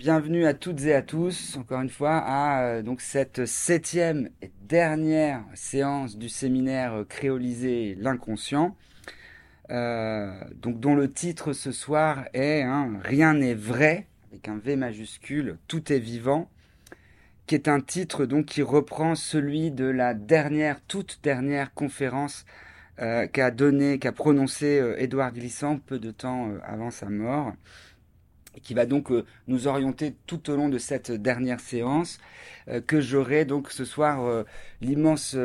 Bienvenue à toutes et à tous, encore une fois, à euh, cette septième et dernière séance du séminaire Créoliser l'inconscient, euh, dont le titre ce soir est hein, Rien n'est vrai, avec un V majuscule, tout est vivant, qui est un titre donc qui reprend celui de la dernière, toute dernière conférence euh, qu'a donné, qu'a prononcé Édouard Glissant peu de temps avant sa mort qui va donc euh, nous orienter tout au long de cette dernière séance euh, que j'aurai donc ce soir euh, l'immense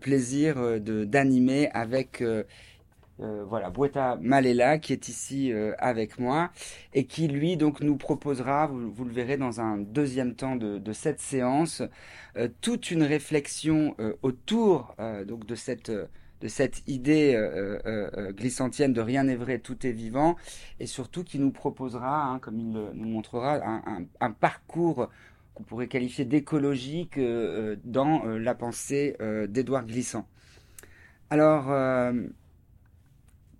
plaisir d'animer avec voilà Boeta Malela qui est ici avec moi et qui lui donc nous proposera vous, vous le verrez dans un deuxième temps de, de cette séance toute une réflexion autour donc de cette de cette idée euh, euh, euh, glissantienne de rien n'est vrai, tout est vivant, et surtout qui nous proposera, hein, comme il nous montrera, un, parcours qu'on pourrait qualifier d'écologique dans la pensée d'Édouard Glissant. Alors,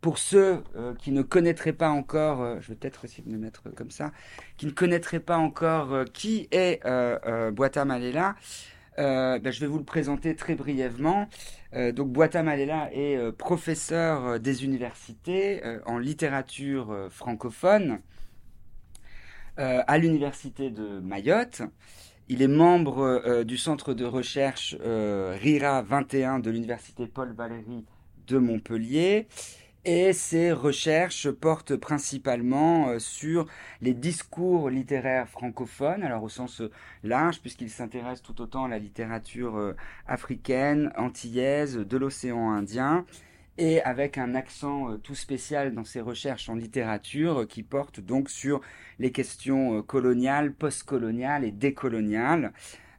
pour ceux qui ne connaîtraient pas encore, je vais peut-être essayer me mettre comme ça, qui ne connaîtraient pas encore qui est Boita Malela, ben, je vais vous le présenter très brièvement. Euh, donc Boita Malela est euh, professeur euh, des universités en littérature francophone à l'université de Mayotte. Il est membre du centre de recherche RIRA 21 de l'université Paul Valéry de Montpellier et ses recherches portent principalement euh, sur les discours littéraires francophones, alors au sens euh, large, puisqu'il s'intéresse tout autant à la littérature euh, africaine, antillaise, de l'océan Indien, et avec un accent tout spécial dans ses recherches en littérature qui porte donc sur les questions coloniales, postcoloniales et décoloniales,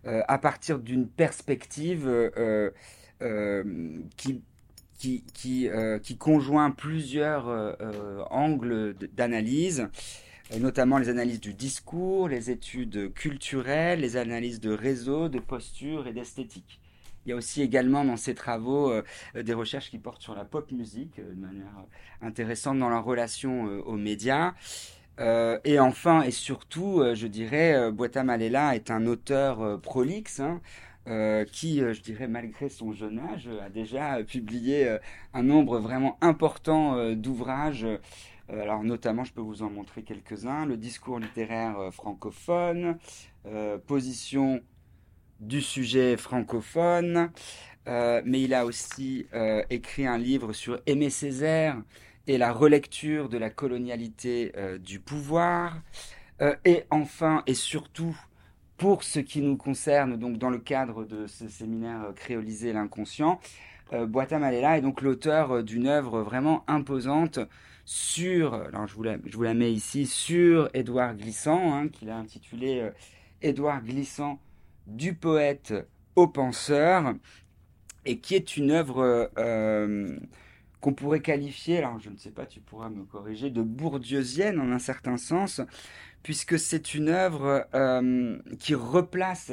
à partir d'une perspective qui euh, qui conjoint plusieurs euh, euh, angles d'analyse, notamment les analyses du discours, les études culturelles, les analyses de réseau, de posture et d'esthétique. Il y a aussi également dans ses travaux des recherches qui portent sur la pop musique de manière intéressante dans leur relation aux médias. et enfin et surtout, je dirais, Boita Malela est un auteur prolixe. Hein, euh, qui, euh, je dirais, malgré son jeune âge, a déjà publié euh, un nombre vraiment important d'ouvrages. alors notamment, je peux vous en montrer quelques-uns. Le discours littéraire francophone, position du sujet francophone, mais il a aussi écrit un livre sur Aimé Césaire et la relecture de la colonialité du pouvoir. et enfin et surtout, pour ce qui nous concerne, donc dans le cadre de ce séminaire euh, Créoliser l'inconscient, euh, Boita Malela est donc l'auteur euh, d'une œuvre vraiment imposante sur, alors je vous la, je vous la mets ici, sur Édouard Glissant, hein, qu'il a intitulé Édouard Glissant du poète au penseur, et qui est une œuvre qu'on pourrait qualifier, alors je ne sais pas, tu pourras me corriger, de bourdieusienne en un certain sens, puisque c'est une œuvre euh, qui replace,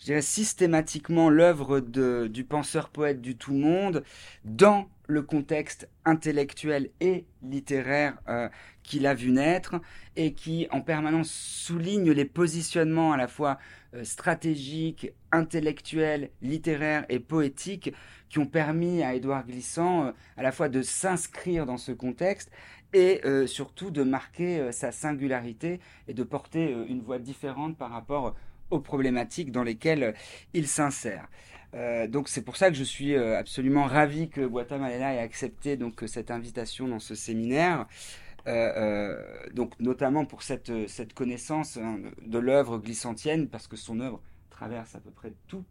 je dirais, systématiquement l'œuvre du penseur-poète du tout monde dans le contexte intellectuel et littéraire euh, qu'il a vu naître et qui en permanence souligne les positionnements à la fois euh, stratégiques, intellectuels, littéraires et poétiques qui ont permis à Édouard Glissant à la fois de s'inscrire dans ce contexte et euh, surtout de marquer euh, sa singularité et de porter euh, une voix différente par rapport aux problématiques dans lesquelles il s'insère. donc c'est pour ça que je suis absolument ravi que Malela ait accepté donc cette invitation dans ce séminaire. Donc notamment pour cette, cette connaissance hein, de l'œuvre glissantienne, parce que son œuvre traverse à peu près tout,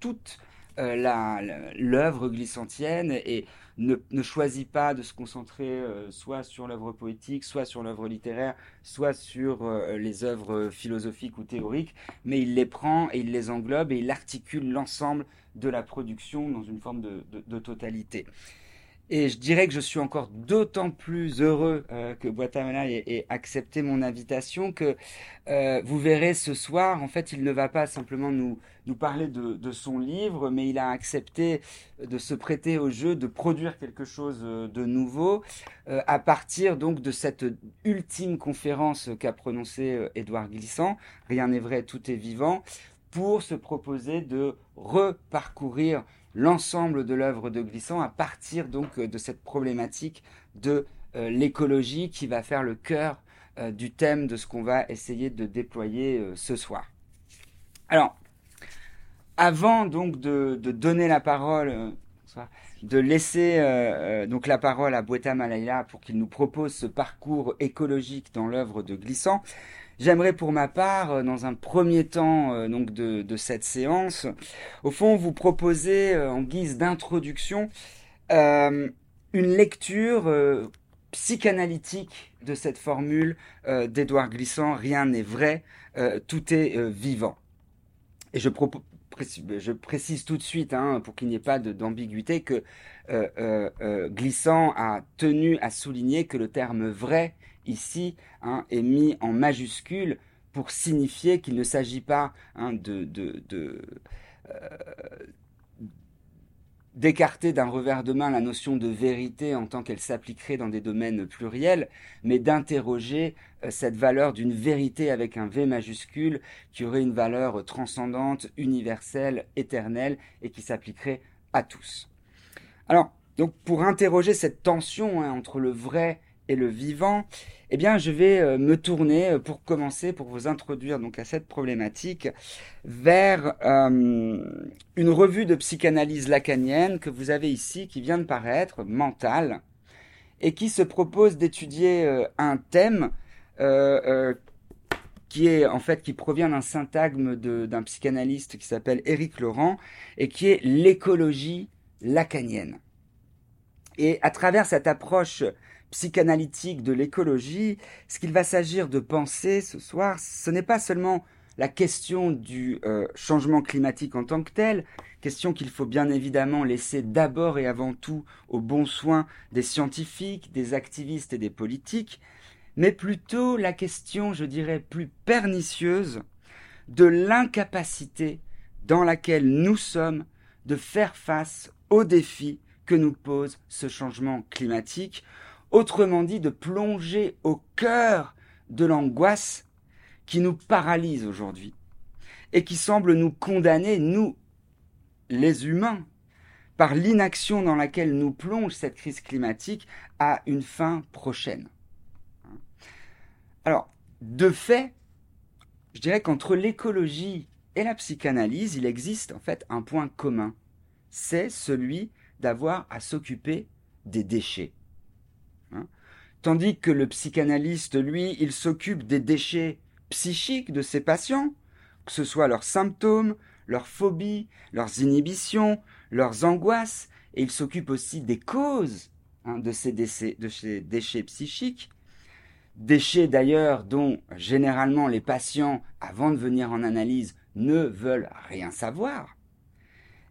toute l'œuvre glissantienne et ne, choisit pas de se concentrer euh, soit sur l'œuvre poétique, soit sur l'œuvre littéraire, soit sur euh, les œuvres philosophiques ou théoriques, mais il les prend et il les englobe et il articule l'ensemble de la production dans une forme de, totalité. Et je dirais que je suis encore d'autant plus heureux euh, que Guatemala ait, accepté mon invitation que euh, vous verrez ce soir, en fait, il ne va pas simplement nous, nous parler de, son livre, mais il a accepté de se prêter au jeu, de produire quelque chose euh, de nouveau à partir donc de cette ultime conférence qu'a prononcée Édouard Glissant. Rien n'est vrai, tout est vivant pour se proposer de reparcourir l'ensemble de l'œuvre de Glissant à partir donc euh, de cette problématique de euh, l'écologie qui va faire le cœur euh, du thème de ce qu'on va essayer de déployer ce soir. Alors, avant donc de, donner la parole, de laisser donc la parole à Boueta Malayla pour qu'il nous propose ce parcours écologique dans l'œuvre de Glissant, J'aimerais pour ma part, euh, dans un premier temps euh, donc de, cette séance, au fond vous proposer euh, en guise d'introduction une lecture psychanalytique de cette formule d'Édouard Glissant, rien n'est vrai, tout est vivant. Et je, je, précise tout de suite, hein, pour qu'il n'y ait pas d'ambiguïté, que Glissant a tenu à souligner que le terme vrai ici hein, est mis en majuscule pour signifier qu'il ne s'agit pas hein, euh, d'écarter d'un revers de main la notion de vérité en tant qu'elle s'appliquerait dans des domaines pluriels, mais d'interroger euh, cette valeur d'une vérité avec un V majuscule qui aurait une valeur transcendante, universelle, éternelle et qui s'appliquerait à tous. Alors, donc pour interroger cette tension hein, entre le vrai et le vivant, eh bien, je vais euh, me tourner euh, pour commencer, pour vous introduire donc à cette problématique, vers euh, une revue de psychanalyse lacanienne que vous avez ici, qui vient de paraître, Mental, et qui se propose d'étudier un thème qui est en fait qui provient d'un syntagme d'un psychanalyste qui s'appelle Éric Laurent et qui est l'écologie lacanienne. Et à travers cette approche psychanalytique de l'écologie, ce qu'il va s'agir de penser ce soir, ce n'est pas seulement la question du euh, changement climatique en tant que tel, question qu'il faut bien évidemment laisser d'abord et avant tout au bon soin des scientifiques, des activistes et des politiques, mais plutôt la question, je dirais, plus pernicieuse de l'incapacité dans laquelle nous sommes de faire face aux défis que nous pose ce changement climatique Autrement dit, de plonger au cœur de l'angoisse qui nous paralyse aujourd'hui et qui semble nous condamner, nous, les humains, par l'inaction dans laquelle nous plonge cette crise climatique à une fin prochaine. Alors, de fait, je dirais qu'entre l'écologie et la psychanalyse, il existe en fait un point commun. C'est celui d'avoir à s'occuper des déchets. Tandis que le psychanalyste, lui, il s'occupe des déchets psychiques de ses patients, que ce soit leurs symptômes, leurs phobies, leurs inhibitions, leurs angoisses, et il s'occupe aussi des causes hein, de, ces déchets, de ces déchets psychiques, déchets d'ailleurs dont généralement les patients, avant de venir en analyse, ne veulent rien savoir.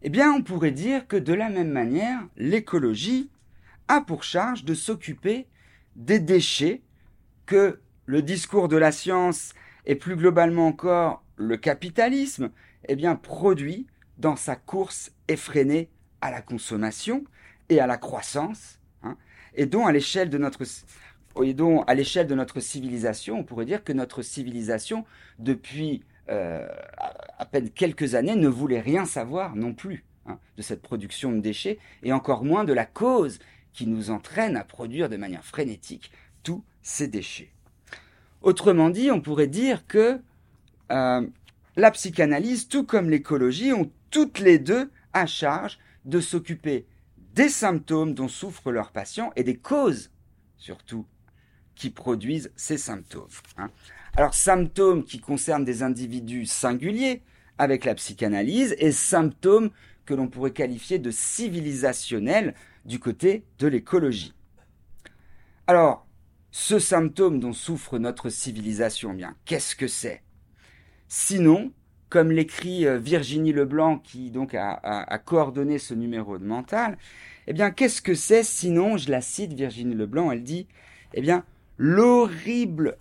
Eh bien, on pourrait dire que de la même manière, l'écologie a pour charge de s'occuper des déchets que le discours de la science et plus globalement encore le capitalisme eh bien, produit dans sa course effrénée à la consommation et à la croissance, hein, et dont à l'échelle de notre et dont à l'échelle de notre civilisation, on pourrait dire que notre civilisation, depuis euh, à peine quelques années, ne voulait rien savoir non plus hein, de cette production de déchets, et encore moins de la cause qui nous entraîne à produire de manière frénétique tous ces déchets. Autrement dit, on pourrait dire que euh, la psychanalyse, tout comme l'écologie, ont toutes les deux à charge de s'occuper des symptômes dont souffrent leurs patients et des causes, surtout, qui produisent ces symptômes. Hein. Alors, symptômes qui concernent des individus singuliers avec la psychanalyse et symptômes que l'on pourrait qualifier de civilisationnels du côté de l'écologie. Alors, ce symptôme dont souffre notre civilisation, eh bien, qu'est-ce que c'est? Sinon, comme l'écrit euh, Virginie Leblanc, qui donc a, coordonné ce numéro de mental, eh bien, qu'est-ce que c'est? Sinon, je la cite, Virginie Leblanc, elle dit, eh bien, l'horrible,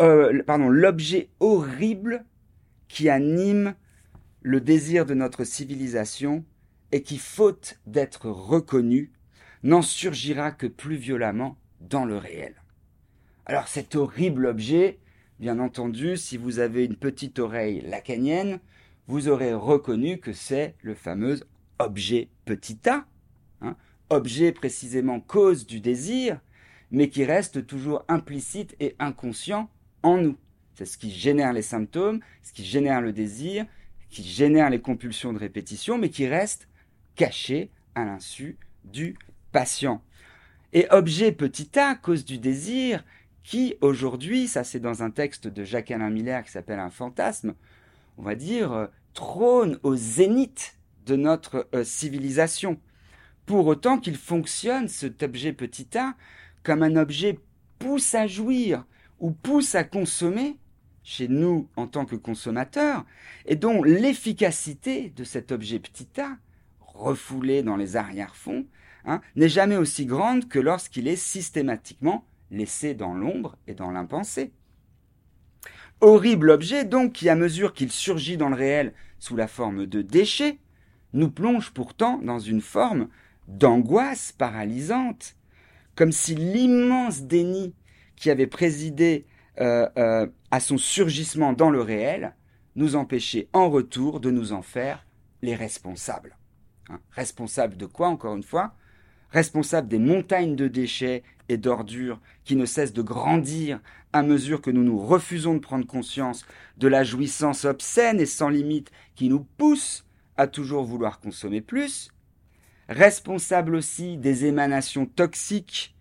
euh, l'objet horrible qui anime le désir de notre civilisation et qui, faute d'être reconnu, n'en surgira que plus violemment dans le réel. Alors cet horrible objet, bien entendu, si vous avez une petite oreille lacanienne, vous aurez reconnu que c'est le fameux objet petit a, hein, objet précisément cause du désir, mais qui reste toujours implicite et inconscient en nous. C'est ce qui génère les symptômes, ce qui génère le désir, qui génère les compulsions de répétition, mais qui reste caché à l'insu du patient. Et objet petit a, cause du désir, qui aujourd'hui, ça c'est dans un texte de Jacques-Alain Miller qui s'appelle Un fantasme, on va dire, euh, trône au zénith de notre euh, civilisation. Pour autant qu'il fonctionne, cet objet petit a, comme un objet pousse à jouir ou pousse à consommer chez nous en tant que consommateurs, et dont l'efficacité de cet objet petit a, refoulé dans les arrière-fonds, hein, n'est jamais aussi grande que lorsqu'il est systématiquement laissé dans l'ombre et dans l'impensé. Horrible objet donc qui, à mesure qu'il surgit dans le réel sous la forme de déchets, nous plonge pourtant dans une forme d'angoisse paralysante, comme si l'immense déni qui avait présidé euh, euh, à son surgissement dans le réel nous empêchait en retour de nous en faire les responsables. Hein, responsables de quoi, encore une fois? Responsables des montagnes de déchets et d'ordures qui ne cessent de grandir à mesure que nous nous refusons de prendre conscience de la jouissance obscène et sans limite qui nous pousse à toujours vouloir consommer plus, responsable aussi des émanations toxiques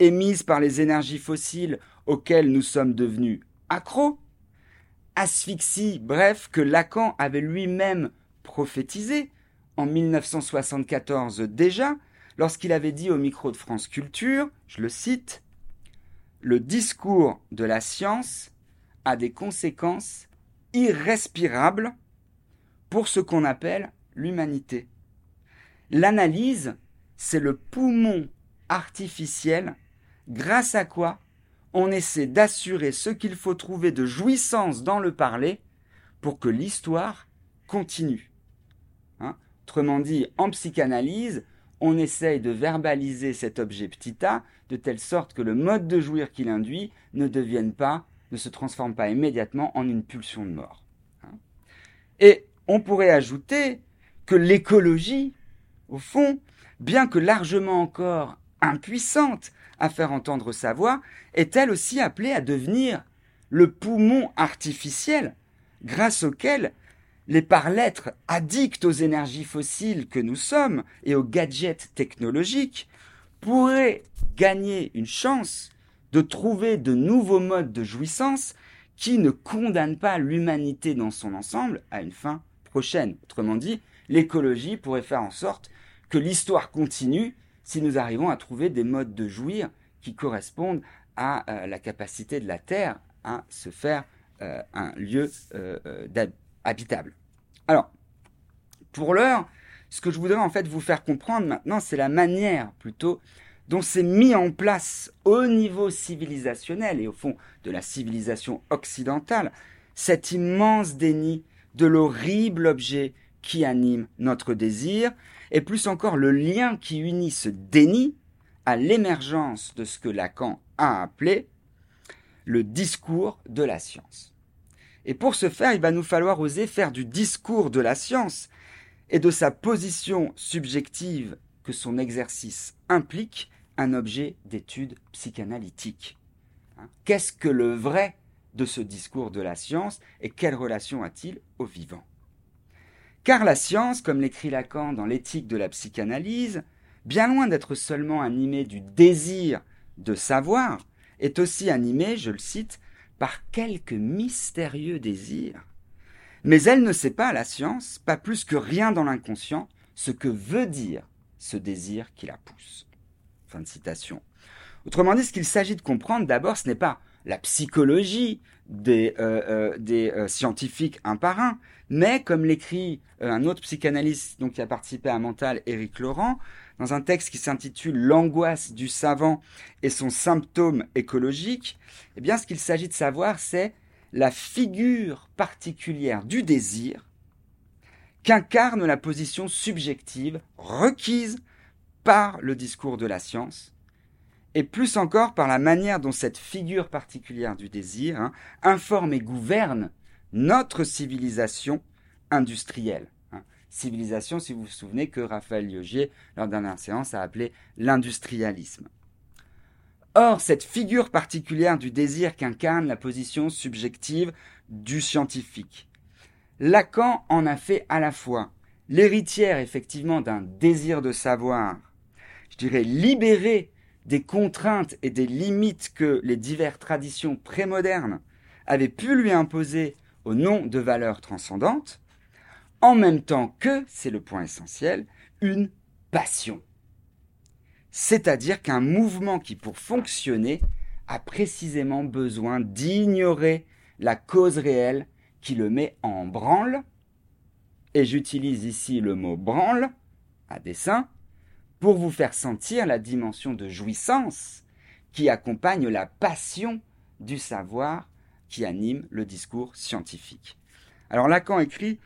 émises par les énergies fossiles auxquelles nous sommes devenus accros, asphyxie, bref, que Lacan avait lui-même prophétisé en 1974 déjà, lorsqu'il avait dit au micro de France Culture, je le cite, Le discours de la science a des conséquences irrespirables pour ce qu'on appelle l'humanité. L'analyse, c'est le poumon artificiel grâce à quoi on essaie d'assurer ce qu'il faut trouver de jouissance dans le parler pour que l'histoire continue. Autrement dit, en psychanalyse, on essaye de verbaliser cet objet petit a de telle sorte que le mode de jouir qu'il induit ne devienne pas, ne se transforme pas immédiatement en une pulsion de mort. Hein. Et on pourrait ajouter que l'écologie, au fond, bien que largement encore impuissante à faire entendre sa voix, est elle aussi appelée à devenir le poumon artificiel grâce auquel les par-lettres addicts aux énergies fossiles que nous sommes et aux gadgets technologiques pourraient gagner une chance de trouver de nouveaux modes de jouissance qui ne condamnent pas l'humanité dans son ensemble à une fin prochaine. Autrement dit, l'écologie pourrait faire en sorte que l'histoire continue si nous arrivons à trouver des modes de jouir qui correspondent à euh, la capacité de la Terre à se faire euh, un lieu euh, habitable. Alors, pour l'heure, ce que je voudrais en fait vous faire comprendre maintenant, c'est la manière plutôt dont s'est mis en place au niveau civilisationnel et au fond de la civilisation occidentale cet immense déni de l'horrible objet qui anime notre désir et plus encore le lien qui unit ce déni à l'émergence de ce que Lacan a appelé le discours de la science. Et pour ce faire, il va nous falloir oser faire du discours de la science et de sa position subjective que son exercice implique un objet d'étude psychanalytique. Hein? Qu'est-ce que le vrai de ce discours de la science et quelle relation a-t-il au vivant? Car la science, comme l'écrit Lacan dans l'éthique de la psychanalyse, bien loin d'être seulement animée du désir de savoir, est aussi animée, je le cite, par quelque mystérieux désir. Mais elle ne sait pas, la science, pas plus que rien dans l'inconscient, ce que veut dire ce désir qui la pousse. Fin de citation. Autrement dit, ce qu'il s'agit de comprendre d'abord, ce n'est pas la psychologie des, euh, des scientifiques un par un, mais comme l'écrit un autre psychanalyste donc, qui a participé à Mental, Éric Laurent, dans un texte qui s'intitule L'angoisse du savant et son symptôme écologique, eh bien, ce qu'il s'agit de savoir, c'est la figure particulière du désir qu'incarne la position subjective requise par le discours de la science, et plus encore par la manière dont cette figure particulière du désir hein, informe et gouverne notre civilisation industrielle. Civilisation, si vous vous souvenez, que Raphaël Liogier, lors d'une dernière séance, a appelé l'industrialisme. Or, cette figure particulière du désir qu'incarne la position subjective du scientifique, Lacan en a fait à la fois l'héritière effectivement d'un désir de savoir, je dirais libéré des contraintes et des limites que les diverses traditions prémodernes avaient pu lui imposer au nom de valeurs transcendantes, en même temps que, c'est le point essentiel, une passion. C'est-à-dire qu'un mouvement qui, pour fonctionner, a précisément besoin d'ignorer la cause réelle qui le met en branle, et j'utilise ici le mot branle à dessein, pour vous faire sentir la dimension de jouissance qui accompagne la passion du savoir qui anime le discours scientifique. Alors Lacan écrit,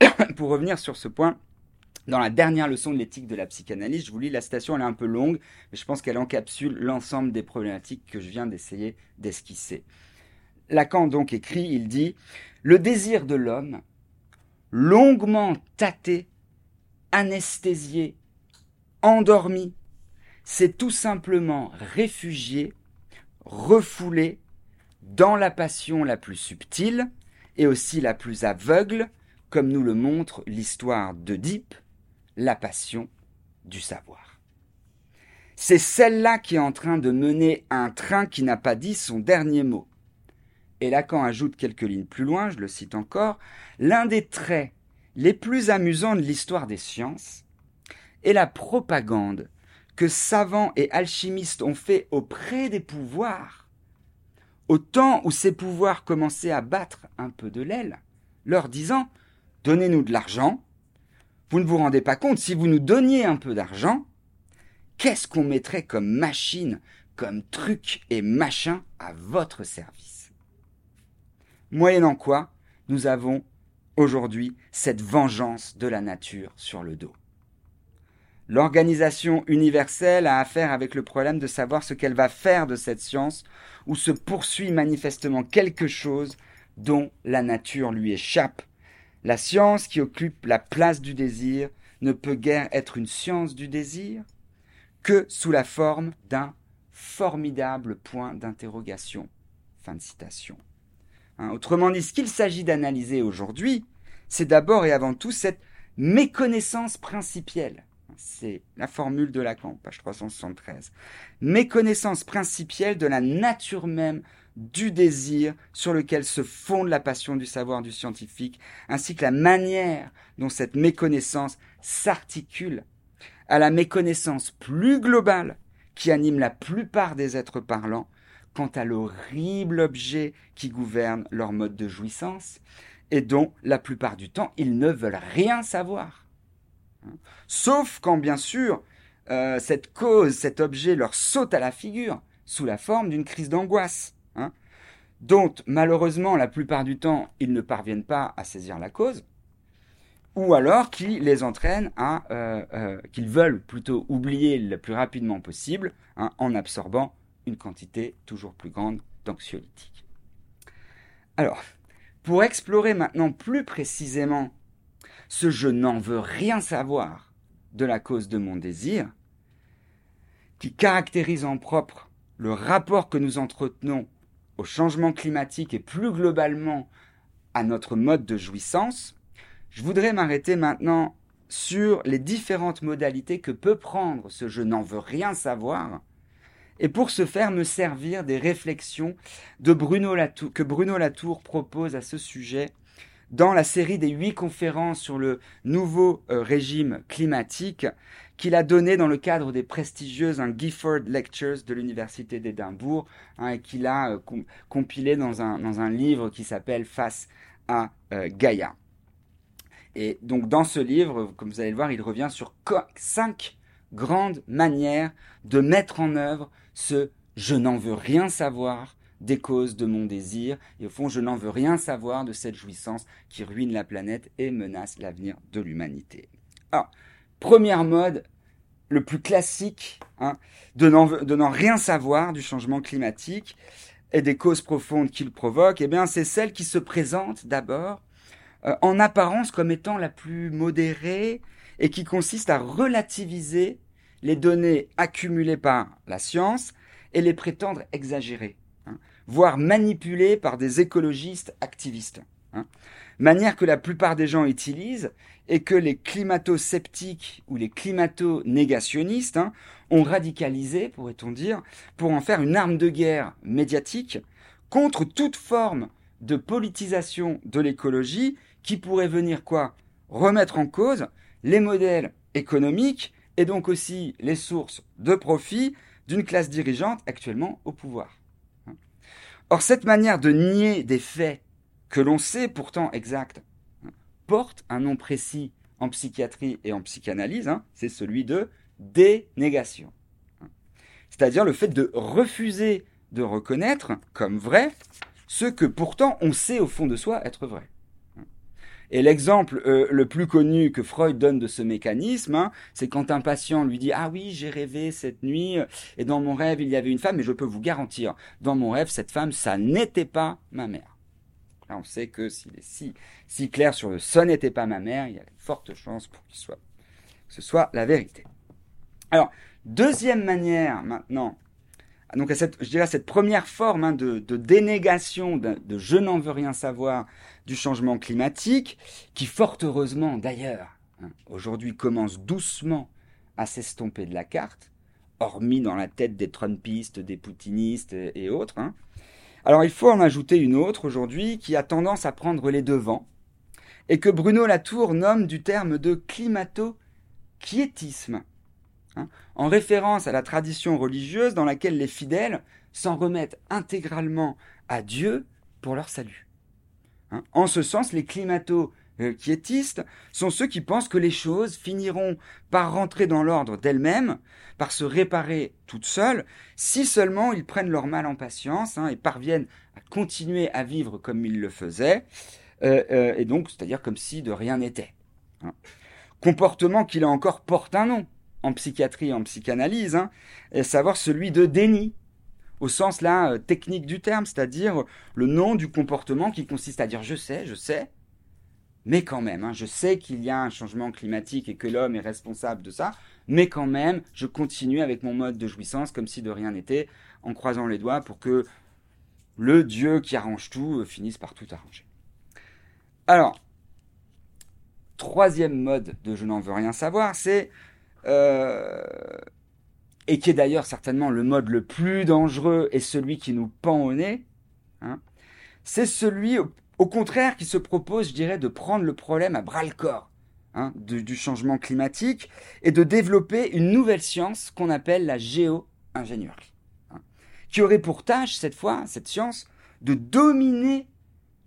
pour revenir sur ce point, dans la dernière leçon de l'éthique de la psychanalyse, je vous lis la citation, elle est un peu longue, mais je pense qu'elle encapsule l'ensemble des problématiques que je viens d'essayer d'esquisser. Lacan donc écrit, il dit Le désir de l'homme, longuement tâté, anesthésié endormi, c'est tout simplement réfugié, refoulé dans la passion la plus subtile et aussi la plus aveugle, comme nous le montre l'histoire d'Oedipe, la passion du savoir. C'est celle-là qui est en train de mener un train qui n'a pas dit son dernier mot. Et Lacan ajoute quelques lignes plus loin, je le cite encore, l'un des traits les plus amusants de l'histoire des sciences, et la propagande que savants et alchimistes ont fait auprès des pouvoirs, au temps où ces pouvoirs commençaient à battre un peu de l'aile, leur disant Donnez-nous de l'argent. Vous ne vous rendez pas compte, si vous nous donniez un peu d'argent, qu'est-ce qu'on mettrait comme machine, comme truc et machin à votre service? Moyennant quoi, nous avons aujourd'hui cette vengeance de la nature sur le dos. L'organisation universelle a affaire avec le problème de savoir ce qu'elle va faire de cette science, où se poursuit manifestement quelque chose dont la nature lui échappe. La science qui occupe la place du désir ne peut guère être une science du désir que sous la forme d'un formidable point d'interrogation. Fin de citation. Hein, autrement dit, ce qu'il s'agit d'analyser aujourd'hui, c'est d'abord et avant tout cette méconnaissance principielle c'est la formule de Lacan, page 373. Méconnaissance principielle de la nature même du désir sur lequel se fonde la passion du savoir du scientifique, ainsi que la manière dont cette méconnaissance s'articule à la méconnaissance plus globale qui anime la plupart des êtres parlants quant à l'horrible objet qui gouverne leur mode de jouissance et dont la plupart du temps ils ne veulent rien savoir. Sauf quand, bien sûr, euh, cette cause, cet objet leur saute à la figure sous la forme d'une crise d'angoisse, dont malheureusement la plupart du temps ils ne parviennent pas à saisir la cause, ou alors qui les entraîne à, euh, euh, qu'ils veulent plutôt oublier le plus rapidement possible hein, en absorbant une quantité toujours plus grande d'anxiolytiques. Alors, pour explorer maintenant plus précisément ce je n'en veux rien savoir de la cause de mon désir, qui caractérise en propre le rapport que nous entretenons au changement climatique et plus globalement à notre mode de jouissance, je voudrais m'arrêter maintenant sur les différentes modalités que peut prendre ce je n'en veux rien savoir, et pour ce faire me servir des réflexions de Bruno Latour, que Bruno Latour propose à ce sujet dans la série des huit conférences sur le nouveau euh, régime climatique qu'il a donné dans le cadre des prestigieuses hein, Gifford Lectures de l'Université d'Édimbourg hein, et qu'il a euh, compilé dans un, dans un livre qui s'appelle Face à euh, Gaïa. Et donc dans ce livre, comme vous allez le voir, il revient sur cinq grandes manières de mettre en œuvre ce je n'en veux rien savoir des causes de mon désir, et au fond je n'en veux rien savoir de cette jouissance qui ruine la planète et menace l'avenir de l'humanité. Alors, première mode, le plus classique, hein, de n'en rien savoir du changement climatique et des causes profondes qu'il provoque, eh bien c'est celle qui se présente d'abord euh, en apparence comme étant la plus modérée et qui consiste à relativiser les données accumulées par la science et les prétendre exagérées voire manipulé par des écologistes activistes. Hein. Manière que la plupart des gens utilisent et que les climato-sceptiques ou les climato-négationnistes hein, ont radicalisé, pourrait-on dire, pour en faire une arme de guerre médiatique contre toute forme de politisation de l'écologie qui pourrait venir quoi Remettre en cause les modèles économiques et donc aussi les sources de profit d'une classe dirigeante actuellement au pouvoir. Or, cette manière de nier des faits que l'on sait pourtant exacts porte un nom précis en psychiatrie et en psychanalyse, hein, c'est celui de dénégation. C'est-à-dire le fait de refuser de reconnaître comme vrai ce que pourtant on sait au fond de soi être vrai. Et l'exemple euh, le plus connu que Freud donne de ce mécanisme, hein, c'est quand un patient lui dit Ah oui, j'ai rêvé cette nuit, et dans mon rêve il y avait une femme, mais je peux vous garantir, dans mon rêve, cette femme, ça n'était pas ma mère. Là, on sait que s'il est si, clair sur le ça n'était pas ma mère, il y a de fortes chances pour qu'il soit, que ce soit la vérité. Alors, deuxième manière maintenant donc, cette, je dirais cette première forme hein, de, dénégation, de, je n'en veux rien savoir du changement climatique, qui fort heureusement d'ailleurs, hein, aujourd'hui commence doucement à s'estomper de la carte, hormis dans la tête des Trumpistes, des Poutinistes et, autres. Hein. Alors il faut en ajouter une autre aujourd'hui qui a tendance à prendre les devants, et que Bruno Latour nomme du terme de climato-quiétisme. Hein, en référence à la tradition religieuse dans laquelle les fidèles s'en remettent intégralement à Dieu pour leur salut. Hein, en ce sens, les climato-quiétistes sont ceux qui pensent que les choses finiront par rentrer dans l'ordre d'elles-mêmes, par se réparer toutes seules, si seulement ils prennent leur mal en patience hein, et parviennent à continuer à vivre comme ils le faisaient, euh, euh, et donc, c'est-à-dire comme si de rien n'était. Comportement qui là encore porte un nom, en psychiatrie, en psychanalyse, hein, et savoir celui de déni, au sens là euh, technique du terme, c'est-à-dire le nom du comportement qui consiste à dire je sais, je sais, mais quand même, hein, je sais qu'il y a un changement climatique et que l'homme est responsable de ça, mais quand même, je continue avec mon mode de jouissance comme si de rien n'était, en croisant les doigts pour que le Dieu qui arrange tout euh, finisse par tout arranger. Alors, troisième mode de je n'en veux rien savoir, c'est euh, et qui est d'ailleurs certainement le mode le plus dangereux et celui qui nous pend au nez, hein, c'est celui, au, contraire, qui se propose, je dirais, de prendre le problème à bras le corps hein, du, changement climatique et de développer une nouvelle science qu'on appelle la géo-ingénierie, hein, qui aurait pour tâche, cette fois, cette science, de dominer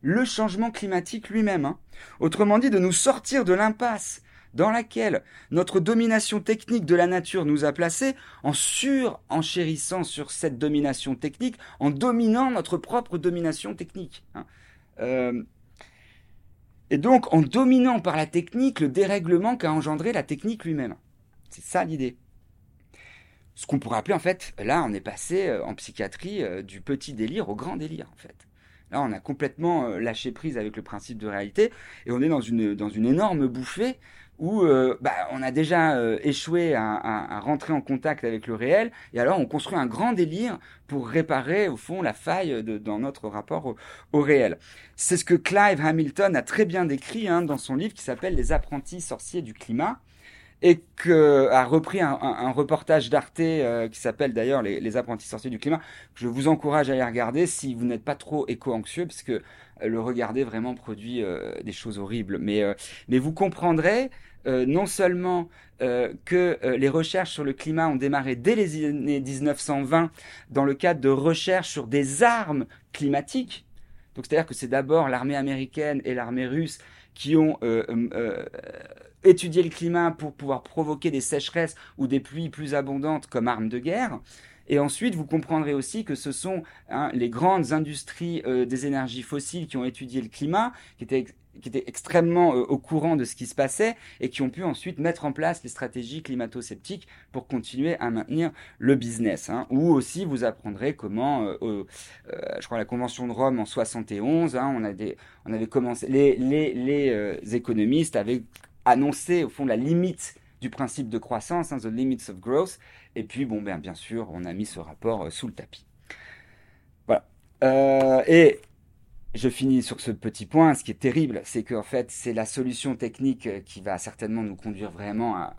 le changement climatique lui-même. Autrement dit, de nous sortir de l'impasse dans laquelle notre domination technique de la nature nous a placés, en surenchérissant sur cette domination technique, en dominant notre propre domination technique. Hein. Euh, et donc en dominant par la technique le dérèglement qu'a engendré la technique lui-même. C'est ça l'idée. Ce qu'on pourrait appeler en fait, là on est passé euh, en psychiatrie euh, du petit délire au grand délire en fait. Là, on a complètement lâché prise avec le principe de réalité et on est dans une, dans une énorme bouffée où euh, bah, on a déjà euh, échoué à, rentrer en contact avec le réel, et alors on construit un grand délire pour réparer au fond la faille dans notre rapport au, réel. C'est ce que Clive Hamilton a très bien décrit hein, dans son livre qui s'appelle Les apprentis sorciers du climat, et que a repris un, reportage d'Arte euh, qui s'appelle d'ailleurs les, apprentis sorciers du climat. Je vous encourage à aller regarder si vous n'êtes pas trop éco-anxieux, parce que euh, le regarder vraiment produit des choses horribles. Mais vous comprendrez non seulement que les recherches sur le climat ont démarré dès les années 1920 dans le cadre de recherches sur des armes climatiques. Donc c'est-à-dire que c'est d'abord l'armée américaine et l'armée russe qui ont étudier le climat pour pouvoir provoquer des sécheresses ou des pluies plus abondantes comme arme de guerre. Et ensuite, vous comprendrez aussi que ce sont hein, les grandes industries euh, des énergies fossiles qui ont étudié le climat, qui étaient, qui étaient extrêmement euh, au courant de ce qui se passait et qui ont pu ensuite mettre en place les stratégies climato-sceptiques pour continuer à maintenir le business. Hein. Ou aussi, vous apprendrez comment, euh, je crois, la Convention de Rome en 71, hein, on, avait commencé, les, économistes avaient annoncer au fond la limite du principe de croissance, hein, the limits of growth. Et puis, bon, ben, bien sûr, on a mis ce rapport euh, sous le tapis. Voilà. Euh, et je finis sur ce petit point. Ce qui est terrible, c'est qu'en fait, c'est la solution technique euh, qui va certainement nous conduire vraiment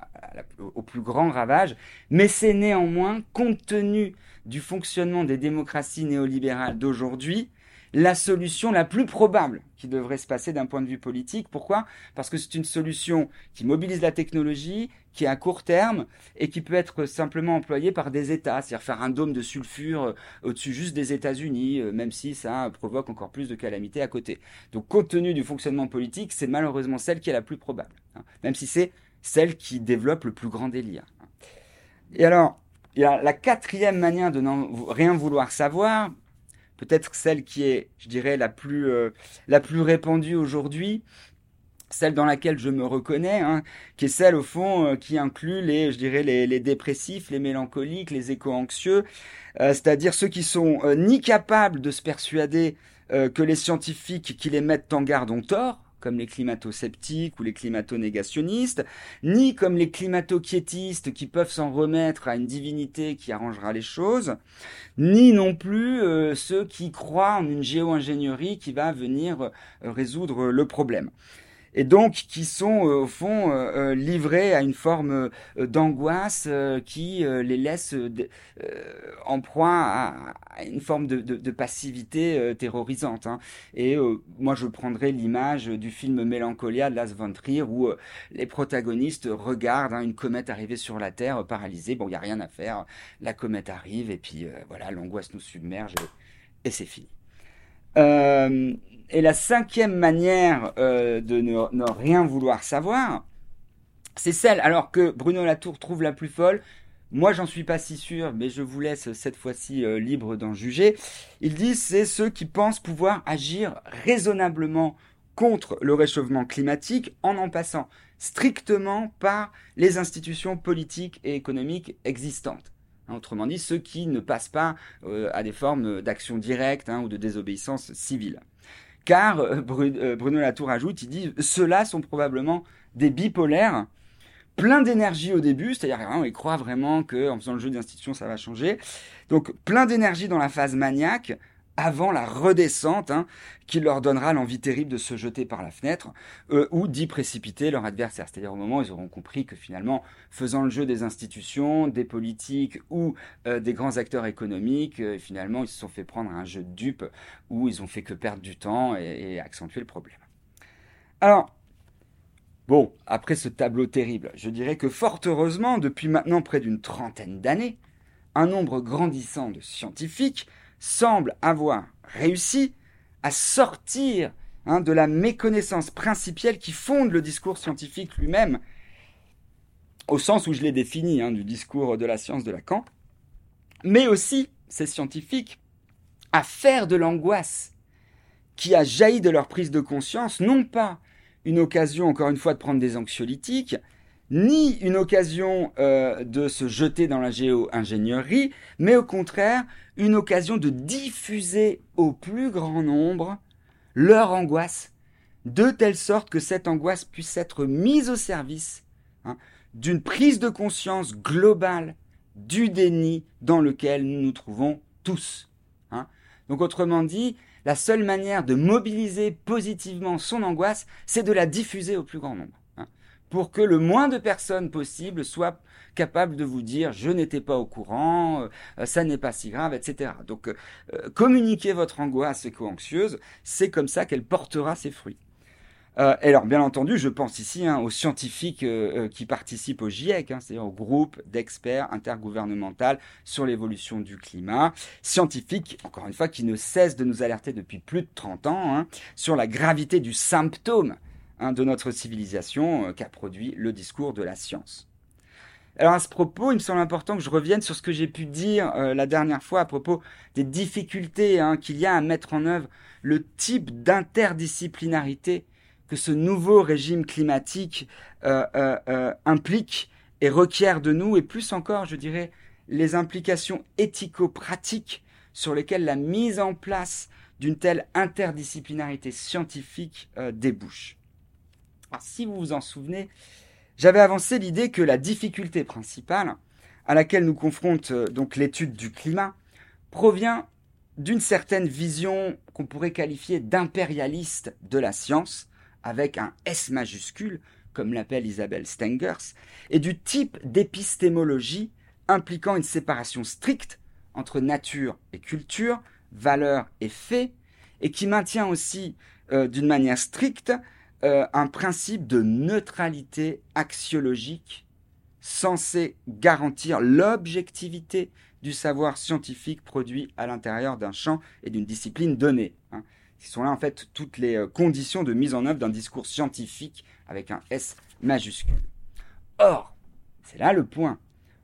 au plus grand ravage. Mais c'est néanmoins, compte tenu du fonctionnement des démocraties néolibérales d'aujourd'hui, la solution la plus probable qui devrait se passer d'un point de vue politique. Pourquoi? Parce que c'est une solution qui mobilise la technologie, qui est à court terme et qui peut être simplement employée par des États, c'est-à-dire faire un dôme de sulfure euh, au-dessus juste des États-Unis, euh, même si ça provoque encore plus de calamités à côté. Donc compte tenu du fonctionnement politique, c'est malheureusement celle qui est la plus probable, hein, même si c'est celle qui développe le plus grand délire. Et alors, il y a la quatrième manière de n'en rien vouloir savoir, peut-être celle qui est, je dirais, la plus, euh, la plus répandue aujourd'hui, celle dans laquelle je me reconnais, hein, qui est celle au fond euh, qui inclut les, je dirais, les, dépressifs, les mélancoliques, les éco-anxieux, euh, c'est-à-dire ceux qui sont ni capables de se persuader que les scientifiques qui les mettent en garde ont tort, comme les climato-sceptiques ou les climato-négationnistes, ni comme les climato-quiétistes qui peuvent s'en remettre à une divinité qui arrangera les choses, ni non plus euh, ceux qui croient en une géo-ingénierie qui va venir euh, résoudre le problème et donc qui sont euh, au fond euh, euh, livrés à une forme d'angoisse qui les laisse en proie à, une forme de, passivité terrorisante. Hein. Et moi, je prendrais l'image du film Mélancolia de Las von Trier où les protagonistes regardent hein, une comète arriver sur la Terre paralysée. Bon, il n'y a rien à faire. La comète arrive et puis voilà, l'angoisse nous submerge et, c'est fini. Et la cinquième manière euh, de ne, rien vouloir savoir, c'est celle, alors que Bruno Latour trouve la plus folle, moi j'en suis pas si sûr, mais je vous laisse cette fois-ci euh, libre d'en juger. Il dit c'est ceux qui pensent pouvoir agir raisonnablement contre le réchauffement climatique en en passant strictement par les institutions politiques et économiques existantes. Hein, autrement dit, ceux qui ne passent pas euh, à des formes d'action directe hein, ou de désobéissance civile car euh, euh, Bruno Latour ajoute, il dit, ceux-là sont probablement des bipolaires, plein d'énergie au début, c'est-à-dire hein, ils croient vraiment qu'en faisant le jeu d'institution, ça va changer. Donc plein d'énergie dans la phase maniaque, avant la redescente hein, qui leur donnera l'envie terrible de se jeter par la fenêtre euh, ou d'y précipiter leur adversaire. C'est-à-dire au moment où ils auront compris que finalement, faisant le jeu des institutions, des politiques ou euh, des grands acteurs économiques, euh, finalement, ils se sont fait prendre un jeu de dupes où ils ont fait que perdre du temps et, et accentuer le problème. Alors, bon, après ce tableau terrible, je dirais que fort heureusement, depuis maintenant près d'une trentaine d'années, un nombre grandissant de scientifiques semble avoir réussi à sortir hein, de la méconnaissance principielle qui fonde le discours scientifique lui-même, au sens où je l'ai défini, hein, du discours de la science de Lacan, mais aussi ces scientifiques à faire de l'angoisse qui a jailli de leur prise de conscience, non pas une occasion, encore une fois, de prendre des anxiolytiques, ni une occasion euh, de se jeter dans la géo-ingénierie, mais au contraire une occasion de diffuser au plus grand nombre leur angoisse, de telle sorte que cette angoisse puisse être mise au service hein, d'une prise de conscience globale du déni dans lequel nous nous trouvons tous. Hein. Donc autrement dit, la seule manière de mobiliser positivement son angoisse, c'est de la diffuser au plus grand nombre pour que le moins de personnes possible soient capables de vous dire je n'étais pas au courant, euh, ça n'est pas si grave, etc. Donc euh, communiquer votre angoisse éco-anxieuse, c'est comme ça qu'elle portera ses fruits. Euh, alors, bien entendu, je pense ici hein, aux scientifiques euh, euh, qui participent au GIEC, hein, c'est-à-dire au groupe d'experts intergouvernemental sur l'évolution du climat. Scientifiques, encore une fois, qui ne cessent de nous alerter depuis plus de 30 ans hein, sur la gravité du symptôme de notre civilisation qu'a produit le discours de la science. Alors à ce propos, il me semble important que je revienne sur ce que j'ai pu dire la dernière fois à propos des difficultés qu'il y a à mettre en œuvre le type d'interdisciplinarité que ce nouveau régime climatique euh, euh, euh, implique et requiert de nous, et plus encore, je dirais, les implications éthico-pratiques sur lesquelles la mise en place d'une telle interdisciplinarité scientifique débouche. Si vous vous en souvenez, j'avais avancé l'idée que la difficulté principale à laquelle nous confronte donc l'étude du climat provient d'une certaine vision qu'on pourrait qualifier d'impérialiste de la science, avec un S majuscule, comme l'appelle Isabelle Stengers, et du type d'épistémologie impliquant une séparation stricte entre nature et culture, valeur et fait, et qui maintient aussi euh, d'une manière stricte euh, un principe de neutralité axiologique censé garantir l'objectivité du savoir scientifique produit à l'intérieur d'un champ et d'une discipline donnée. Hein. Ce sont là en fait toutes les euh, conditions de mise en œuvre d'un discours scientifique avec un S majuscule. Or, c'est là le point.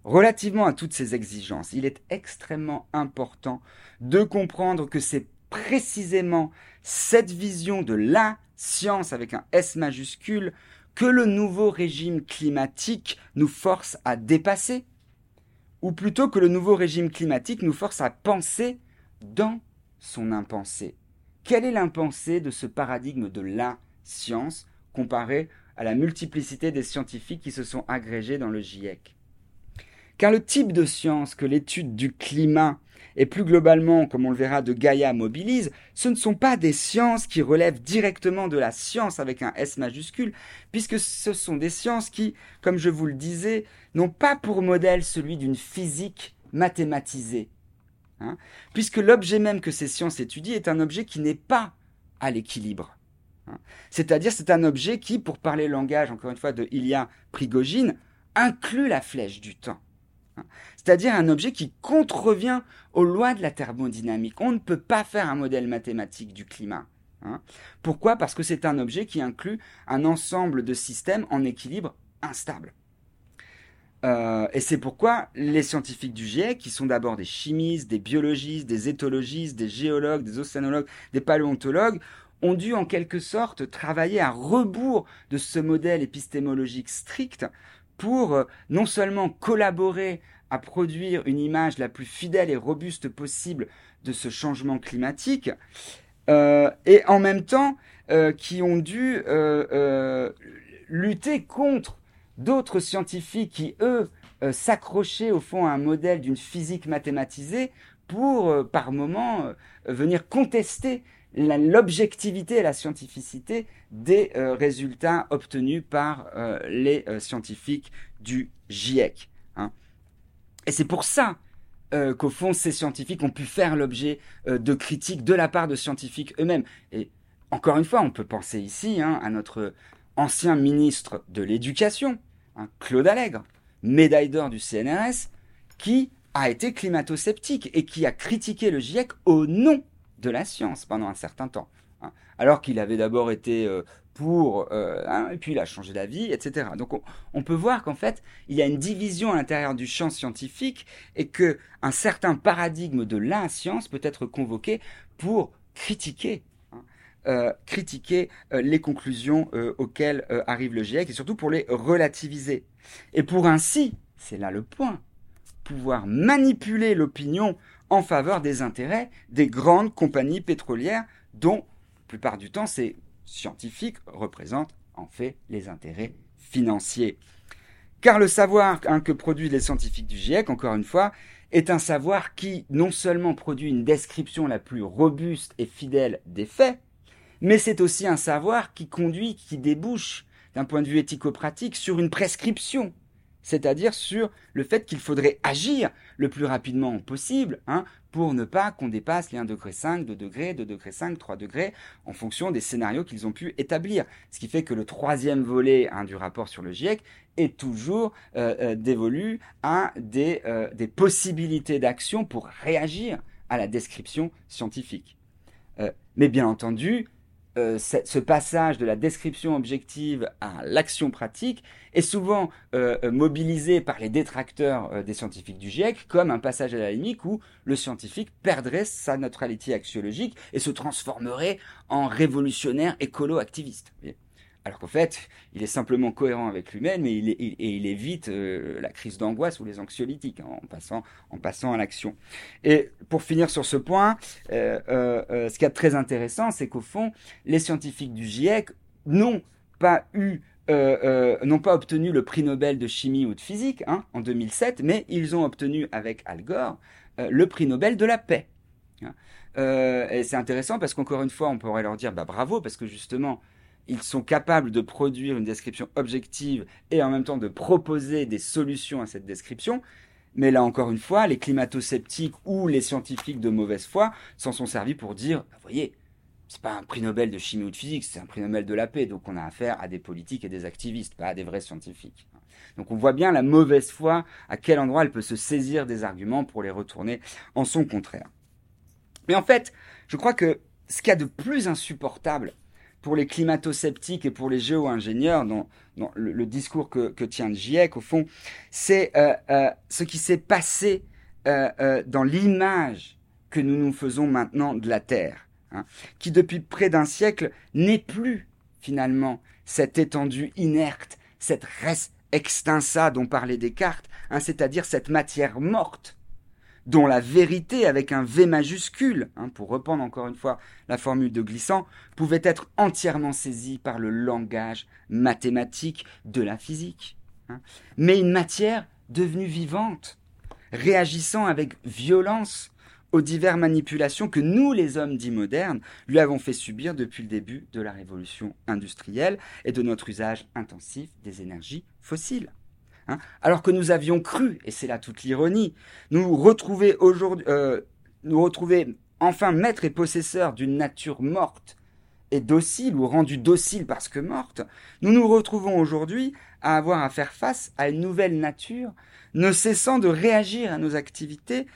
Relativement à toutes ces exigences, il est extrêmement important de comprendre que c'est précisément cette vision de la science avec un S majuscule que le nouveau régime climatique nous force à dépasser, ou plutôt que le nouveau régime climatique nous force à penser dans son impensé. Quelle est l'impensée de ce paradigme de la science comparé à la multiplicité des scientifiques qui se sont agrégés dans le GIEC Car le type de science que l'étude du climat et plus globalement, comme on le verra, de Gaïa mobilise, ce ne sont pas des sciences qui relèvent directement de la science avec un S majuscule, puisque ce sont des sciences qui, comme je vous le disais, n'ont pas pour modèle celui d'une physique mathématisée, Hein, puisque l'objet même que ces sciences étudient est un objet qui n'est pas à l'équilibre. Hein. C'est-à-dire c'est un objet qui, pour parler le langage, encore une fois, de Ilya Prigogine, inclut la flèche du temps. Hein. C'est-à-dire un objet qui contrevient aux lois de la thermodynamique. On ne peut pas faire un modèle mathématique du climat. Pourquoi? Parce que c'est un objet qui inclut un ensemble de systèmes en équilibre instable. Euh, et c'est pourquoi les scientifiques du GIEC, qui sont d'abord des chimistes, des biologistes, des éthologistes, des géologues, des océanologues, des paléontologues, ont dû en quelque sorte travailler à rebours de ce modèle épistémologique strict pour euh, non seulement collaborer à produire une image la plus fidèle et robuste possible de ce changement climatique, euh, et en même temps qui ont dû lutter contre d'autres scientifiques qui, eux, euh, s'accrochaient au fond à un modèle d'une physique mathématisée pour, euh, par moment, euh, venir contester l'objectivité et la scientificité des résultats obtenus par les scientifiques du GIEC. Hein. Et c'est pour ça qu'au fond, ces scientifiques ont pu faire l'objet de critiques de la part de scientifiques eux-mêmes. Et encore une fois, on peut penser ici hein, à notre ancien ministre de l'Éducation, Claude Allègre, médaille d'or du CNRS, qui a été climato-sceptique et qui a critiqué le GIEC au nom de la science pendant un certain temps. Hein. alors qu'il avait d'abord été euh, pour, euh, hein, et puis il a changé d'avis, etc. Donc on, peut voir qu'en fait, il y a une division à l'intérieur du champ scientifique et que un certain paradigme de la science peut être convoqué pour critiquer euh, critiquer les conclusions auxquelles arrive le GIEC et surtout pour les relativiser. Et pour ainsi, c'est là le point, pouvoir manipuler l'opinion en faveur des intérêts des grandes compagnies pétrolières dont, la plupart du temps, ces scientifiques représentent en fait les intérêts financiers. Car le savoir hein, que produisent les scientifiques du GIEC, encore une fois, est un savoir qui non seulement produit une description la plus robuste et fidèle des faits, mais c'est aussi un savoir qui conduit, qui débouche d'un point de vue éthico-pratique, sur une prescription c'est-à-dire sur le fait qu'il faudrait agir le plus rapidement possible hein, pour ne pas qu'on dépasse les 1,5 degré, 2 degrés, 2 degrés 5, 3 degrés, en fonction des scénarios qu'ils ont pu établir. Ce qui fait que le troisième volet hein, du rapport sur le GIEC est toujours euh, euh, dévolu à euh, des possibilités d'action pour réagir à la description scientifique. mais bien entendu, euh, ce passage de la description objective à l'action pratique est souvent euh, euh, mobilisé par les détracteurs des scientifiques du GIEC comme un passage à la limite où le scientifique perdrait sa neutralité axiologique et se transformerait en révolutionnaire écolo-activiste. Alors qu'en fait, il est simplement cohérent avec lui-même et il, évite euh, la crise d'angoisse ou les anxiolytiques hein, en, passant, en passant à l'action. Et pour finir sur ce point, euh, euh, ce qui est très intéressant, c'est qu'au fond, les scientifiques du GIEC n'ont pas obtenu le prix Nobel de chimie ou de physique hein, en 2007, mais ils ont obtenu avec Al Gore le prix Nobel de la paix. Hein. et c'est intéressant parce qu'encore une fois, on pourrait leur dire bah, bravo parce que justement, ils sont capables de produire une description objective et en même temps de proposer des solutions à cette description. Mais là encore une fois, les climato-sceptiques ou les scientifiques de mauvaise foi s'en sont servis pour dire, vous voyez, c'est pas un prix Nobel de chimie ou de physique, c'est un prix Nobel de la paix. Donc on a affaire à des politiques et des activistes, pas à des vrais scientifiques. Donc on voit bien la mauvaise foi, à quel endroit elle peut se saisir des arguments pour les retourner en son contraire. Mais en fait, je crois que ce qu'il y a de plus insupportable pour les climato-sceptiques et pour les géo-ingénieurs, dans, le, discours que, tient GIEC, au fond, c'est euh, euh, ce qui s'est passé euh, dans l'image que nous nous faisons maintenant de la Terre, hein, qui depuis près d'un siècle n'est plus finalement cette étendue inerte, cette res extensa dont parlait Descartes, hein, c'est-à-dire cette matière morte dont la vérité avec un V majuscule, hein, pour reprendre encore une fois la formule de Glissant, pouvait être entièrement saisie par le langage mathématique de la physique. Hein. Mais une matière devenue vivante, réagissant avec violence aux diverses manipulations que nous, les hommes dits modernes, lui avons fait subir depuis le début de la révolution industrielle et de notre usage intensif des énergies fossiles. Hein, alors que nous avions cru, et c'est là toute l'ironie, nous retrouver aujourd'hui, euh, nous retrouver enfin maîtres et possesseurs d'une nature morte et docile ou rendue docile parce que morte, nous nous retrouvons aujourd'hui à avoir à faire face à une nouvelle nature, ne cessant de réagir à nos activités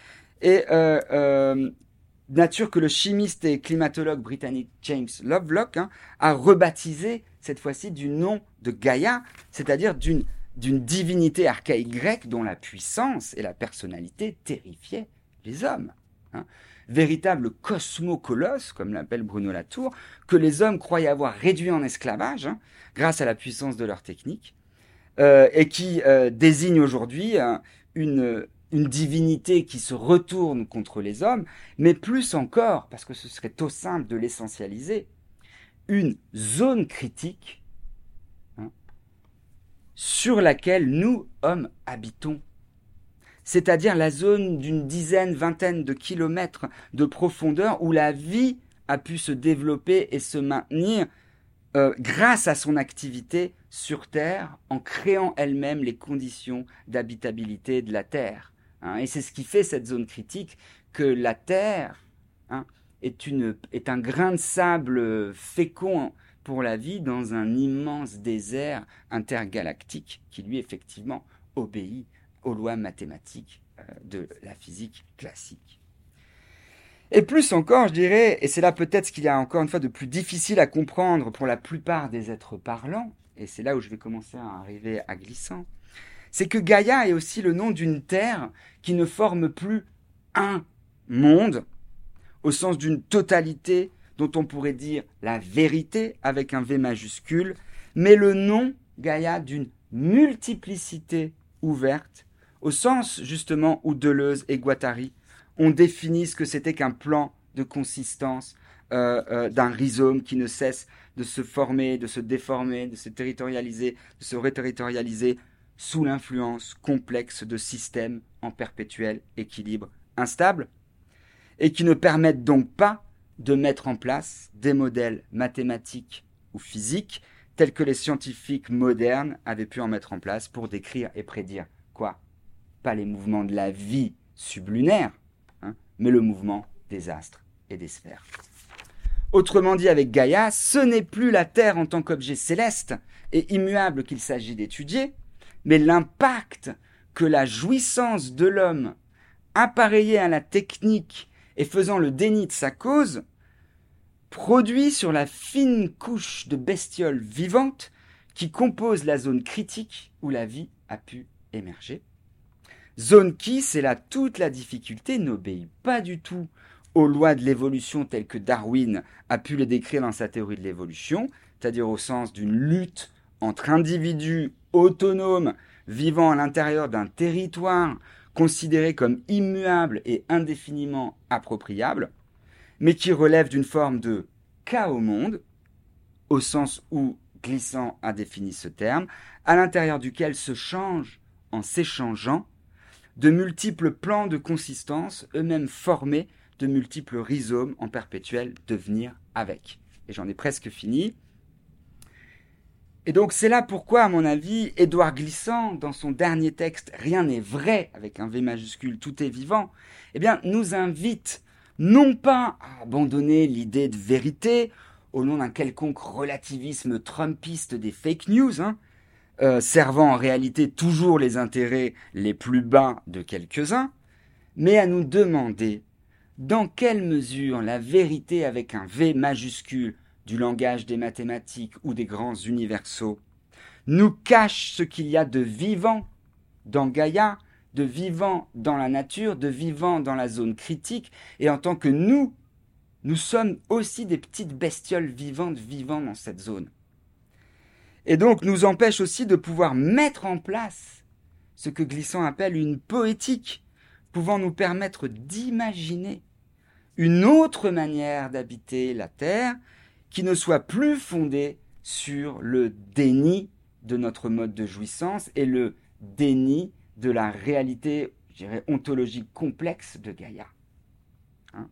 et euh, euh, nature que le chimiste et climatologue britannique James Lovelock hein, a rebaptisé cette fois-ci du nom de Gaïa, c'est-à-dire d'une d'une divinité archaïque grecque dont la puissance et la personnalité terrifiaient les hommes. Hein. Véritable cosmocolosse, comme l'appelle Bruno Latour, que les hommes croyaient avoir réduit en esclavage hein, grâce à la puissance de leur technique, euh, et qui euh, désigne aujourd'hui hein, une, une divinité qui se retourne contre les hommes, mais plus encore, parce que ce serait trop simple de l'essentialiser, une zone critique sur laquelle nous, hommes, habitons. C'est-à-dire la zone d'une dizaine, vingtaine de kilomètres de profondeur où la vie a pu se développer et se maintenir euh, grâce à son activité sur Terre en créant elle-même les conditions d'habitabilité de la Terre. Hein. et c'est ce qui fait cette zone critique que la Terre hein, est, un grain de sable fécond pour la vie dans un immense désert intergalactique qui lui effectivement obéit aux lois mathématiques euh, de la physique classique. Et plus encore, je dirais, et c'est là peut-être ce qu'il y a encore une fois de plus difficile à comprendre pour la plupart des êtres parlants, et c'est là où je vais commencer à arriver à glissant, c'est que Gaïa est aussi le nom d'une terre qui ne forme plus un monde, au sens d'une totalité dont on pourrait dire la vérité avec un V majuscule, mais le nom, Gaïa, d'une multiplicité ouverte, au sens justement où Deleuze et Guattari ont défini ce que c'était qu'un plan de consistance euh, euh, d'un rhizome qui ne cesse de se former, de se déformer, de se territorialiser, de se reterritorialiser sous l'influence complexe de systèmes en perpétuel équilibre instable, et qui ne permettent donc pas de mettre en place des modèles mathématiques ou physiques tels que les scientifiques modernes avaient pu en mettre en place pour décrire et prédire quoi? Pas les mouvements de la vie sublunaire, hein, mais le mouvement des astres et des sphères. Autrement dit, avec Gaïa, ce n'est plus la Terre en tant qu'objet céleste et immuable qu'il s'agit d'étudier, mais l'impact que la jouissance de l'homme, appareillée à la technique et faisant le déni de sa cause, produit sur la fine couche de bestioles vivantes qui compose la zone critique où la vie a pu émerger. Zone qui, c'est là toute la difficulté, n'obéit pas du tout aux lois de l'évolution telles que Darwin a pu les décrire dans sa théorie de l'évolution, c'est-à-dire au sens d'une lutte entre individus autonomes vivant à l'intérieur d'un territoire considéré comme immuable et indéfiniment appropriable, mais qui relève d'une forme de chaos monde, au sens où Glissant a défini ce terme, à l'intérieur duquel se changent, en s'échangeant, de multiples plans de consistance, eux-mêmes formés de multiples rhizomes en perpétuel devenir avec. Et j'en ai presque fini. Et donc c'est là pourquoi, à mon avis, Édouard Glissant, dans son dernier texte Rien n'est vrai, avec un V majuscule, tout est vivant, eh bien, nous invite non pas à abandonner l'idée de vérité au nom d'un quelconque relativisme trumpiste des fake news, hein, euh, servant en réalité toujours les intérêts les plus bas de quelques-uns, mais à nous demander dans quelle mesure la vérité avec un V majuscule du langage des mathématiques ou des grands universaux, nous cache ce qu'il y a de vivant dans Gaïa, de vivant dans la nature, de vivant dans la zone critique, et en tant que nous, nous sommes aussi des petites bestioles vivantes vivant dans cette zone. Et donc nous empêche aussi de pouvoir mettre en place ce que Glissant appelle une poétique, pouvant nous permettre d'imaginer une autre manière d'habiter la Terre qui ne soit plus fondée sur le déni de notre mode de jouissance et le déni de la réalité, je dirais, ontologique complexe de Gaïa. Hein.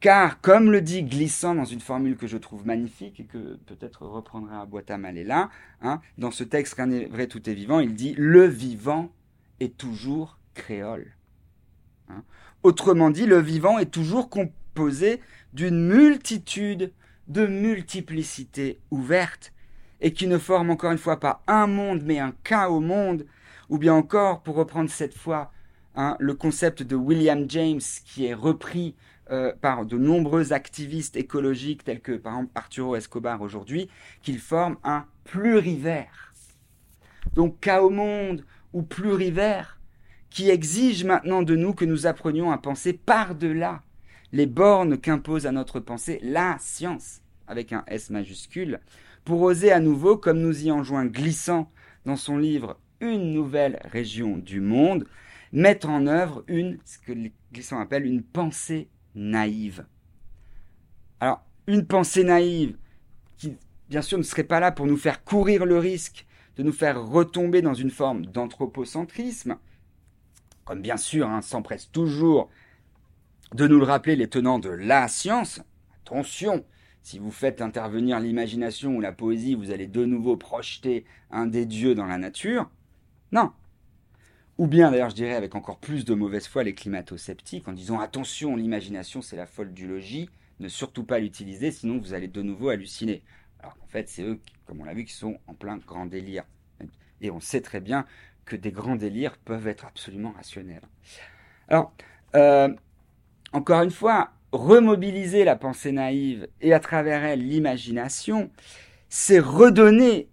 Car, comme le dit Glissant dans une formule que je trouve magnifique et que peut-être reprendra à Boita Malela, hein, dans ce texte Rien n'est vrai, tout est vivant, il dit Le vivant est toujours créole. Hein. Autrement dit, le vivant est toujours composé d'une multitude de multiplicités ouvertes et qui ne forme encore une fois pas un monde mais un au monde, ou bien encore, pour reprendre cette fois hein, le concept de William James qui est repris euh, par de nombreux activistes écologiques tels que par exemple Arturo Escobar aujourd'hui, qu'il forme un plurivers. Donc au monde ou plurivers qui exige maintenant de nous que nous apprenions à penser par-delà les bornes qu'impose à notre pensée la science, avec un S majuscule, pour oser à nouveau, comme nous y enjoint Glissant dans son livre Une nouvelle région du monde, mettre en œuvre une, ce que Glissant appelle une pensée naïve. Alors, une pensée naïve qui, bien sûr, ne serait pas là pour nous faire courir le risque de nous faire retomber dans une forme d'anthropocentrisme, comme bien sûr hein, s'empresse toujours de nous le rappeler les tenants de la science. Attention, si vous faites intervenir l'imagination ou la poésie, vous allez de nouveau projeter un des dieux dans la nature. Non. Ou bien, d'ailleurs, je dirais avec encore plus de mauvaise foi les climato-sceptiques en disant attention, l'imagination c'est la folle du logis, ne surtout pas l'utiliser, sinon vous allez de nouveau halluciner. Alors qu'en fait, c'est eux, comme on l'a vu, qui sont en plein grand délire. Et on sait très bien que des grands délires peuvent être absolument rationnels. Alors, euh, encore une fois, remobiliser la pensée naïve et à travers elle l'imagination, c'est redonner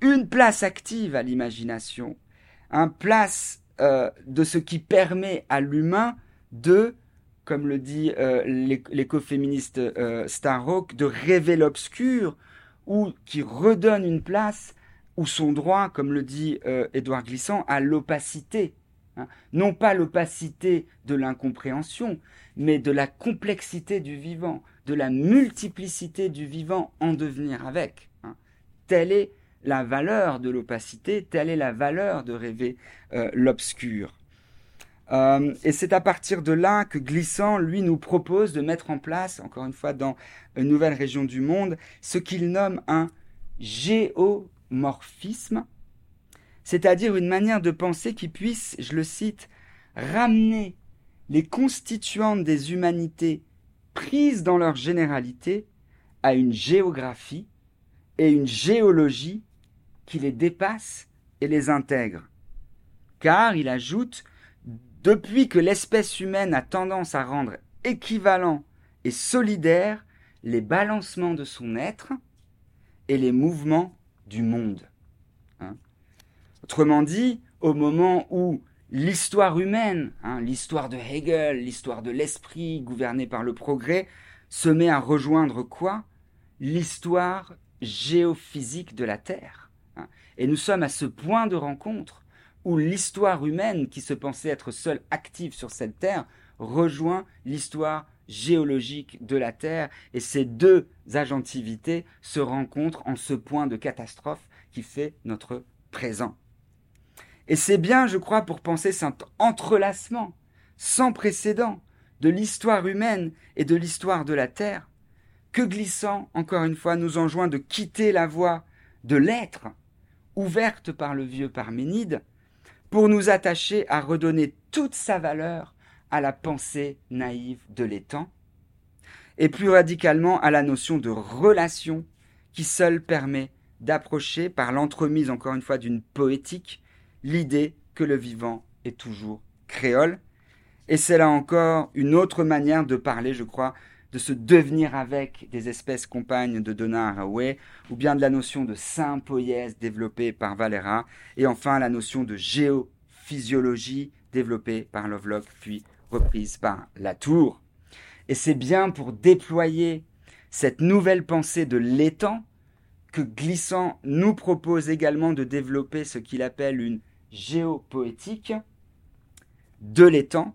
une place active à l'imagination, un place euh, de ce qui permet à l'humain de, comme le dit euh, l'écoféministe euh, Starhawk, de rêver l'obscur, ou qui redonne une place ou son droit, comme le dit Édouard Glissant, à l'opacité. Hein. Non pas l'opacité de l'incompréhension, mais de la complexité du vivant, de la multiplicité du vivant en devenir avec. Hein. Telle est la valeur de l'opacité, telle est la valeur de rêver euh, l'obscur. Euh, et c'est à partir de là que Glissant, lui, nous propose de mettre en place, encore une fois, dans une nouvelle région du monde, ce qu'il nomme un géomorphisme, c'est-à-dire une manière de penser qui puisse, je le cite, ramener les constituantes des humanités prises dans leur généralité à une géographie et une géologie qui les dépasse et les intègre. Car, il ajoute, depuis que l'espèce humaine a tendance à rendre équivalent et solidaire les balancements de son être et les mouvements du monde. Autrement dit, au moment où l'histoire humaine, hein, l'histoire de Hegel, l'histoire de l'esprit gouverné par le progrès, se met à rejoindre quoi? L'histoire géophysique de la Terre. Hein. Et nous sommes à ce point de rencontre où l'histoire humaine, qui se pensait être seule active sur cette Terre, rejoint l'histoire géologique de la Terre, et ces deux agentivités se rencontrent en ce point de catastrophe qui fait notre présent. Et c'est bien, je crois, pour penser cet entrelacement sans précédent de l'histoire humaine et de l'histoire de la Terre, que glissant, encore une fois, nous enjoint de quitter la voie de l'être, ouverte par le vieux Parménide, pour nous attacher à redonner toute sa valeur à la pensée naïve de l'étang, et plus radicalement à la notion de relation qui seule permet d'approcher, par l'entremise encore une fois d'une poétique, l'idée que le vivant est toujours créole. Et c'est là encore une autre manière de parler, je crois, de se devenir avec des espèces compagnes de Donna Haraway, ou bien de la notion de sympoïèse développée par Valera, et enfin la notion de géophysiologie développée par Lovelock, puis reprise par Latour. Et c'est bien pour déployer cette nouvelle pensée de l'étang que Glissant nous propose également de développer ce qu'il appelle une géopoétique de l'étang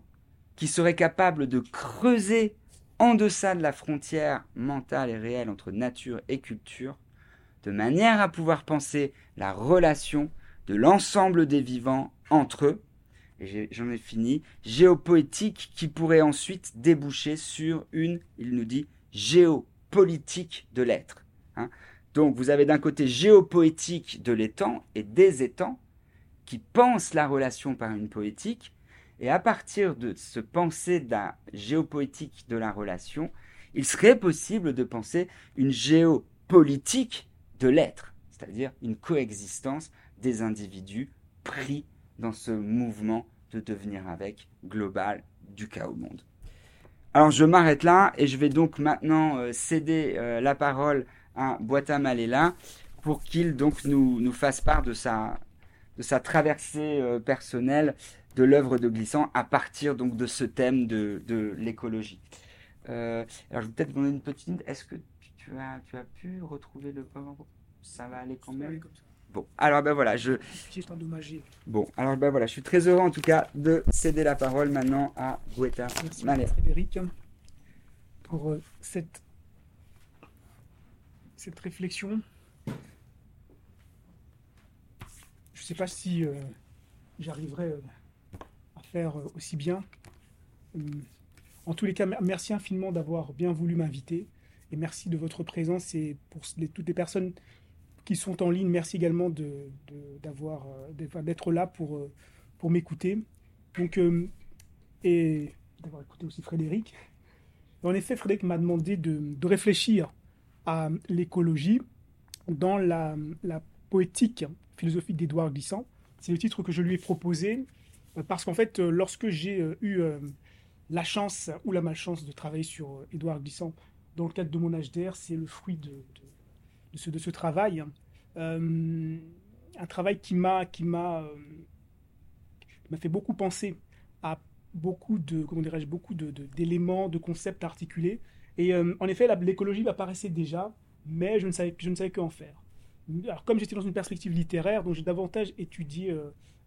qui serait capable de creuser en deçà de la frontière mentale et réelle entre nature et culture, de manière à pouvoir penser la relation de l'ensemble des vivants entre eux, et j'en ai fini, géopoétique qui pourrait ensuite déboucher sur une, il nous dit, géopolitique de l'être. Hein. Donc vous avez d'un côté géopoétique de l'étang et des étangs qui pensent la relation par une poétique, et à partir de ce penser la géopoétique de la relation, il serait possible de penser une géopolitique de l'être, c'est-à-dire une coexistence des individus pris dans ce mouvement de devenir avec global du chaos monde. Alors je m'arrête là et je vais donc maintenant euh, céder euh, la parole à Boita Malela pour qu'il donc nous, nous fasse part de sa, de sa traversée euh, personnelle de l'œuvre de Glissant à partir donc de ce thème de, de l'écologie. Euh, alors je vais peut-être vous donner une petite. Est-ce que tu as, tu as pu retrouver le Ça va aller quand même? Bon, alors ben voilà, je. endommagé. Bon, alors ben voilà, je suis très heureux en tout cas de céder la parole maintenant à Guetta. Merci Frédéric pour euh, cette cette réflexion. Je ne sais pas si euh, j'arriverai faire euh, aussi bien. En tous les cas, merci infiniment d'avoir bien voulu m'inviter et merci de votre présence et pour toutes les personnes qui sont en ligne, merci également euh, d'être là pour, euh, m'écouter. Donc et d'avoir écouté aussi Frédéric. En effet, Frédéric m'a demandé de, réfléchir à l'écologie dans la, poétique philosophique d'Édouard Glissant. C'est le titre que je lui ai proposé euh, parce qu'en fait, euh, lorsque j'ai euh, eu la chance ou la malchance de travailler sur Édouard Glissant dans le cadre de mon HDR, c'est le fruit de, ce, travail. un travail qui m'a qui m'a fait beaucoup penser à beaucoup de comment dirais-je beaucoup d'éléments, de, concepts articulés. Et en effet, l'écologie m'apparaissait déjà, mais je ne savais je ne savais qu'en faire. Alors comme j'étais dans une perspective littéraire, donc j'ai davantage étudié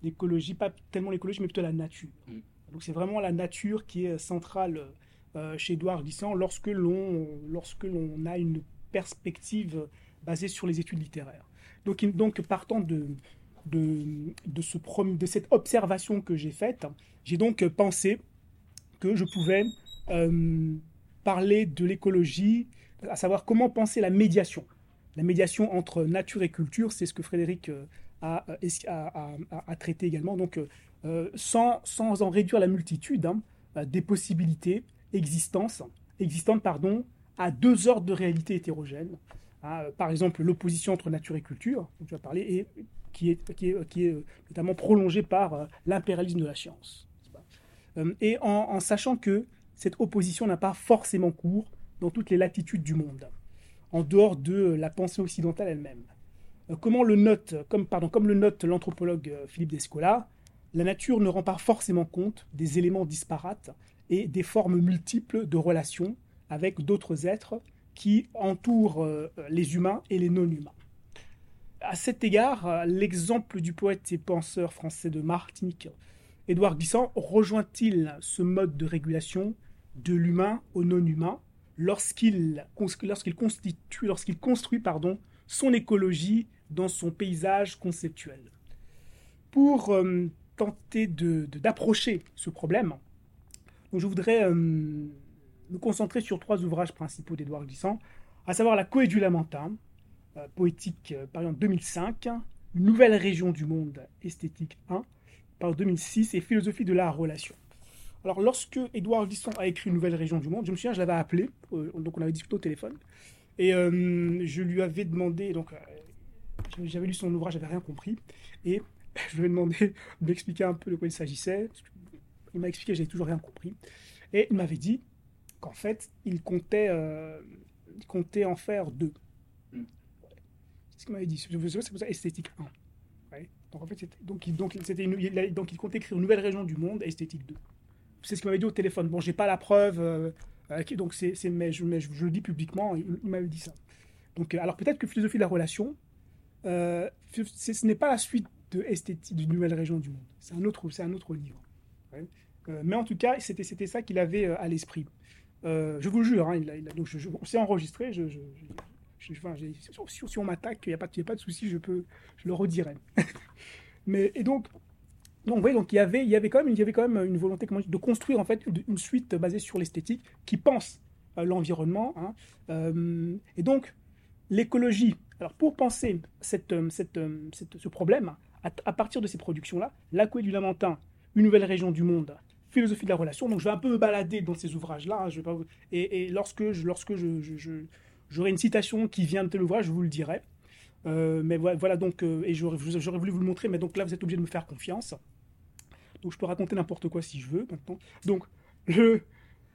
l'écologie, pas tellement l'écologie, mais plutôt la nature. Mm. Donc c'est vraiment la nature qui est centrale euh, chez Edouard Glissant lorsque l'on lorsque l'on a une perspective basée sur les études littéraires. Donc, donc partant de, de, de, ce, de cette observation que j'ai faite, j'ai donc pensé que je pouvais euh, parler de l'écologie, à savoir comment penser la médiation la médiation entre nature et culture, c'est ce que Frédéric a, a, traité également. Donc, sans, sans, en réduire la multitude hein, des possibilités existantes, existantes pardon, à deux ordres de réalité hétérogènes. Hein, par exemple, l'opposition entre nature et culture, dont tu as parlé, qui est, notamment prolongée par l'impérialisme de la science. Et en, sachant que cette opposition n'a pas forcément cours dans toutes les latitudes du monde, en dehors de la pensée occidentale elle-même. Euh, comment le note, comme, le note l'anthropologue euh, Philippe Descola, la nature ne rend pas forcément compte des éléments disparates et des formes multiples de relations avec d'autres êtres qui entourent euh, les humains et les non-humains. À cet égard, l'exemple du poète et penseur français de Martinique, Édouard Glissant, rejoint-il ce mode de régulation de l'humain au non-humain? Lorsqu'il lorsqu'il constitue lorsqu'il construit pardon son écologie dans son paysage conceptuel. Pour euh, tenter d'approcher de, ce problème, je voudrais euh, me concentrer sur trois ouvrages principaux d'Édouard Glissant, à savoir La Coé du Lamentin, euh, poétique par exemple 2005, Une nouvelle région du monde, esthétique 1, par 2006, et Philosophie de la relation. Alors, lorsque Édouard Glissant a écrit Une nouvelle région du monde, je me souviens, je l'avais appelé, donc on avait discuté au téléphone, et je lui avais demandé, donc j'avais lu son ouvrage, j'avais rien compris. Et je lui ai demandé de m'expliquer un peu de quoi il s'agissait. Il m'a expliqué, j'avais toujours rien compris. Et il m'avait dit qu'en fait, il comptait, euh, en faire deux. C'est ce qu'il m'avait dit. C'est pour esthétique 1. Donc en fait, donc, donc il comptait écrire une nouvelle région du monde, esthétique 2. C'est ce qu'il m'avait dit au téléphone. Bon, j'ai pas la preuve, euh, euh, donc c'est, mais, je, le dis publiquement, il, il m'avait dit ça. Donc, alors peut-être que philosophie de la relation, euh, ce n'est pas la suite de Esthétique d'une nouvelle région du monde. C'est un autre, c'est un autre livre. Euh, mais en tout cas, c'était, c'était ça qu'il avait euh, à l'esprit. je vous jure, hein, donc on s'est enregistré. Si, on m'attaque, il n'y a, a pas de souci, je, je le redirai. mais, et donc, donc, voyez, donc il, y avait, il, y avait quand même, une volonté de construire en fait une, suite basée sur l'esthétique qui pense l'environnement. Hein. et donc, l'écologie alors pour penser euh, euh, ce problème, à, partir de ces productions-là, L'Acoué du Lamentin, Une nouvelle région du monde, Philosophie de la relation, donc je vais un peu me balader dans ces ouvrages-là, hein, et, lorsque, j'aurai une citation qui vient de tel ouvrage, je vous le dirai. Euh, mais voilà, donc, et j'aurais, voulu vous le montrer, mais donc là vous êtes obligé de me faire confiance. Donc je peux raconter n'importe quoi si je veux. Donc le,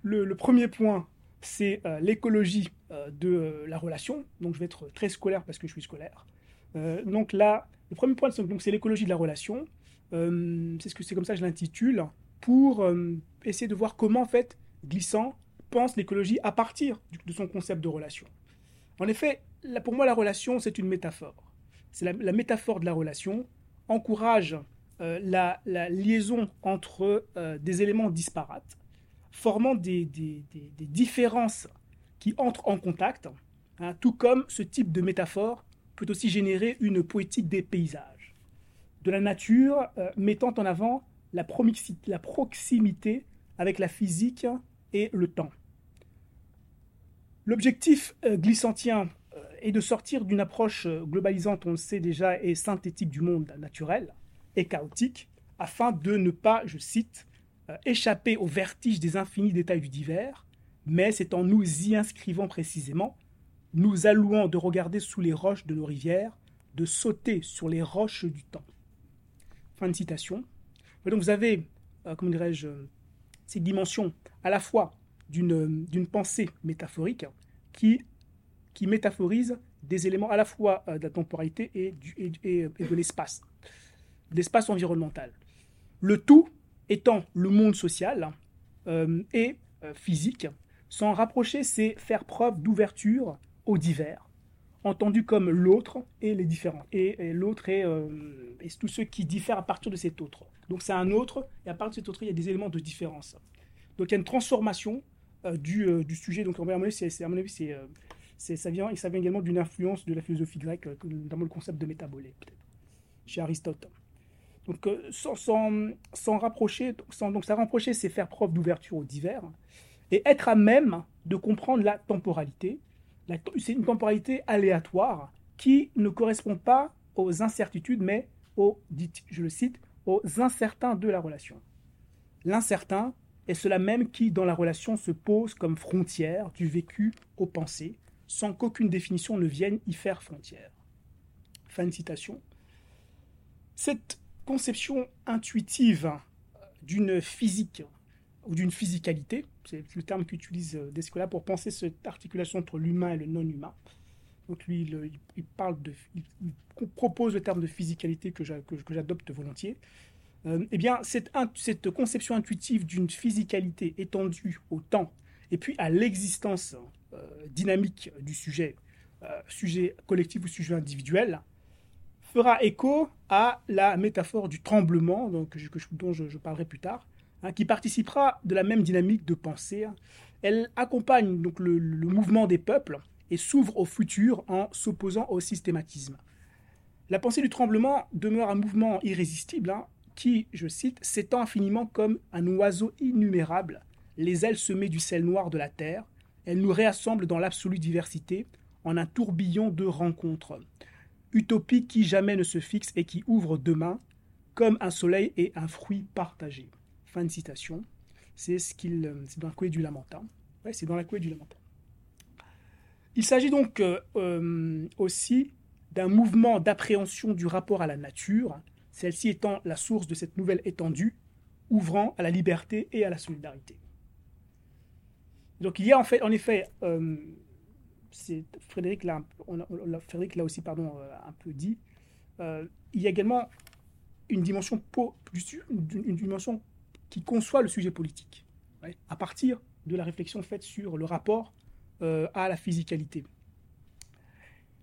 le premier point, c'est euh, l'écologie euh, de euh, la relation. Donc je vais être très scolaire parce que je suis scolaire. donc là, le premier point, c'est l'écologie de la relation. c'est c'est comme ça que je l'intitule pour essayer de voir comment en fait Glissant pense l'écologie à partir de son concept de relation. En effet, pour moi, la relation, c'est une métaphore. C'est la, métaphore de la relation encourage la, liaison entre des éléments disparates formant des, différences qui entrent en contact, hein, tout comme ce type de métaphore peut aussi générer une poétique des paysages, de la nature euh, mettant en avant la, la, proximité avec la physique et le temps. L'objectif euh, glissantien euh, est de sortir d'une approche globalisante, on le sait déjà, et synthétique du monde naturel et chaotique, afin de ne pas, je cite, euh, échapper au vertige des infinis détails du divers, mais c'est en nous y inscrivant précisément, nous allouant de regarder sous les roches de nos rivières, de sauter sur les roches du temps. Fin de citation. donc vous avez, euh, comment dirais-je, ces dimensions à la fois d'une pensée métaphorique qui, qui métaphorise des éléments à la fois euh, de la temporalité et, du, et de l'espace, l'espace environnemental. Le tout étant le monde social euh, et euh, physique. S'en rapprocher, c'est faire preuve d'ouverture au divers, entendu comme l'autre et les différents. Et, l'autre est, euh, tous ceux qui diffèrent à partir de cet autre. Donc c'est un autre, et à partir de cet autre, il y a des éléments de différence. Donc il y a une transformation du, sujet. Donc à mon avis, à mon avis ça, vient, ça vient également d'une influence de la philosophie grecque, notamment le concept de métabolé, chez Aristote. Donc, euh, sans, rapprocher, donc, ça rapprocher, c'est faire preuve d'ouverture au divers et être à même de comprendre la temporalité, C'est une temporalité aléatoire qui ne correspond pas aux incertitudes, mais aux, je le cite, aux incertains de la relation. L'incertain est cela même qui, dans la relation, se pose comme frontière du vécu aux pensées, sans qu'aucune définition ne vienne y faire frontière. Fin de citation. Cette conception intuitive d'une physique ou d'une physicalité, c'est le terme qu'utilise euh, Descola pour penser cette articulation entre l'humain et le non-humain. Donc lui, il, parle de, il, propose le terme de physicalité que j'adopte volontiers. Euh, eh bien, cette, cette conception intuitive d'une physicalité étendue au temps et puis à l'existence euh, dynamique du sujet, sujet collectif ou sujet individuel, fera écho à la métaphore du tremblement, donc, dont je, parlerai plus tard, hein, qui participera de la même dynamique de pensée. Elle accompagne donc le, mouvement des peuples et s'ouvre au futur en s'opposant au systématisme. La pensée du tremblement demeure un mouvement irrésistible hein, qui, je cite, s'étend infiniment comme un oiseau innumérable, les ailes semées du sel noir de la terre. Elle nous réassemble dans l'absolue diversité en un tourbillon de rencontres utopie qui jamais ne se fixe et qui ouvre demain comme un soleil et un fruit partagé. Fin de citation. C'est euh, dans la couée du lamentin. C'est dans la couée du lamentin. Il s'agit donc euh, euh, aussi d'un mouvement d'appréhension du rapport à la nature, celle-ci étant la source de cette nouvelle étendue, ouvrant à la liberté et à la solidarité. Donc il y a en fait, en effet, Frédéric l'a aussi pardon euh, un peu dit. Euh, il y a également une dimension une, dimension qui conçoit le sujet politique à partir de la réflexion faite sur le rapport euh, à la physicalité.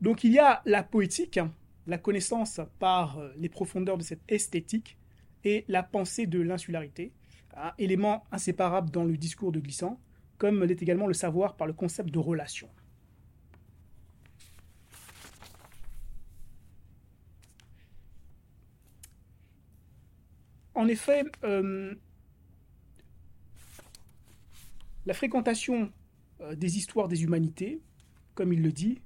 Donc il y a la poétique, la connaissance par les profondeurs de cette esthétique et la pensée de l'insularité, élément inséparable dans le discours de Glissant, comme l'est également le savoir par le concept de relation. En effet, euh, la fréquentation euh, des histoires des humanités, comme il le dit,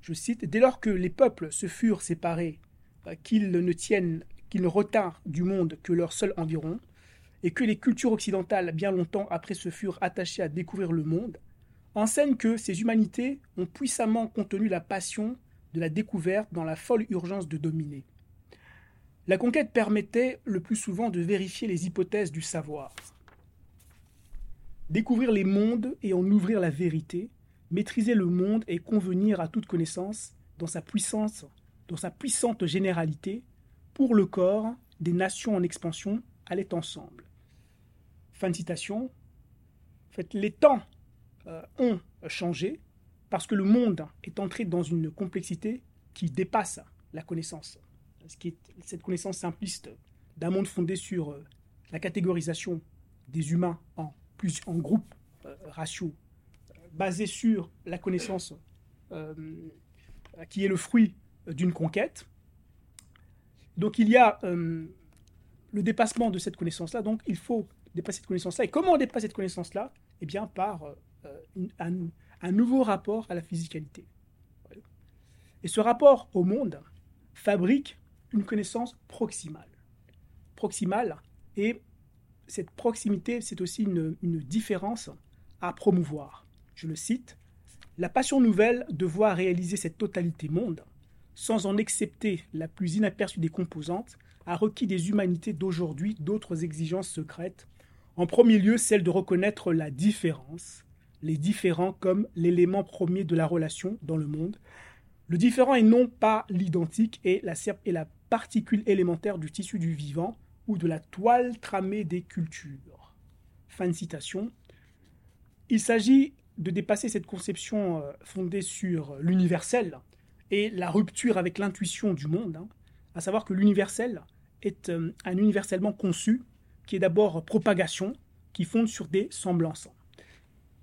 je cite, dès lors que les peuples se furent séparés, euh, qu'ils ne tiennent, qu'ils ne retinrent du monde que leur seul environ, et que les cultures occidentales, bien longtemps après, se furent attachées à découvrir le monde, enseignent que ces humanités ont puissamment contenu la passion de la découverte dans la folle urgence de dominer. La conquête permettait le plus souvent de vérifier les hypothèses du savoir. Découvrir les mondes et en ouvrir la vérité, maîtriser le monde et convenir à toute connaissance dans sa puissance, dans sa puissante généralité, pour le corps des nations en expansion allaient ensemble. Fin de citation. Les temps euh, ont changé parce que le monde est entré dans une complexité qui dépasse la connaissance ce qui est cette connaissance simpliste d'un monde fondé sur euh, la catégorisation des humains en, plus, en groupes euh, ratios, euh, basés sur la connaissance qui est le fruit d'une conquête. Donc il y a le dépassement de cette connaissance-là, donc il faut dépasser cette connaissance-là. Et comment on dépasse cette connaissance-là? Eh bien par un, nouveau rapport à la physicalité. Et ce rapport au monde fabrique une connaissance proximale. Proximale, et cette proximité, c'est aussi une, différence à promouvoir. Je le cite, La passion nouvelle de voir réaliser cette totalité monde, sans en accepter la plus inaperçue des composantes, a requis des humanités d'aujourd'hui d'autres exigences secrètes, en premier lieu celle de reconnaître la différence, les différents comme l'élément premier de la relation dans le monde. Le différent est non pas l'identique et la, et la particules élémentaires du tissu du vivant ou de la toile tramée des cultures. Fin de citation. Il s'agit de dépasser cette conception euh, fondée sur l'universel et la rupture avec l'intuition du monde, hein. à savoir que l'universel est euh, un universellement conçu qui est d'abord propagation, qui fonde sur des semblances.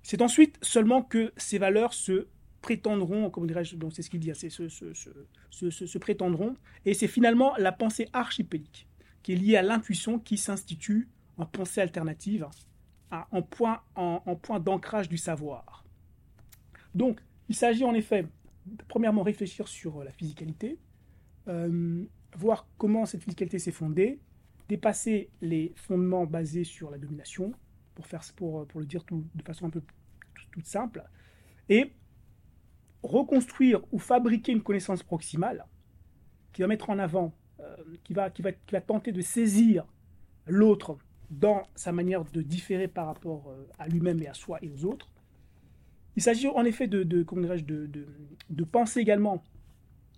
C'est ensuite seulement que ces valeurs se prétendront, comment dirais-je, donc c'est ce qu'il dit, hein, c'est se, se, prétendront, et c'est finalement la pensée archipélique qui est liée à l'intuition qui s'institue en pensée alternative, en point, en, point d'ancrage du savoir. Donc, Il s'agit en effet, premièrement, réfléchir sur la physicalité, euh, voir comment cette physicalité s'est fondée, dépasser les fondements basés sur la domination, pour, faire, pour, pour le dire tout, de façon un peu toute simple, et reconstruire ou fabriquer une connaissance proximale qui va mettre en avant, euh, qui, va, qui, va, qui va tenter de saisir l'autre dans sa manière de différer par rapport euh, à lui-même et à soi et aux autres. Il s'agit en effet de, de, de, de, penser également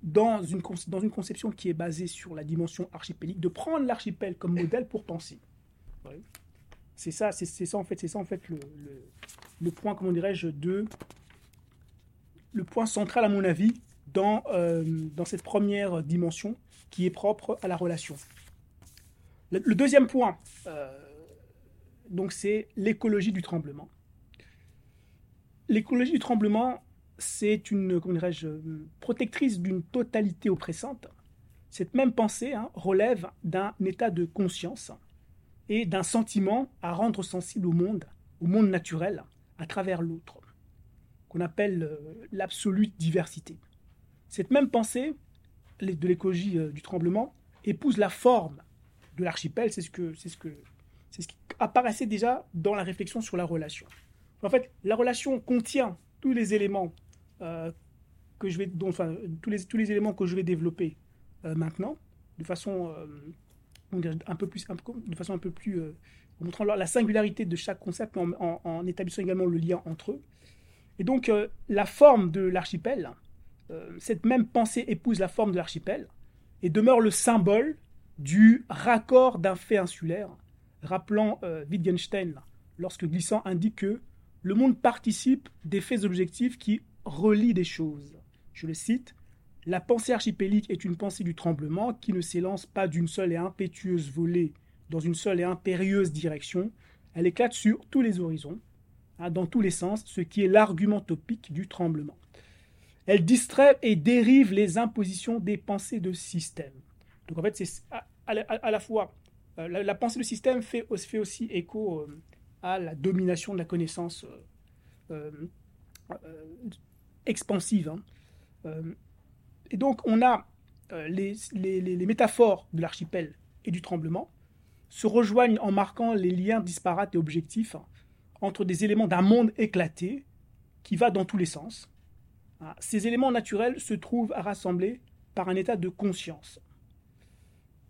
dans une, dans une conception qui est basée sur la dimension archipélique, de prendre l'archipel comme modèle pour penser. C'est ça, c'est ça en fait, c'est ça en fait le, le, le point, comment dirais-je, de le point central à mon avis dans, euh, dans cette première dimension qui est propre à la relation. Le, deuxième point, euh, donc c'est l'écologie du tremblement. L'écologie du tremblement, c'est une protectrice d'une totalité oppressante. Cette même pensée hein, relève d'un état de conscience et d'un sentiment à rendre sensible au monde, au monde naturel, à travers l'autre, qu'on appelle euh, l'absolue diversité. Cette même pensée de l'écologie euh, du tremblement épouse la forme de l'archipel, c'est ce ce ce qui apparaissait déjà dans la réflexion sur la relation. En fait, la relation contient tous les éléments euh, que je vais, enfin, tous les tous les éléments que je vais développer maintenant, de façon un peu plus, de façon un peu plus, en montrant la singularité de chaque concept, en, en, établissant également le lien entre eux. Et donc, la forme de l'archipel, cette même pensée épouse la forme de l'archipel et demeure le symbole du raccord d'un fait insulaire, rappelant euh, Wittgenstein lorsque Glissant indique que le monde participe des faits objectifs qui relient des choses. Je le cite La pensée archipélique est une pensée du tremblement qui ne s'élance pas d'une seule et impétueuse volée dans une seule et impérieuse direction. Elle éclate sur tous les horizons, hein, dans tous les sens, ce qui est l'argument topique du tremblement. Elle distrait et dérive les impositions des pensées de système. Donc en fait, c'est à, la fois, euh, la, pensée du système fait, fait aussi écho euh, à la domination de la connaissance euh, expansive. Hein. et donc on a les, les, métaphores de l'archipel et du tremblement se rejoignent en marquant les liens disparates et objectifs entre des éléments d'un monde éclaté qui va dans tous les sens. Ah, ces éléments naturels se trouvent à rassembler par un état de conscience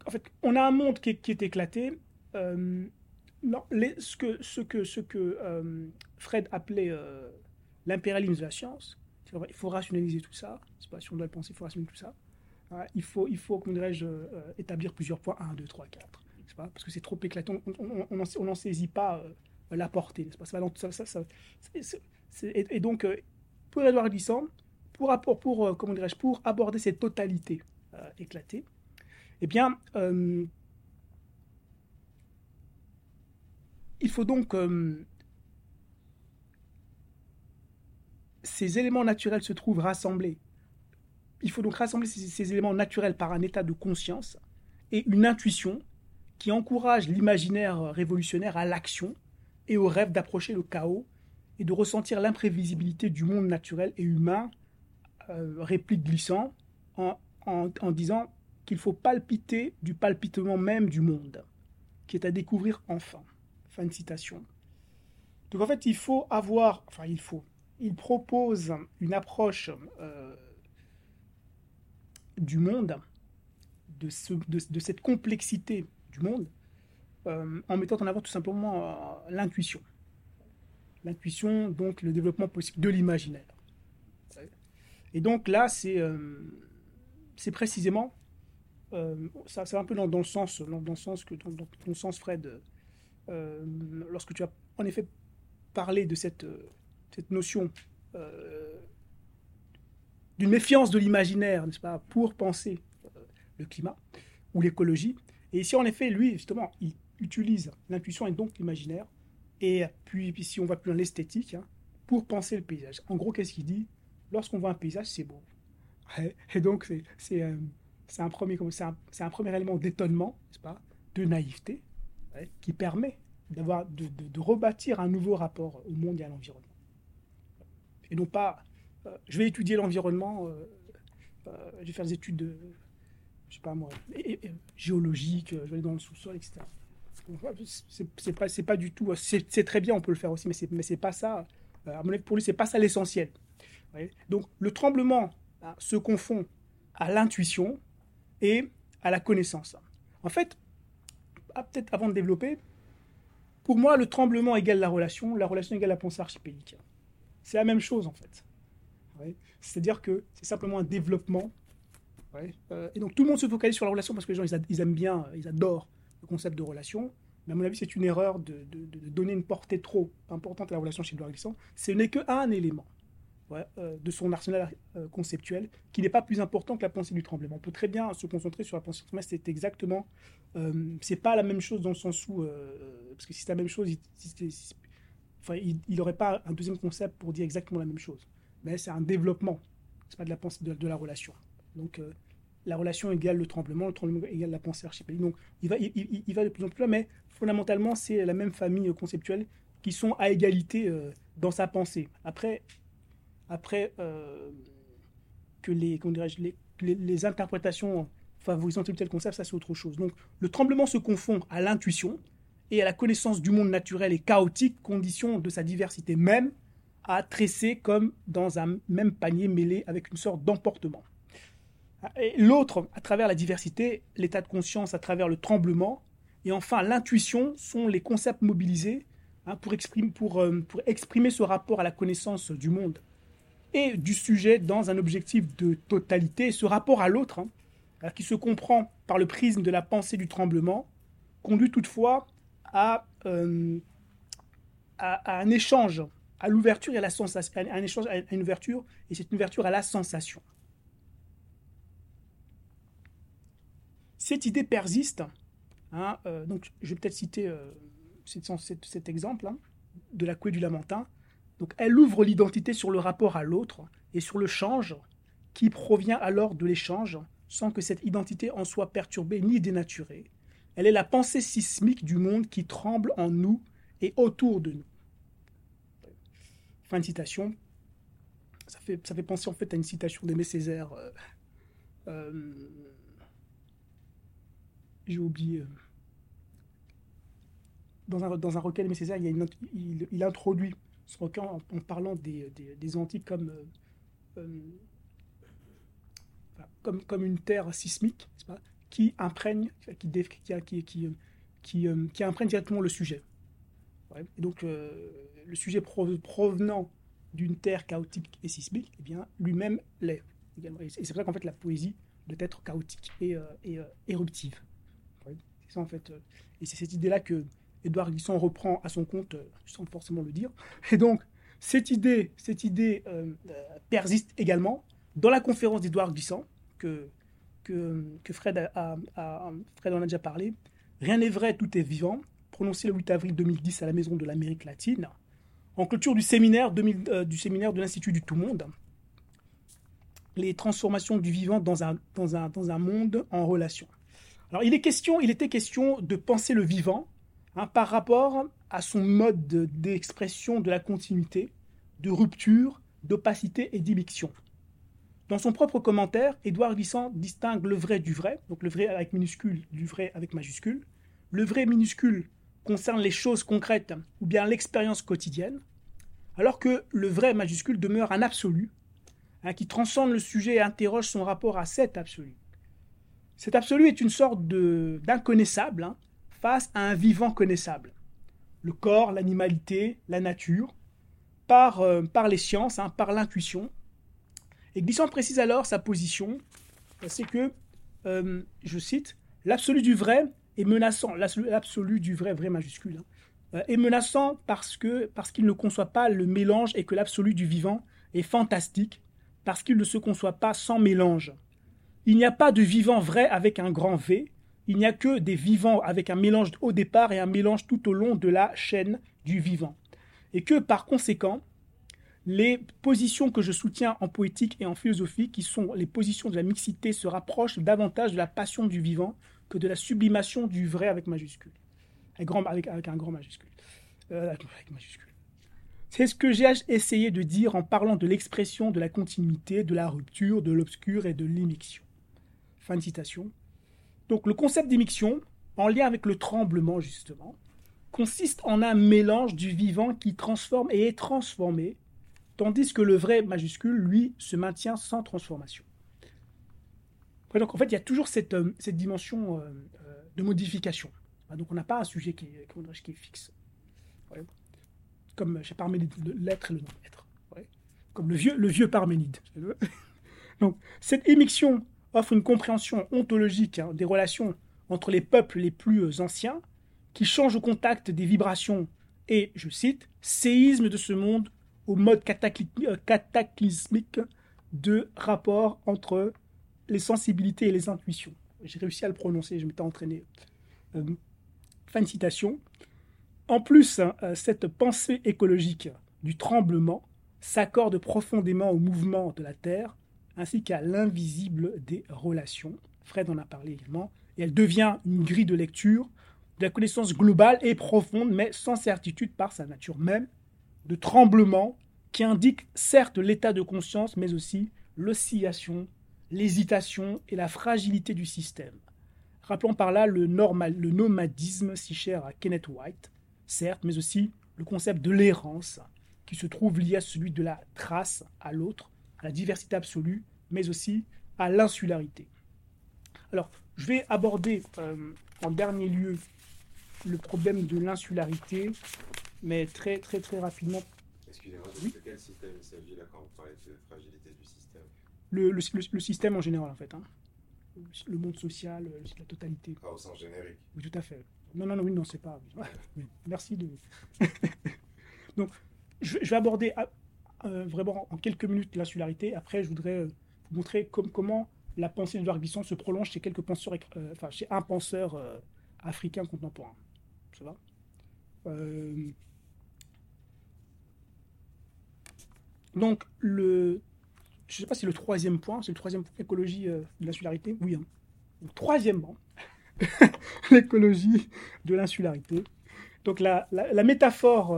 en fait, on a un monde qui est, éclaté. Euh, ce que, euh, Fred appelait euh, l'impérialisme de la science, il faut rationaliser tout ça. Pas, si on doit le penser, il faut rationaliser tout ça. il faut, il faut comment dirais-je, établir plusieurs points 1, 2, 3, 4. Pas, parce que c'est trop éclatant, on n'en saisit pas la portée. Pas, ça, ça, ça, et, et, donc, pour Edouard Glissant, pour, pour, comment pour aborder cette totalité éclatée, eh bien, euh, il faut donc euh, ces éléments naturels se trouvent rassemblés. Il faut donc rassembler ces, éléments naturels par un état de conscience et une intuition qui encourage l'imaginaire révolutionnaire à l'action et au rêve d'approcher le chaos et de ressentir l'imprévisibilité du monde naturel et humain, euh, réplique glissant, en, en disant qu'il faut palpiter du palpitement même du monde, qui est à découvrir enfin. Fin de citation. Donc en fait, il faut avoir, enfin il faut, il propose une approche euh, du monde, de, ce, de, cette complexité du monde, en mettant en avant tout simplement euh, l'intuition. L'intuition, donc le développement possible de l'imaginaire. Et donc là, c'est c'est précisément euh, ça, c'est un peu dans, le sens, dans, le sens que, dans, ton sens, Fred, euh, lorsque tu as en effet parlé de cette, cette notion euh, d'une méfiance de l'imaginaire, n'est-ce pas, pour penser le climat ou l'écologie. Et ici, en effet, lui, justement, il utilise l'intuition et donc l'imaginaire. Et puis, si on va plus dans l'esthétique, hein, pour penser le paysage. En gros, qu'est-ce qu'il dit? Lorsqu'on voit un paysage, c'est beau. Et donc, c'est c'est un, premier, c'est un, premier élément d'étonnement, pas, de naïveté, qui permet d'avoir, de, rebâtir un nouveau rapport au monde et à l'environnement. Et non pas je vais étudier l'environnement, je vais faire des études de, je sais pas moi, géologiques, je vais aller dans le sous-sol, etc. C'est pas, pas du tout. C'est très bien, on peut le faire aussi, mais c'est mais c'est pas ça. À mon avis, pour lui, c'est pas ça l'essentiel. Donc, le tremblement se confond à l'intuition et à la connaissance. En fait, ah, peut-être avant de développer, pour moi, le tremblement égale la relation, la relation égale la pensée archipélique. C'est la même chose en fait. C'est-à-dire que c'est simplement un développement. Euh, et donc tout le monde se focalise sur la relation parce que les gens ils, aiment bien, ils adorent le concept de relation. Mais à mon avis, c'est une erreur de, donner une portée trop importante à la relation chez Edouard Glissant. Ce n'est qu'un élément. Euh, de son arsenal euh, conceptuel, qui n'est pas plus important que la pensée du tremblement. On peut très bien se concentrer sur la pensée du tremblement, c'est exactement, euh, c'est pas la même chose dans le sens où, parce que si c'est la même chose, il n'aurait pas un deuxième concept pour dire exactement la même chose. Mais c'est un développement, c'est pas de la pensée de, la relation. Donc la relation égale le tremblement, le tremblement égale la pensée archipélique. Donc il va, il, va de plus en plus loin, mais fondamentalement c'est la même famille conceptuelle qui sont à égalité dans sa pensée. Après, après, euh, que les, les, les, interprétations favorisant tel ou tel concept, ça c'est autre chose. Donc le tremblement se confond à l'intuition et à la connaissance du monde naturel et chaotique, condition de sa diversité même, à tresser comme dans un même panier mêlé avec une sorte d'emportement. L'autre, à travers la diversité, l'état de conscience à travers le tremblement, et enfin l'intuition sont les concepts mobilisés hein, pour, exprimer, pour, euh, pour exprimer ce rapport à la connaissance du monde et du sujet dans un objectif de totalité. Ce rapport à l'autre, hein, qui se comprend par le prisme de la pensée du tremblement, conduit toutefois à, euh, un échange, à l'ouverture et à la sensation, un échange, à une ouverture, et c'est une ouverture à la sensation. Cette idée persiste. Hein, euh, donc, je vais peut-être citer euh, cet, exemple hein, de la couée du Lamentin. Donc elle ouvre l'identité sur le rapport à l'autre et sur le change qui provient alors de l'échange sans que cette identité en soit perturbée ni dénaturée. Elle est la pensée sismique du monde qui tremble en nous et autour de nous. Fin de citation. Ça fait, ça fait penser en fait à une citation d'Aimé Césaire. Euh, j'ai oublié. Euh, dans un, dans un recueil d'Aimé Césaire, il, il, il introduit en, parlant des, des, Antilles comme, euh, euh, comme, comme une terre sismique qui imprègne, qui, qui, qui, qui, imprègne directement le sujet. donc, le sujet provenant d'une terre chaotique et sismique, eh bien, lui-même l'est. Et c'est pour ça qu'en fait, la poésie doit être chaotique et, et éruptive. En fait. Et c'est cette idée-là que Édouard Glissant reprend à son compte, euh, sans forcément le dire. Et donc, cette idée, cette idée euh, euh, persiste également dans la conférence d'Édouard Glissant, que, que, Fred, a, Fred en a déjà parlé. Rien n'est vrai, tout est vivant, prononcé le 8 avril 2010 à la Maison de l'Amérique latine, en clôture du séminaire, du séminaire de l'Institut du Tout-Monde. Les transformations du vivant dans un, dans, un, dans un monde en relation. Il, était question de penser le vivant Hein, par rapport à son mode d'expression de, la continuité, de rupture, d'opacité et d'immixtion. Dans son propre commentaire, Édouard Glissant distingue le vrai du vrai, donc le vrai avec minuscule du vrai avec majuscule. Le vrai minuscule concerne les choses concrètes ou bien l'expérience quotidienne, alors que le vrai majuscule demeure un absolu, hein, qui transcende le sujet et interroge son rapport à cet absolu. Cet absolu est une sorte d'inconnaissable, hein, face à un vivant connaissable. Le corps, l'animalité, la nature, par, euh, les sciences, hein, par l'intuition. Et Glissant précise alors sa position, c'est que, euh, je cite, l'absolu du vrai est menaçant, l'absolu du vrai, vrai majuscule, hein, euh, est menaçant parce qu'il ne conçoit pas le mélange et que l'absolu du vivant est fantastique, parce qu'il ne se conçoit pas sans mélange. Il n'y a pas de vivant vrai avec un grand V, il n'y a que des vivants avec un mélange au départ et un mélange tout au long de la chaîne du vivant. Et que par conséquent, les positions que je soutiens en poétique et en philosophie, qui sont les positions de la mixité, se rapprochent davantage de la passion du vivant que de la sublimation du vrai avec majuscule. Avec, un grand majuscule. Euh, majuscule. C'est ce que j'ai essayé de dire en parlant de l'expression de la continuité, de la rupture, de l'obscur et de l'immixtion. Fin de citation. Donc le concept d'immixtion, en lien avec le tremblement justement, consiste en un mélange du vivant qui transforme et est transformé, tandis que le vrai majuscule, lui, se maintient sans transformation. donc en fait, il y a toujours cette, euh, cette dimension euh, euh, de modification. Donc on n'a pas un sujet qui est, fixe comme chez Parménide, l'être et le non-être. Comme le vieux, le vieux Parménide. Donc, cette émission offre une compréhension ontologique hein, des relations entre les peuples les plus euh, anciens, qui changent au contact des vibrations et, je cite, séisme de ce monde au mode euh, cataclysmique de rapport entre les sensibilités et les intuitions. J'ai réussi à le prononcer, je m'étais entraîné. Euh, fin de citation. En plus, hein, cette pensée écologique du tremblement s'accorde profondément au mouvement de la Terre ainsi qu'à l'invisible des relations. Fred en a parlé également. Et elle devient une grille de lecture de la connaissance globale et profonde, mais sans certitude par sa nature même, de tremblement qui indique certes l'état de conscience, mais aussi l'oscillation, l'hésitation et la fragilité du système. Rappelons par là le, le nomadisme si cher à Kenneth White, certes, mais aussi le concept de l'errance, qui se trouve lié à celui de la trace à l'autre, à la diversité absolue, mais aussi à l'insularité. Alors, je vais aborder euh, en dernier lieu le problème de l'insularité, mais très très très rapidement. Excusez-moi, de quel système il s'agit là quand vous parlez de fragilité du système? Le, le, système en général en fait. Hein. Le monde social, la totalité. Ah, au sens générique. Oui, tout à fait. Non, non, non, oui, non, c'est pas. Merci de. Donc, je, vais aborder ah, euh, vraiment en quelques minutes l'insularité. Après, je voudrais euh, vous montrer comment la pensée d'Edouard Glissant se prolonge chez quelques penseurs, euh, enfin, chez un penseur africain contemporain. Ça va? Donc, le. Je ne sais pas si le troisième point, c'est le troisième point, écologie de l'insularité. Oui, hein. troisièmement, l'écologie de l'insularité. Donc la, la, métaphore,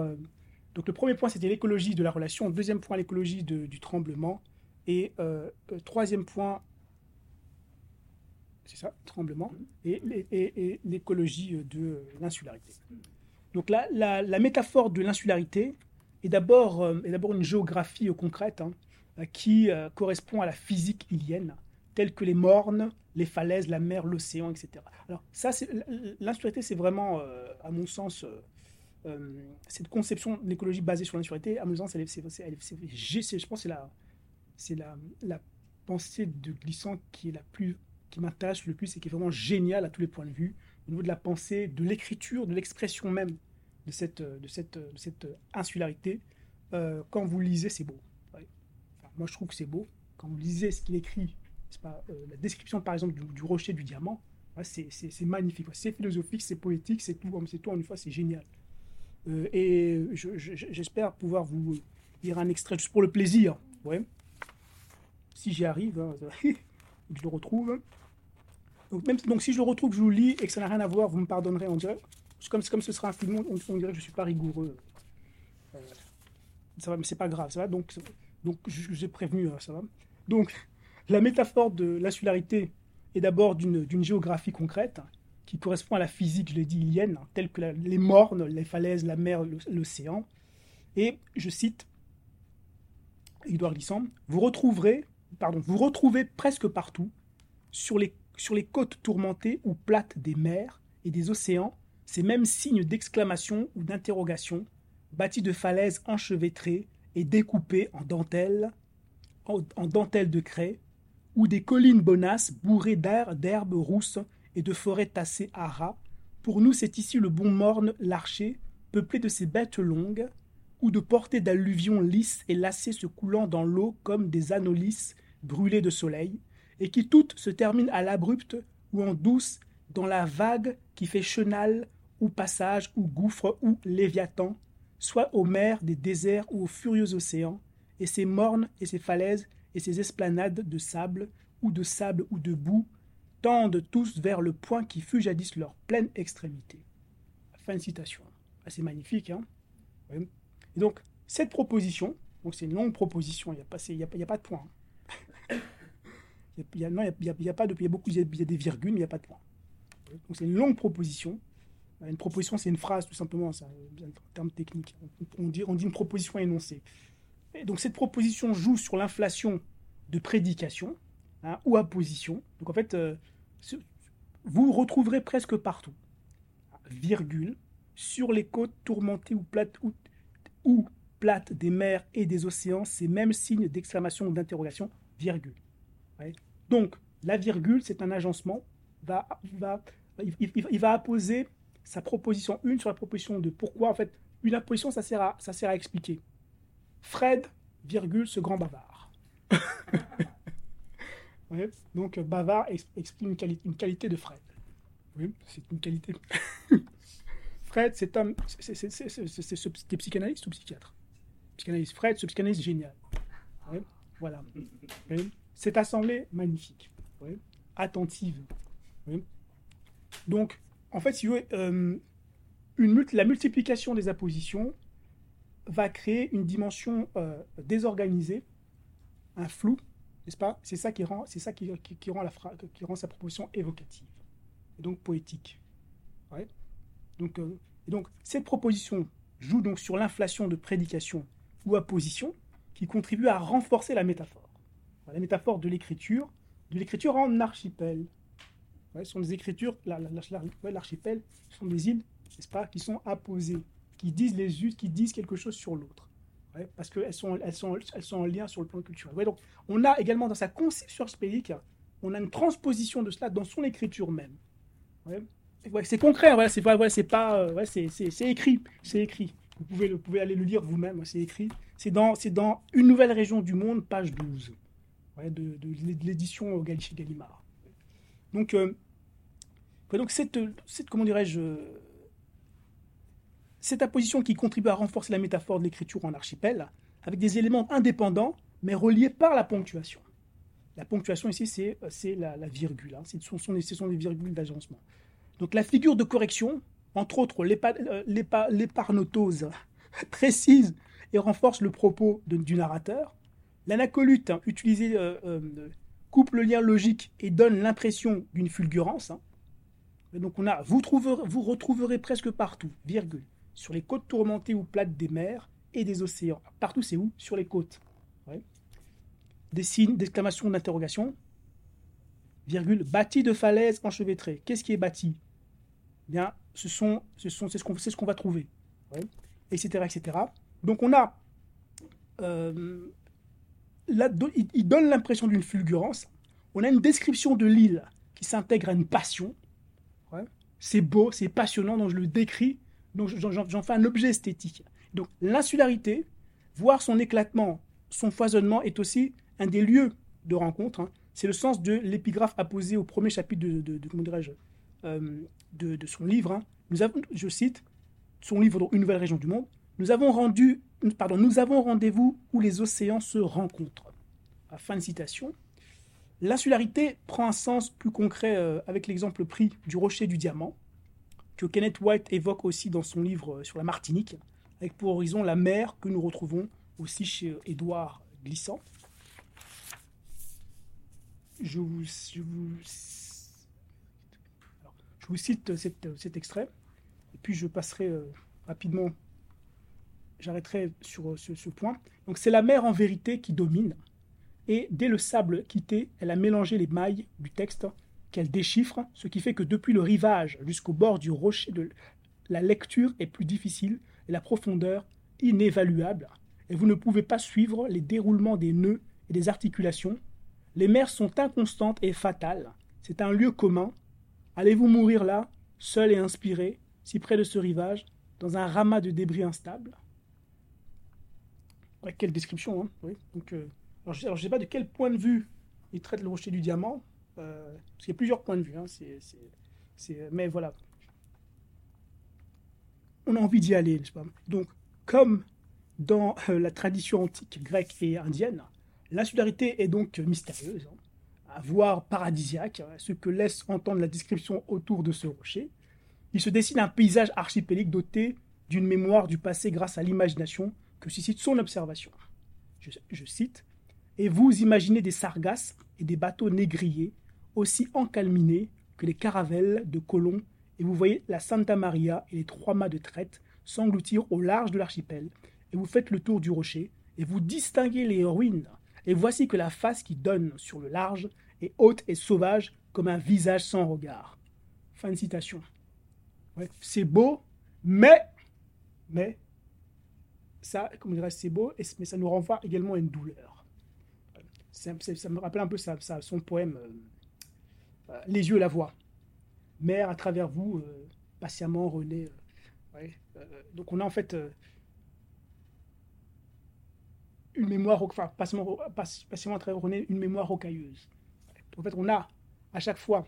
donc le premier point c'était l'écologie de la relation, deuxième point l'écologie du tremblement, et euh, euh, troisième point, c'est ça, tremblement, et, et, l'écologie de l'insularité. Donc la, la, métaphore de l'insularité est d'abord une géographie concrète hein, qui correspond à la physique ilienne tels que les mornes, les falaises, la mer, l'océan, etc. Alors ça, l'insularité, c'est vraiment, euh, à mon sens, euh, euh, cette conception de l'écologie basée sur l'insularité, à mon sens, elle, je pense c'est la, c'est la, pensée de Glissant qui est m'intéresse le plus et qui est vraiment géniale à tous les points de vue, au niveau de la pensée, de l'écriture, de l'expression même de cette, insularité. quand vous lisez, c'est beau. moi, je trouve que c'est beau. Quand vous lisez ce qu'il écrit pas, euh, la description, par exemple, du, rocher du diamant, c'est magnifique. C'est philosophique, c'est poétique, c'est tout, c'est tout en une fois, c'est génial. Euh, et j'espère pouvoir vous lire un extrait juste pour le plaisir. Ouais. Si j'y arrive, hein, je le retrouve. Donc, même, donc si je le retrouve, je vous lis et que ça n'a rien à voir, vous me pardonnerez, on dirait. Comme, comme ce sera un film, on, dirait que je ne suis pas rigoureux. Euh, ça va, mais c'est pas grave, ça va. Donc, donc j'ai prévenu, hein, ça va. Donc, la métaphore de l'insularité est d'abord d'une géographie concrète qui correspond à la physique, je l'ai dit, ilienne, telle que les mornes, les falaises, la mer, l'océan. Et je cite Edouard Glissant, vous retrouverez, pardon, vous retrouvez presque partout, sur les, sur les côtes tourmentées ou plates des mers et des océans, ces mêmes signes d'exclamation ou d'interrogation, bâtis de falaises enchevêtrées et découpées en dentelles, en, en dentelles de craie, ou des collines bonasses bourrées d'herbes rousses et de forêts tassées à ras. Pour nous, c'est ici le bon morne, l'archer, peuplé de ces bêtes longues, ou de portées d'alluvions lisses et lacées se coulant dans l'eau comme des anolis brûlés de soleil, et qui toutes se terminent à l'abrupte ou en douce dans la vague qui fait chenal ou passage ou gouffre ou léviathan, soit aux mers des déserts ou aux furieux océans, et ces mornes et ces falaises et ces esplanades de sable, ou de sable ou de boue, tendent tous vers le point qui fut jadis leur pleine extrémité. Fin de citation. Assez magnifique, hein Et donc, cette proposition, donc c'est une longue proposition, il n'y a, pas- a, pas- de point. hein. Il y a, il y a- pas de, il y a beaucoup, il y a, des virgules, mais il n'y a pas de point. Donc c'est une longue proposition. Euh, Une proposition, c'est une phrase, tout simplement, c'est un, un terme technique. On dit, une proposition énoncée. Et donc cette proposition joue sur l'inflation de prédication hein, ou apposition. Donc en fait, euh, vous retrouverez presque partout, virgule, sur les côtes tourmentées ou plates, ou, plates des mers et des océans, ces mêmes signes d'exclamation ou d'interrogation, virgule. Donc la virgule, c'est un agencement, va, va, il, va apposer sa proposition 1 sur la proposition 2. Pourquoi? En fait, une apposition, ça sert ça sert à expliquer. Fred, virgule, ce grand bavard. Donc, euh, bavard ex- exprime une, quali- une qualité de Fred. Oui, c'est une qualité. Fred, c'est- c'est- C'était psychanalyste ou psychiatre Psychanalyste. Fred, ce psychanalyste génial. Ouais, Voilà. Oui. Cette assemblée magnifique. Oui. Attentive. Oui. Donc, en fait, si vous voulez, euh, une la multiplication des appositions va créer une dimension euh, désorganisée, un flou, n'est-ce pas? C'est ça qui rend, qui, rend la sa proposition évocative, et donc poétique. Donc, euh, et donc cette proposition joue donc sur l'inflation de prédication ou apposition, qui contribue à renforcer la métaphore. La métaphore de l'écriture, de l'écriture en archipel. Ouais, sont des écritures, la- la- la- l'archipel, ce sont des îles, n'est-ce pas, qui sont apposées, qui disent les unes, qui disent quelque chose sur l'autre. Parce qu'elles sont, elles sont, elles sont en lien sur le plan culturel. Donc, on a également dans sa conception archipélique, on a une transposition de cela dans son écriture même. C'est concret, voilà, c'est pas, c'est pas, euh, c'est, écrit, c'est écrit. Vous pouvez, vous pouvez aller le lire vous-même, c'est écrit. C'est dans, dans Une nouvelle région du monde, page 12, ouais, de, de l'édition Gallimard. Donc, euh, donc cette, cette, comment dirais-je, euh, cette apposition qui contribue à renforcer la métaphore de l'écriture en archipel, avec des éléments indépendants, mais reliés par la ponctuation. La ponctuation ici, c'est c'est la, virgule. hein. Ce sont, ce sont des virgules d'agencement. Donc la figure de correction, entre autres euh, l'épa- l'épargnotose, précise et renforce le propos du narrateur. L'anacolute, hein, euh, euh, coupe le lien logique et donne l'impression d'une fulgurance. hein. Donc on a, vous retrouverez presque partout, virgule, sur les côtes tourmentées ou plates des mers et des océans. Partout, c'est où? Sur les côtes. Des signes d'exclamation, d'interrogation. Virgule, bâti de falaises enchevêtrées. Qu'est-ce qui est bâti? Bien, ce sont, ce sont, c'est ce qu'on, ce qu'on va trouver, etc., etc. Donc on a, euh, là, il, il donne l'impression d'une fulgurance. On a une description de l'île qui s'intègre à une passion. C'est beau, c'est passionnant, donc je le décris, donc j'en, fais un objet esthétique. Donc l'insularité, voir son éclatement, son foisonnement est aussi un des lieux de rencontre. hein. C'est le sens de l'épigraphe apposé au premier chapitre de, de- euh, son livre. hein. Je cite, son livre Une nouvelle région du monde. Nous avons rendu, nous avons rendez-vous où les océans se rencontrent. À fin de citation. L'insularité prend un sens plus concret euh, avec l'exemple pris du rocher du diamant, que Kenneth White évoque aussi dans son livre euh, sur la Martinique, avec pour horizon la mer que nous retrouvons aussi chez euh, Édouard Glissant. Je vous, cite cet, cet extrait, et puis je passerai euh, rapidement, j'arrêterai sur euh, ce point. Donc c'est la mer en vérité qui domine, et dès le sable quitté, elle a mélangé les mailles du texte qu'elle déchiffre, ce qui fait que depuis le rivage jusqu'au bord du rocher, de, la lecture est plus difficile et la profondeur inévaluable, et vous ne pouvez pas suivre les déroulements des nœuds et des articulations. Les mers sont inconstantes et fatales. C'est un lieu commun. Allez-vous mourir là, seul et inspiré, si près de ce rivage, dans un ramas de débris instables? Quelle description, hein. Donc, euh, alors, je ne sais pas de quel point de vue il traite le rocher du diamant, euh, y a plusieurs points de vue. hein, mais voilà. On a envie d'y aller, n'est-ce Donc, comme dans euh, la tradition antique grecque et indienne, l'insularité est donc mystérieuse, hein, voire paradisiaque, hein, ce que laisse entendre la description autour de ce rocher. Il se dessine un paysage archipélique doté d'une mémoire du passé grâce à l'imagination que suscite son observation. Je cite Et vous imaginez des sargasses et des bateaux négriers aussi encalminés que les caravelles de colons, et vous voyez la Santa Maria et les trois mâts de traite s'engloutir au large de l'archipel, et vous faites le tour du rocher, et vous distinguez les ruines, et voici que la face qui donne sur le large est haute et sauvage comme un visage sans regard. Fin de citation. C'est beau, mais, mais, ça, comme c'est beau, mais ça nous renvoie également à une douleur. Ça me rappelle un peu ça, son poème euh, Les yeux, la voix. Mère, à travers vous, euh, patiemment, René. euh, euh, donc on a en fait euh, une mémoire, enfin, patiemment, patiemment à travers René, une mémoire rocailleuse. En fait, on a à chaque fois.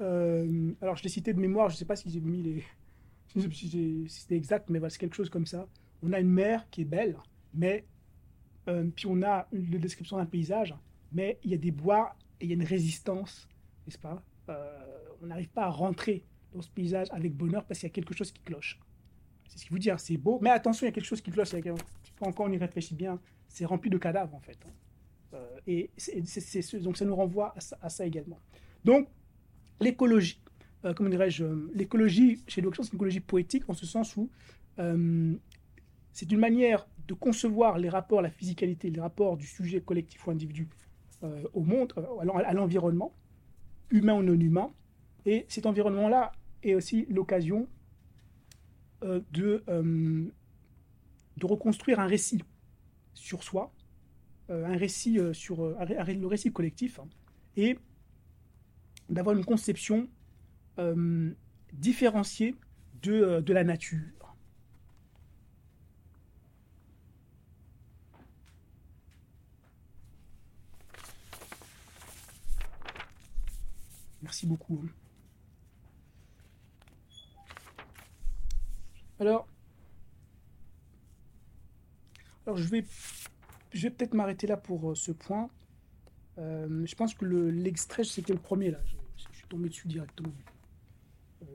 euh, alors, je l'ai cité de mémoire, je ne sais pas si j'ai mis les. si c'était exact, mais c'est quelque chose comme ça. On a une mer qui est belle, mais. euh, puis on a une, une description d'un paysage, mais il y a des bois et il y a une résistance, n'est-ce pas Euh, On n'arrive pas à rentrer dans ce paysage avec bonheur parce qu'il y a quelque chose qui cloche. C'est ce qui vous dit, hein, c'est beau, mais attention, il y a quelque chose qui cloche. Quand on y réfléchit bien, c'est rempli de cadavres en fait. hein. Euh, et donc ça nous renvoie à ça, également. Donc l'écologie, euh, comment dirais-je, l'écologie chez Locke, c'est une écologie poétique en ce sens où euh, c'est une manière de concevoir les rapports, la physicalité, les rapports du sujet collectif ou individu au monde, à l'environnement, humain ou non humain. Et cet environnement-là est aussi l'occasion euh, de, euh, de reconstruire un récit sur soi, euh, un récit le récit collectif, hein, et d'avoir une conception différenciée de la nature. Merci beaucoup. hein. Alors, alors je vais, je vais peut-être m'arrêter là pour euh, ce point. Euh, je pense que le- l'extrait, c'était le premier là. Je, je suis tombé dessus directement. Euh,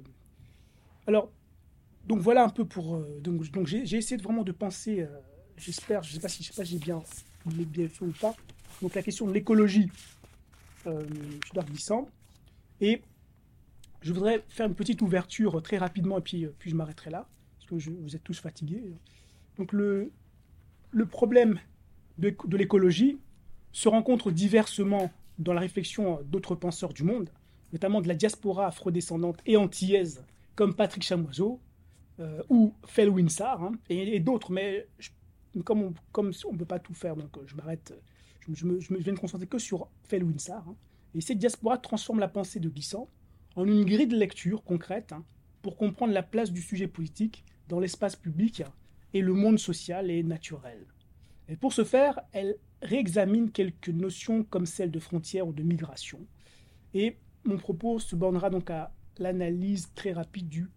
alors, donc voilà un peu pour. donc donc j'ai essayé de vraiment de penser. J'espère, je sais pas si je sais pas j'ai bien, bien fait ou pas. Donc la question de l'écologie chez Dark Glissant. Et je voudrais faire une petite ouverture très rapidement et puis, euh, puis je m'arrêterai là, parce que vous êtes tous fatigués. Donc le, le problème de, l'écologie se rencontre diversement dans la réflexion d'autres penseurs du monde, notamment de la diaspora afrodescendante et antillaise, comme Patrick Chamoiseau euh, ou Felwinsar, hein, et, d'autres, mais je- comme on ne peut pas tout faire, donc euh, je m'arrête, je, me- je me, me- viens de concentrer que sur Felwinsar. hein. Et cette diaspora transforme la pensée de Glissant en une grille de lecture concrète hein, pour comprendre la place du sujet politique dans l'espace public et le monde social et naturel. Et pour ce faire, elle réexamine quelques notions comme celle de frontières ou de migration. Et mon propos se bornera donc à l'analyse très rapide du,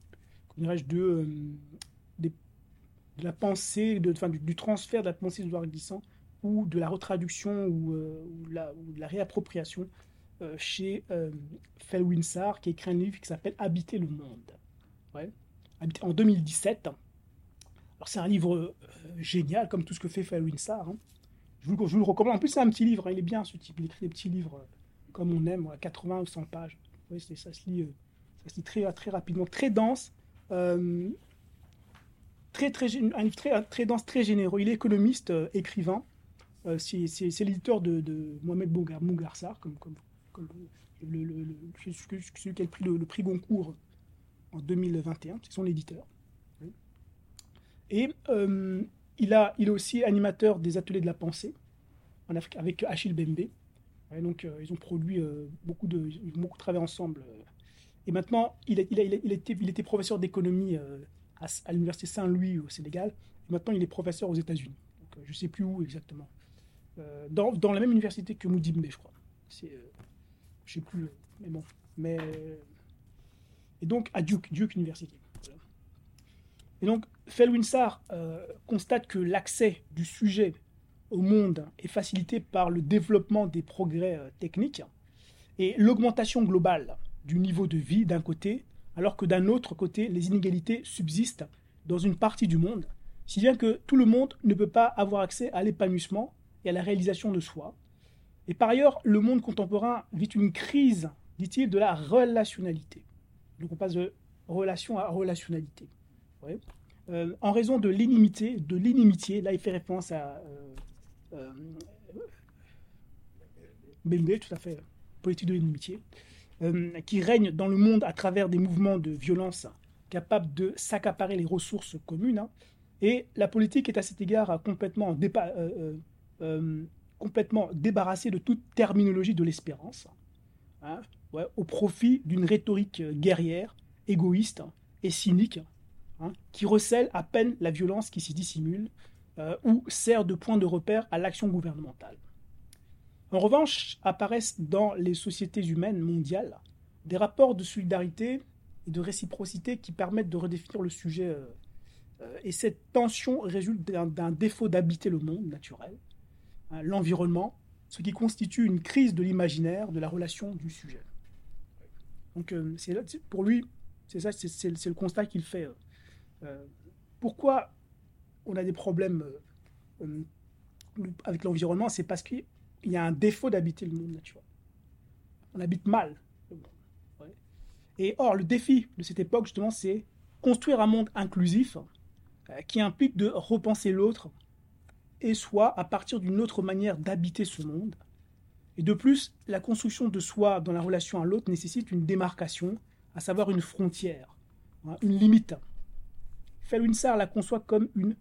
dirais-je, de, euh, de la pensée, de, enfin, du, du transfert de la pensée d'Edouard Glissant ou de la retraduction ou, euh, ou de la réappropriation chez euh, Felwinsar, qui a écrit un livre qui s'appelle Habiter le monde. En 2017. Alors c'est un livre euh, génial, comme tout ce que fait Felwinsar. hein. Je, vous, le- vous recommande. En plus, c'est un petit livre. hein. Il est bien, ce type. Il écrit des petits livres euh, comme on aime, à 80 ou 100 pages. Ça, se lit, euh, ça se lit très, très rapidement, très dense. euh, très, très, un livre très, dense, très généreux. Il est économiste, euh, écrivain. Euh, c'est l'éditeur de, de Mohamed Bougar, Mougarsar, comme, comme, le, le- le- celui qui a pris le, prix Goncourt en 2021. C'est son éditeur. Oui. Et euh, il, a, il est aussi animateur des ateliers de la pensée en Afrique avec Achille Bembe. Donc euh, ils ont produit euh, beaucoup de, ils ont beaucoup travaillé ensemble. Et maintenant, il, a- il, a- il, a- il était, il était professeur d'économie à, à l'université Saint-Louis au Sénégal. Et maintenant, il est professeur aux États-Unis. Je ne sais plus où exactement. Dans, dans la même université que Moudimbe, je crois. C'est, je sais plus, euh, mais bon. Mais et donc à Duke, Duke University. Et donc Felwinsar euh, constate que l'accès du sujet au monde est facilité par le développement des progrès euh, techniques et l'augmentation globale du niveau de vie d'un côté, alors que d'un autre côté, les inégalités subsistent dans une partie du monde, si bien que tout le monde ne peut pas avoir accès à l'épanouissement et à la réalisation de soi. Et par ailleurs, le monde contemporain vit une crise, dit-il, de la relationnalité. Donc on passe de relation à relationnalité. Euh, en raison de l'inimité, de l'inimitié, là il fait référence à euh, euh, tout à fait, politique de l'inimitié, euh, qui règne dans le monde à travers des mouvements de violence capables de s'accaparer les ressources communes. Hein. Et la politique est à cet égard complètement, complètement débarrassée de toute terminologie de l'espérance, hein, au profit d'une rhétorique guerrière, égoïste et cynique, Hein, qui recèle à peine la violence qui s'y dissimule euh, ou sert de point de repère à l'action gouvernementale. En revanche, apparaissent dans les sociétés humaines mondiales des rapports de solidarité et de réciprocité qui permettent de redéfinir le sujet. Euh, euh, et cette tension résulte d'un défaut d'habiter le monde naturel, hein, l'environnement, ce qui constitue une crise de l'imaginaire, de la relation du sujet. Donc, pour lui, c'est ça, c'est le constat qu'il fait euh, pourquoi on a des problèmes euh, euh, avec l'environnement C'est parce qu'il y a un défaut d'habiter le monde naturel. On habite mal. Et or, le défi de cette époque, justement, c'est construire un monde inclusif qui implique de repenser l'autre et soit à partir d'une autre manière d'habiter ce monde. Et de plus, la construction de soi dans la relation à l'autre nécessite une démarcation, à savoir une frontière, hein, une limite. Felwinsar la conçoit comme une,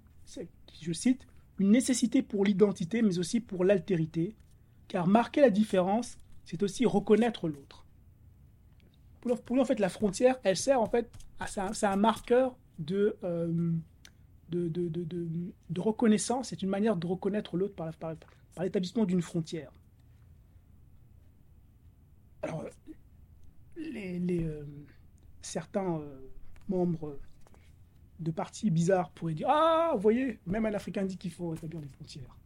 je cite, une nécessité pour l'identité, mais aussi pour l'altérité, car marquer la différence, c'est aussi reconnaître l'autre. Pour lui, en fait, la frontière, elle sert en fait, c'est un, marqueur de, euh, de, reconnaissance, c'est une manière de reconnaître l'autre par, l'établissement d'une frontière. Alors, les, euh, certains euh, membres de partis bizarres pourraient dire Ah, vous voyez, même un Africain dit qu'il faut établir des frontières.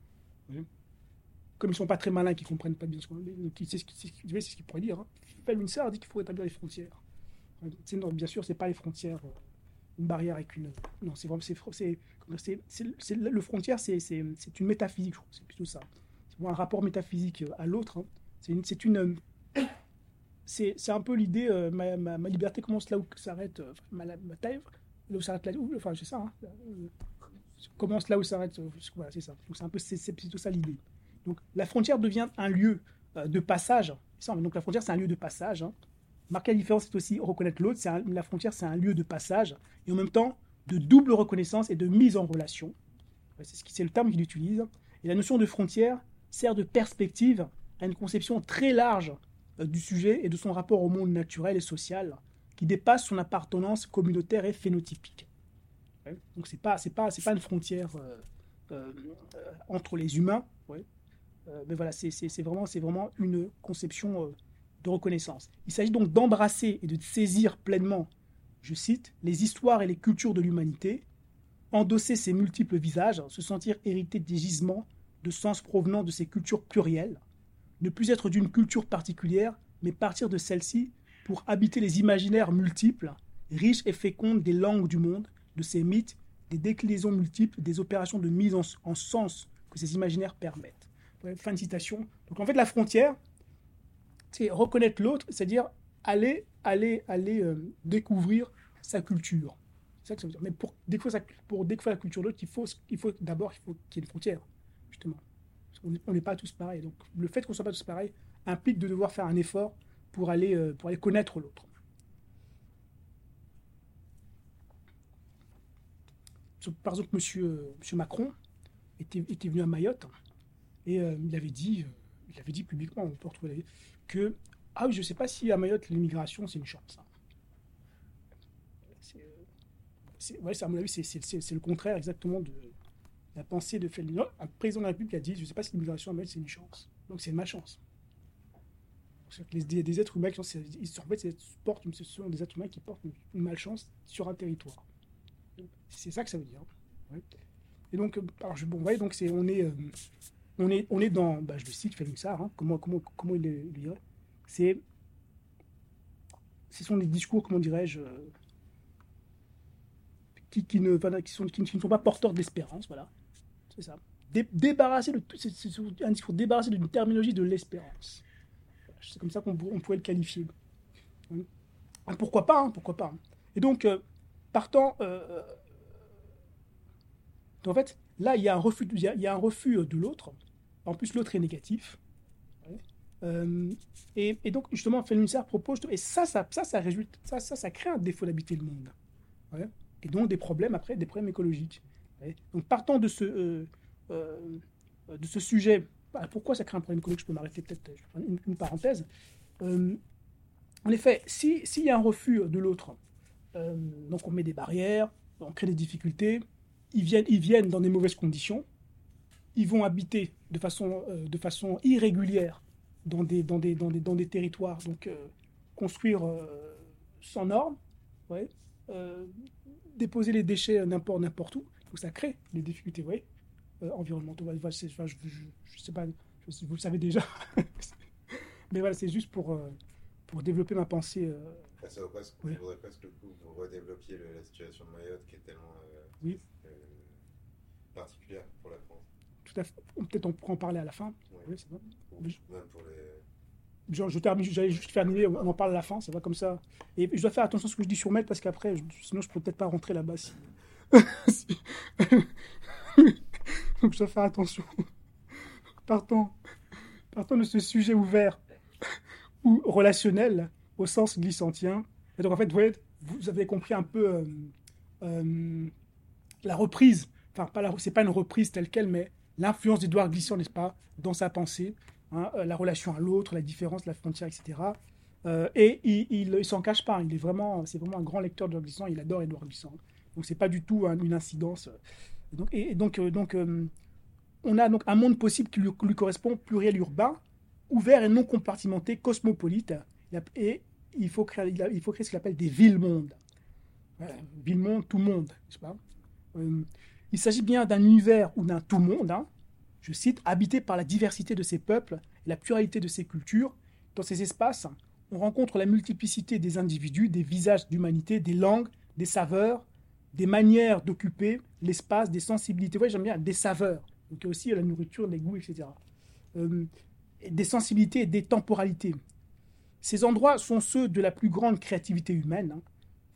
Comme ils ne sont pas très malins, qu'ils ne comprennent pas bien ce qu'on dit, c'est ce qu'ils pourraient dire. Hein. une dit qu'il faut établir des frontières. Non, bien sûr, ce n'est pas les frontières, euh, une barrière avec une. Non, c'est vraiment. C'est, le frontière, c'est, une métaphysique, je crois. C'est plutôt ça. C'est un rapport métaphysique euh, à l'autre. Hein. C'est une. C'est une un peu l'idée, euh, ma, ma, liberté commence là où s'arrête ma, ma, là où s'arrête la enfin c'est ça hein. commence là où s'arrête euh, voilà c'est ça donc c'est un peu c'est plutôt ça l'idée donc la frontière devient un lieu euh, de passage ça, donc la frontière c'est un lieu de passage hein. Marquer la différence c'est aussi reconnaître l'autre la frontière c'est un lieu de passage et en même temps de double reconnaissance et de mise en relation. C'est le terme qu'il utilise. Et la notion de frontière sert de perspective à une conception très large euh, du sujet et de son rapport au monde naturel et social qui dépasse son appartenance communautaire et phénotypique. Donc c'est pas c'est pas c'est pas une frontière euh, euh, entre les humains, mais voilà c'est vraiment c'est vraiment une conception de reconnaissance. Il s'agit donc d'embrasser et de saisir pleinement, je cite, les histoires et les cultures de l'humanité, endosser ses multiples visages, se sentir hérité des gisements de sens provenant de ces cultures plurielles, ne plus être d'une culture particulière, mais partir de celle-ci pour habiter les imaginaires multiples, riches et fécondes des langues du monde, de ces mythes, des déclinaisons multiples, des opérations de mise en, sens que ces imaginaires permettent. Fin de citation. Donc en fait, la frontière, c'est reconnaître l'autre, c'est-à-dire aller, aller, aller euh, découvrir sa culture. C'est ça que ça veut dire. Mais pour découvrir, la culture de l'autre, il faut, d'abord qu'il y ait une frontière, justement. On n'est pas tous pareils. Donc le fait qu'on ne soit pas tous pareils implique de devoir faire un effort pour aller, euh, pour aller connaître l'autre. Par exemple, monsieur, euh, monsieur Macron était, venu à Mayotte et il avait dit, il avait dit publiquement, on peut retrouver que ah oui, je ne sais pas si à Mayotte l'immigration c'est une chance. C'est, ouais, à mon avis, c'est, le contraire exactement de la pensée de Fellini. Un président de la République a dit, je ne sais pas si l'immigration à Mayotte c'est une chance. Donc c'est ma chance des, êtres humains qui sont, en fait, portent, ce sont des êtres humains qui portent une, malchance sur un territoire. C'est ça que ça veut dire. Et donc, euh, alors je, bon, voyez, donc on est, euh, on est, on est dans, bah, je le cite, Felixar, hein, comment, comment, comment il le dirait C'est, ce sont des discours, comment dirais-je, qui, qui ne, qui, sont, qui, ne sont pas porteurs d'espérance. Voilà, c'est ça. Dé- débarrasser de c'est un discours débarrassé d'une terminologie de l'espérance. C'est comme ça qu'on on pourrait le qualifier. Hein. Ah, Pourquoi pas, hein, pourquoi pas. hein. Et donc, euh, partant, euh, euh, en fait, là, il y a un refus, il y a, un refus euh, de l'autre. En plus, l'autre est négatif. Euh, et, et donc, justement, Felminster propose, et ça, ça, ça, ça résulte, ça, ça, ça crée un défaut d'habiter le monde. Ouais. Et donc, des problèmes, après, des problèmes écologiques. Ouais. Donc, partant de ce, euh, euh, de ce sujet, bah, pourquoi ça crée un problème écologique? Je peux m'arrêter peut-être, je une, une parenthèse. En effet, si- s'il y a un refus de l'autre, donc on met des barrières, on crée des difficultés, ils viennent, ils viennent dans des mauvaises conditions, ils vont habiter de façon, euh, de façon irrégulière dans des, dans des, dans des, dans des territoires, donc euh, construire euh, sans normes, ouais, déposer les déchets n'importe n'importe où, donc ça crée des difficultés. Voilà, c'est- enfin, je, je, je sais pas, je vous le savez déjà, mais voilà, c'est juste pour, pour développer ma pensée. Ah, Ça vaut presque, le coup vous redéveloppiez le- la situation de Mayotte qui est tellement Oui. particulière pour la France. Tout à fait. Peut-être on pourra en parler à la fin. Ouais. Oui, c'est bon. Ou Oui. même pour les. Genre, je termine, j'allais juste terminer, on en parle à la fin, ça va comme ça. Et je dois faire attention à ce que je dis sur maître parce qu'après, sinon je pourrais peut-être pas rentrer là-bas. si- Donc je dois faire attention. Partant, partant de ce sujet ouvert ou relationnel au sens glissantien. Et donc en fait, vous voyez, vous avez compris un peu euh, euh, la reprise. Enfin, pas la, c'est pas une reprise telle quelle, mais l'influence d'Edouard Glissant, n'est-ce pas, dans sa pensée hein, euh, la relation à l'autre, la différence, la frontière, etc. Euh, et il, il s'en cache pas. Il est vraiment, c'est vraiment un grand lecteur d'Edouard Glissant. Il adore Edouard Glissant. Donc c'est pas du tout un- une incidence. Et donc, et, donc, euh, donc euh, on a donc un monde possible qui lui, correspond pluriel urbain, ouvert et non compartimenté, cosmopolite. Et il faut créer, il faut créer ce qu'il appelle des villes-mondes. Voilà, ville-monde, tout monde, n'est-ce pas Euh, Il s'agit bien d'un univers ou d'un tout monde, hein, je cite, habité par la diversité de ses peuples et la pluralité de ses cultures. Dans ces espaces, on rencontre la multiplicité des individus, des visages d'humanité, des langues, des saveurs, des manières d'occuper l'espace, des sensibilités. Vous voyez, j'aime bien des saveurs. Donc il y a aussi la nourriture, les goûts, etc. Euh, des sensibilités et des temporalités. Ces endroits sont ceux de la plus grande créativité humaine. hein.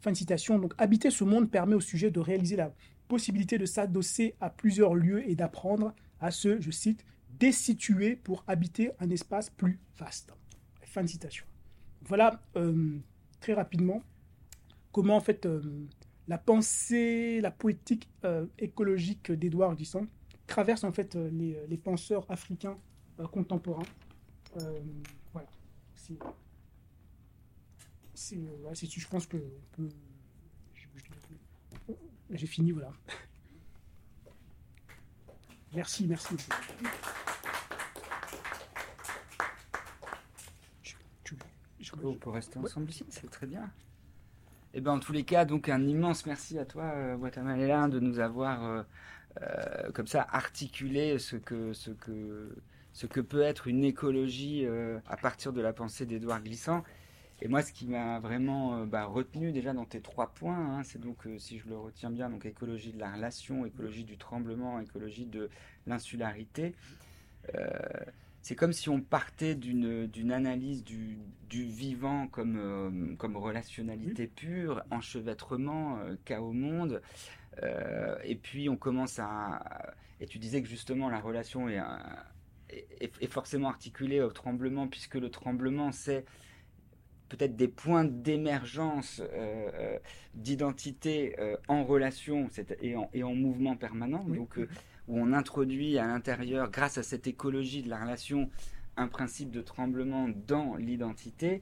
Fin de citation. Donc habiter ce monde permet au sujet de réaliser la possibilité de s'adosser à plusieurs lieux et d'apprendre à se, je cite, destituer pour habiter un espace plus vaste. Fin de citation. Voilà euh, très rapidement comment en fait euh, la pensée, la poétique euh, écologique d'Édouard Glissant traverse en fait les, penseurs africains contemporains. Voilà. C'est, je pense que peut- j'ai fini, voilà. Merci, merci. On peut rester ensemble ici, c'est très bien. Et ben en tous les cas, donc un immense merci à toi, euh, Guatemala, de nous avoir euh, euh, comme ça articulé ce que, ce que, ce que peut être une écologie euh, à partir de la pensée d'Édouard Glissant. Et moi, ce qui m'a vraiment euh, bah, retenu déjà dans tes trois points, hein, c'est donc, euh, si je le retiens bien, donc écologie de la relation, écologie du tremblement, écologie de l'insularité. Euh, c'est comme si on partait d'une analyse du, du vivant comme, euh, comme relationnalité pure, enchevêtrement, euh, chaos monde. Et puis on commence à... Et tu disais que justement la relation est, est forcément articulée au tremblement, puisque le tremblement, c'est peut-être des points d'émergence euh, euh, d'identité euh, en relation et en, et en mouvement permanent. Oui. Donc, euh, où on introduit à l'intérieur, grâce à cette écologie de la relation, un principe de tremblement dans l'identité.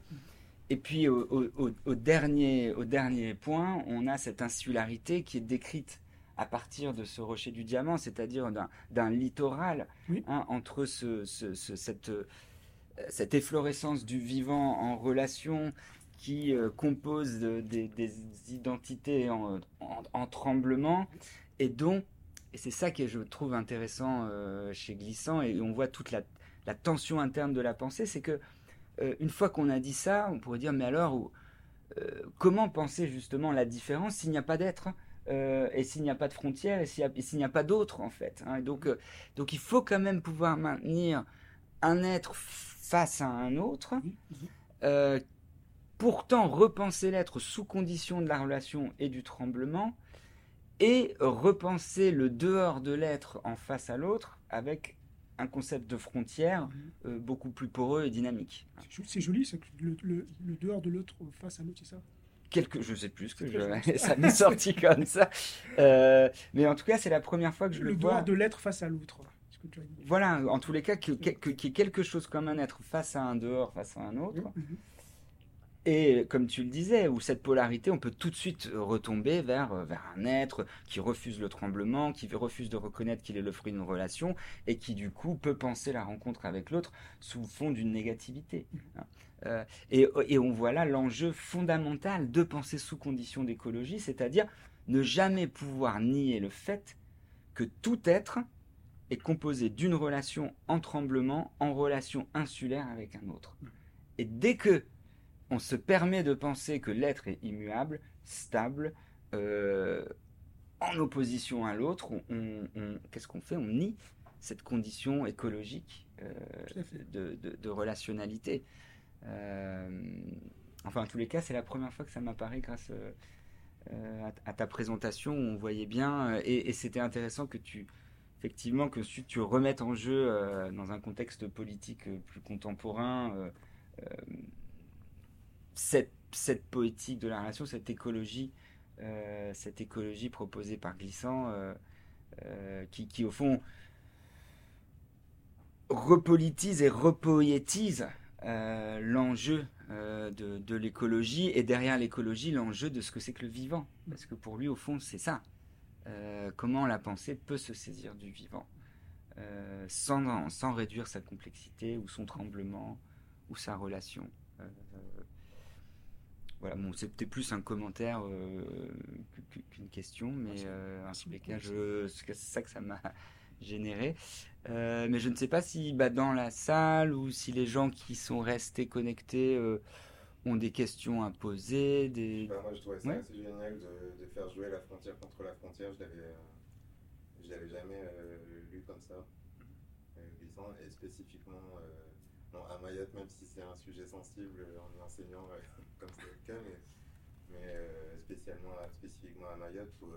Et puis au, au- au- au dernier, au dernier point, on a cette insularité qui est décrite à partir de ce rocher du diamant, c'est-à-dire d'un- littoral Oui. hein, entre ce- ce- ce- cette, cette efflorescence du vivant en relation qui euh, compose de- des, identités en, en- en tremblement et dont, et c'est ça que je trouve intéressant euh, chez Glissant, et on voit toute la, tension interne de la pensée, c'est que euh, une fois qu'on a dit ça, on pourrait dire mais alors euh, comment penser justement la différence s'il n'y a pas d'être euh, et s'il n'y a pas de frontières et s'il n'y a, pas d'autre en fait. Hein. donc, donc il faut quand même pouvoir maintenir un être face à un autre, euh, pourtant repenser l'être sous condition de la relation et du tremblement, et repenser le dehors de l'être en face à l'autre avec un concept de frontière mhm. beaucoup plus poreux et dynamique. C'est joli, le, le, le dehors de l'autre face à l'autre, c'est ça? Quelque, je sais plus ce que je, ça m'est sorti comme ça. Euh, mais en tout cas, c'est la première fois que je le, le vois. de l'être face à l'autre. Voilà, en tous les cas, qu'il y ait quelque chose comme un être face à un dehors, face à un autre. Mhm. Et comme tu le disais, où cette polarité, on peut tout de suite retomber vers, euh, vers un être qui refuse le tremblement, qui refuse de reconnaître qu'il est le fruit d'une relation, et qui du coup peut penser la rencontre avec l'autre sous le fond d'une négativité. Mhm. Hein. Euh, et, on voit là l'enjeu fondamental de penser sous condition d'écologie, c'est-à-dire ne jamais pouvoir nier le fait que tout être est composé d'une relation en tremblement, en relation insulaire avec un autre. Et dès que on se permet de penser que l'être est immuable, stable, euh, en opposition à l'autre, on, qu'est-ce qu'on fait? On nie cette condition écologique euh, de, relationnalité. Euh, enfin, en tous les cas, c'est la première fois que ça m'apparaît grâce à, ta présentation. Où on voyait bien, et, c'était intéressant que tu, effectivement, que tu remettes en jeu dans un contexte politique plus contemporain cette, cette, poétique de la relation, cette écologie, cette écologie proposée par Glissant, qui, qui, au fond repolitise et repoétise euh, l'enjeu euh, de, l'écologie et derrière l'écologie l'enjeu de ce que c'est que le vivant. Parce que pour lui, au fond, c'est ça. Euh, comment la pensée peut se saisir du vivant sans, sans réduire sa complexité ou son tremblement ou sa relation. voilà, bon, c'était plus un commentaire qu'une question, mais en tous les cas, c'est ça que ça m'a généré. Euh, mais je ne sais pas si bah, dans la salle ou si les gens qui sont restés connectés euh, ont des questions à poser. Des... Bah, moi, je trouvais ça assez génial de, de, faire jouer la frontière contre la frontière. Je l'avais, euh, l'avais jamais lu comme ça, et spécifiquement bon, à Mayotte, même si c'est un sujet sensible en enseignant comme c'est le cas, mais, mais spécialement, spécifiquement à Mayotte où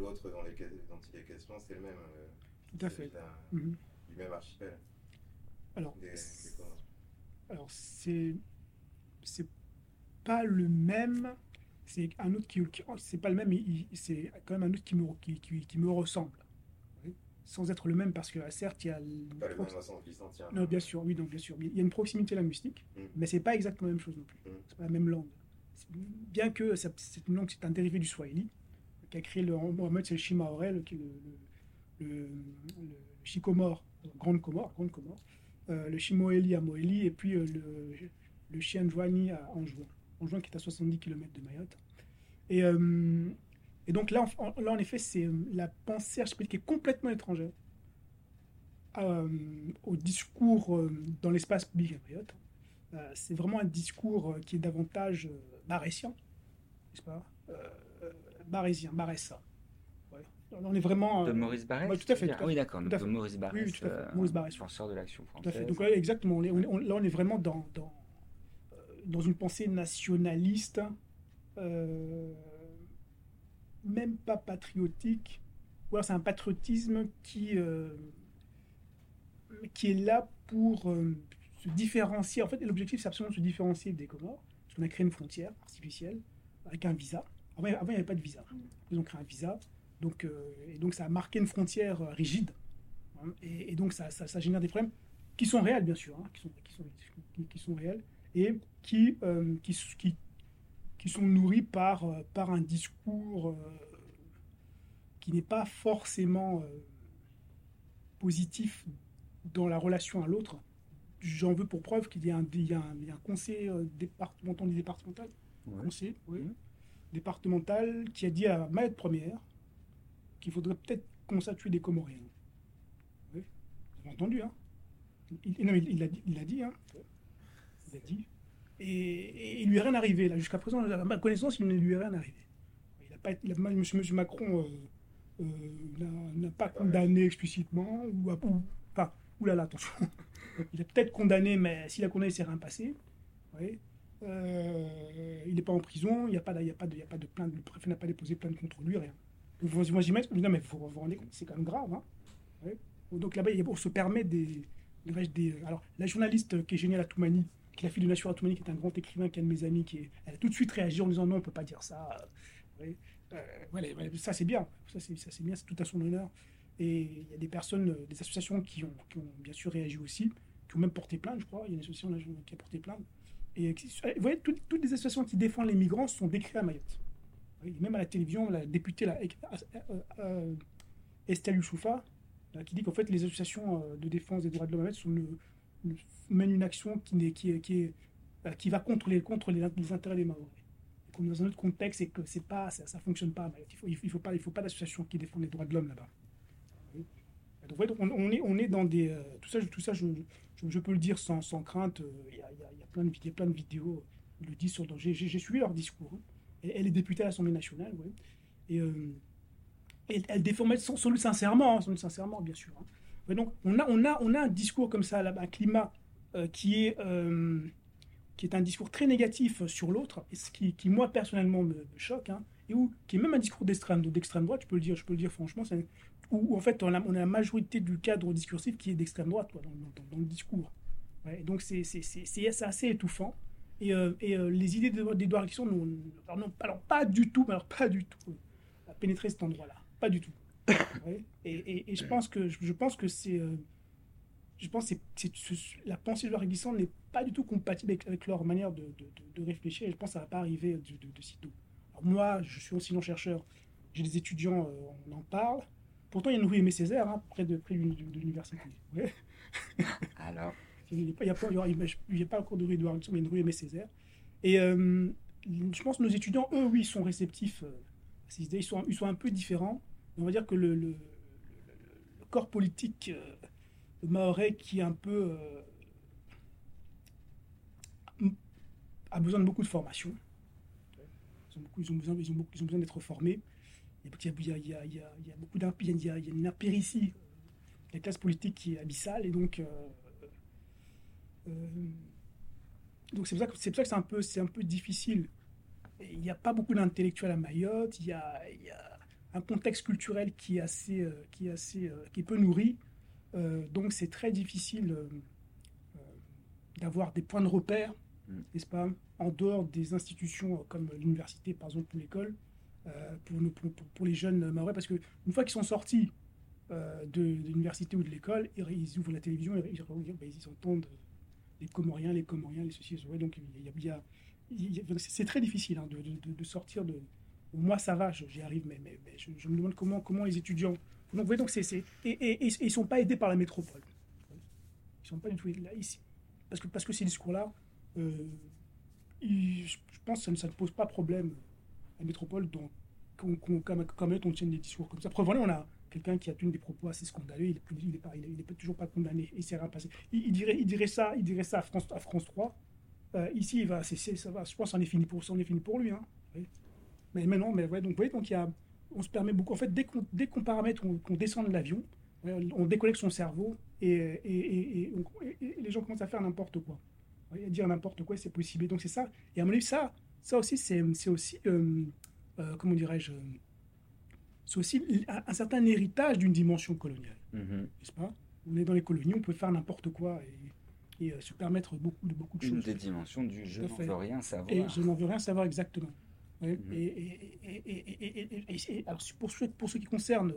l'autre dont, dont, il est question, c'est le même. Euh, Tout à fait. Mhm. Du même archipel. Alors, alors c'est c'est pas le même. C'est un autre qui, c'est pas le même. C'est quand même un autre qui me qui, qui, me ressemble. Sans être le même, parce que certes, il y a. Pas le même sens Non, bien sûr, oui, donc bien sûr. Il y a une proximité linguistique, mm. mais c'est pas exactement la même chose non plus. Mm. C'est pas la même langue. Bien que c'est une langue, c'est un dérivé du swahili, qui a créé le Mohamed, c'est le Shimaorel, qui est le, le, le, Chikomore, Grande Comore, Grande Comore, le Shimoeli à Moeli, et puis euh, le, le Chianjuani à Anjouan, Anjouan qui est à 70 km de Mayotte. Et, euh, et donc là en, là, en effet, c'est la pensée archipélique qui est complètement étrangère au discours dans l'espace public à Mayotte. c'est vraiment un discours qui est davantage marétien, n'est-ce pas? Barésien, Baressa. On est vraiment. De Maurice Barrès Tout à fait. oui, d'accord. De Maurice Barrès. Oui, tout à fait. Euh, Maurice Barrès. Penseur de l'action française. Tout à fait. Donc, exactement. On est, on, là, on est vraiment dans, dans, euh, dans une pensée nationaliste, euh, même pas patriotique. Ou alors, c'est un patriotisme qui, qui est là pour se différencier. En fait, l'objectif, c'est absolument de se différencier des Comores. Parce qu'on a créé une frontière artificielle avec un visa. Avant, il n'y avait pas de visa. Ils ont créé un visa. Donc, euh, et donc, ça a marqué une frontière euh, rigide. Hein, et, donc, ça, ça, génère des problèmes qui sont réels, bien sûr, hein, qui, sont, qui, sont, qui, sont, réels, et qui, euh, qui, qui, qui, sont nourris par, par un discours qui n'est pas forcément positif dans la relation à l'autre. J'en veux pour preuve qu'il y, a un, il y, a un, conseil départemental, oui, mmh départemental qui a dit à Maître Première qu'il faudrait peut-être consacrer des Comoriens. Oui, vous avez entendu, hein il, non, il, l'a dit, il dit, hein Il l'a dit. Et, il lui est rien arrivé, là. Jusqu'à présent, à ma connaissance, il ne lui est rien arrivé. Il a pas, il a, M. Macron euh, n'a pas condamné explicitement, ou, ou enfin, oulala, attention, il a peut-être condamné, mais s'il a condamné, c'est rien passé. Euh, il n'est pas en prison, il n'y a, pas de, a, pas de, a pas de plainte, le préfet n'a pas déposé plainte contre lui, rien. Non mais vous vous rendez compte, c'est quand même grave. Hein. Donc là-bas, on se permet des, Alors, la journaliste qui est géniale à Toumani, qui est la fille de Nashua Toumani, qui est un grand écrivain, qui est un de mes amis, qui est, elle a tout de suite réagi en disant non, on ne peut pas dire ça. Ouais. Euh, ça c'est bien, ça c'est bien, c'est tout à son honneur. Et il y a des personnes, des associations qui ont, qui ont bien sûr réagi aussi, qui ont même porté plainte, je crois. Il y a une association qui a porté plainte. Et vous voyez, toutes, toutes, les associations qui défendent les migrants sont décrites à Mayotte. Même à la télévision, la députée euh, euh, Estelle Youssoufa, qui dit qu'en fait les associations de défense des droits de l'homme sont mènent une action qui, va contre les, intérêts des Maoris qu'on est dans un autre contexte et que ça ne fonctionne pas. Il il faut pas, il qui défend les droits de l'homme là-bas. Donc, on, est, dans. Euh, tout ça, je, peux le dire sans, crainte. Euh, il y, a, plein de, vidéos qui le disent. J'ai suivi leur discours. Hein. Elle est députée à l'Assemblée nationale. Et, euh, elle défend son, son, sincèrement, hein, sincèrement, bien sûr. Hein. donc, on a, on, a, on a un discours comme ça, un climat qui est qui est un discours très négatif sur l'autre, ce qui, qui, moi personnellement me, choque, hein, et où, qui est même un discours d'extrême, d'extrême droite, je peux le dire, je peux le dire franchement, où, en fait on a, la majorité du cadre discursif qui est d'extrême droite dans, le discours. Ouais, donc c'est assez étouffant. Et, euh, et euh, les idées d'Edouard Glissant n'ont alors, alors, pas du tout, alors pas du tout, à pénétrer cet endroit-là, pas du tout. Ouais, et, et, et, je pense que je pense que c'est euh, je pense que la pensée de leur glissant n'est pas du tout compatible avec, leur manière de, réfléchir et je pense que ça ne va pas arriver de, de, sitôt. moi, je suis aussi non-chercheur, j'ai des étudiants, euh, on en parle. Pourtant, il y a une rue Aimé Césaire, hein, près de, près de l'université. Alors Il n'y a, a, pas encore de rue Edouard mais une rue Aimé Césaire. Et euh, je pense que nos étudiants, eux, oui, sont réceptifs euh, Ils sont, ils sont un peu différents. On va dire que le, corps politique maorais qui est un peu euh, a besoin de beaucoup de formation. Ils ont, beaucoup, ils ont besoin, ils ont, beaucoup, besoin d'être formés. Il y a, il y a, il y a, il y a beaucoup a, la classe politique qui est abyssale et donc euh, euh, donc c'est pour ça que c'est pour ça que c'est un peu c'est un peu difficile. Il n'y a pas beaucoup d'intellectuels à Mayotte. Il y a, il y a un contexte culturel qui est assez qui est assez qui est peu nourri. Euh, donc c'est très difficile euh, euh, d'avoir des points de repère, mm. n'est-ce pas, en dehors des institutions comme l'université, par exemple, ou l'école, pour, pour, les jeunes maorais, parce qu'une fois qu'ils sont sortis de, l'université ou de l'école, ils, ouvrent la télévision, et ils, ils, entendent les Comoriens, les Comoriens, les ceci, donc il y a, c'est très difficile hein, de, de, sortir de. Moi, ça va, j'y arrive, mais, je, me demande comment, comment les étudiants donc, vous voyez, donc c'est, et, et, ils ne sont pas aidés par la métropole. Ils ne sont pas du tout aidés là, ici. Parce que, parce que ces discours-là, euh, je pense que ça ne, pose pas problème à la métropole donc, qu'on, qu'on, on tienne des discours comme ça. Preuve, on a quelqu'un qui a tenu des propos assez scandaleux, il n'est il est pas, il est, toujours pas condamné, passé. Il, dirait, il, dirait ça, il dirait ça à France, à France 3. Euh, ici, il va, c'est, ça va, je pense qu'on est fini pour, est fini pour lui. Hein. Mais, non, mais ouais, donc, vous voyez, donc il y a on se permet beaucoup. En fait, dès qu'on, paramètre, qu'on descend de l'avion, on déconnecte son cerveau et, et, les gens commencent à faire n'importe quoi. À dire n'importe quoi, c'est possible. donc c'est ça. Et à mon avis, ça, ça aussi, c'est, aussi, euh, euh, comment dirais-je, c'est aussi un, certain héritage d'une dimension coloniale. Mm-hmm. N'est-ce pas? On est dans les colonies, on peut faire n'importe quoi et, euh, se permettre beaucoup de, beaucoup de choses. Une des dimensions du je n'en veux rien savoir. Et je n'en veux rien savoir exactement. Et, alors pour, ceux, pour ceux qui concernent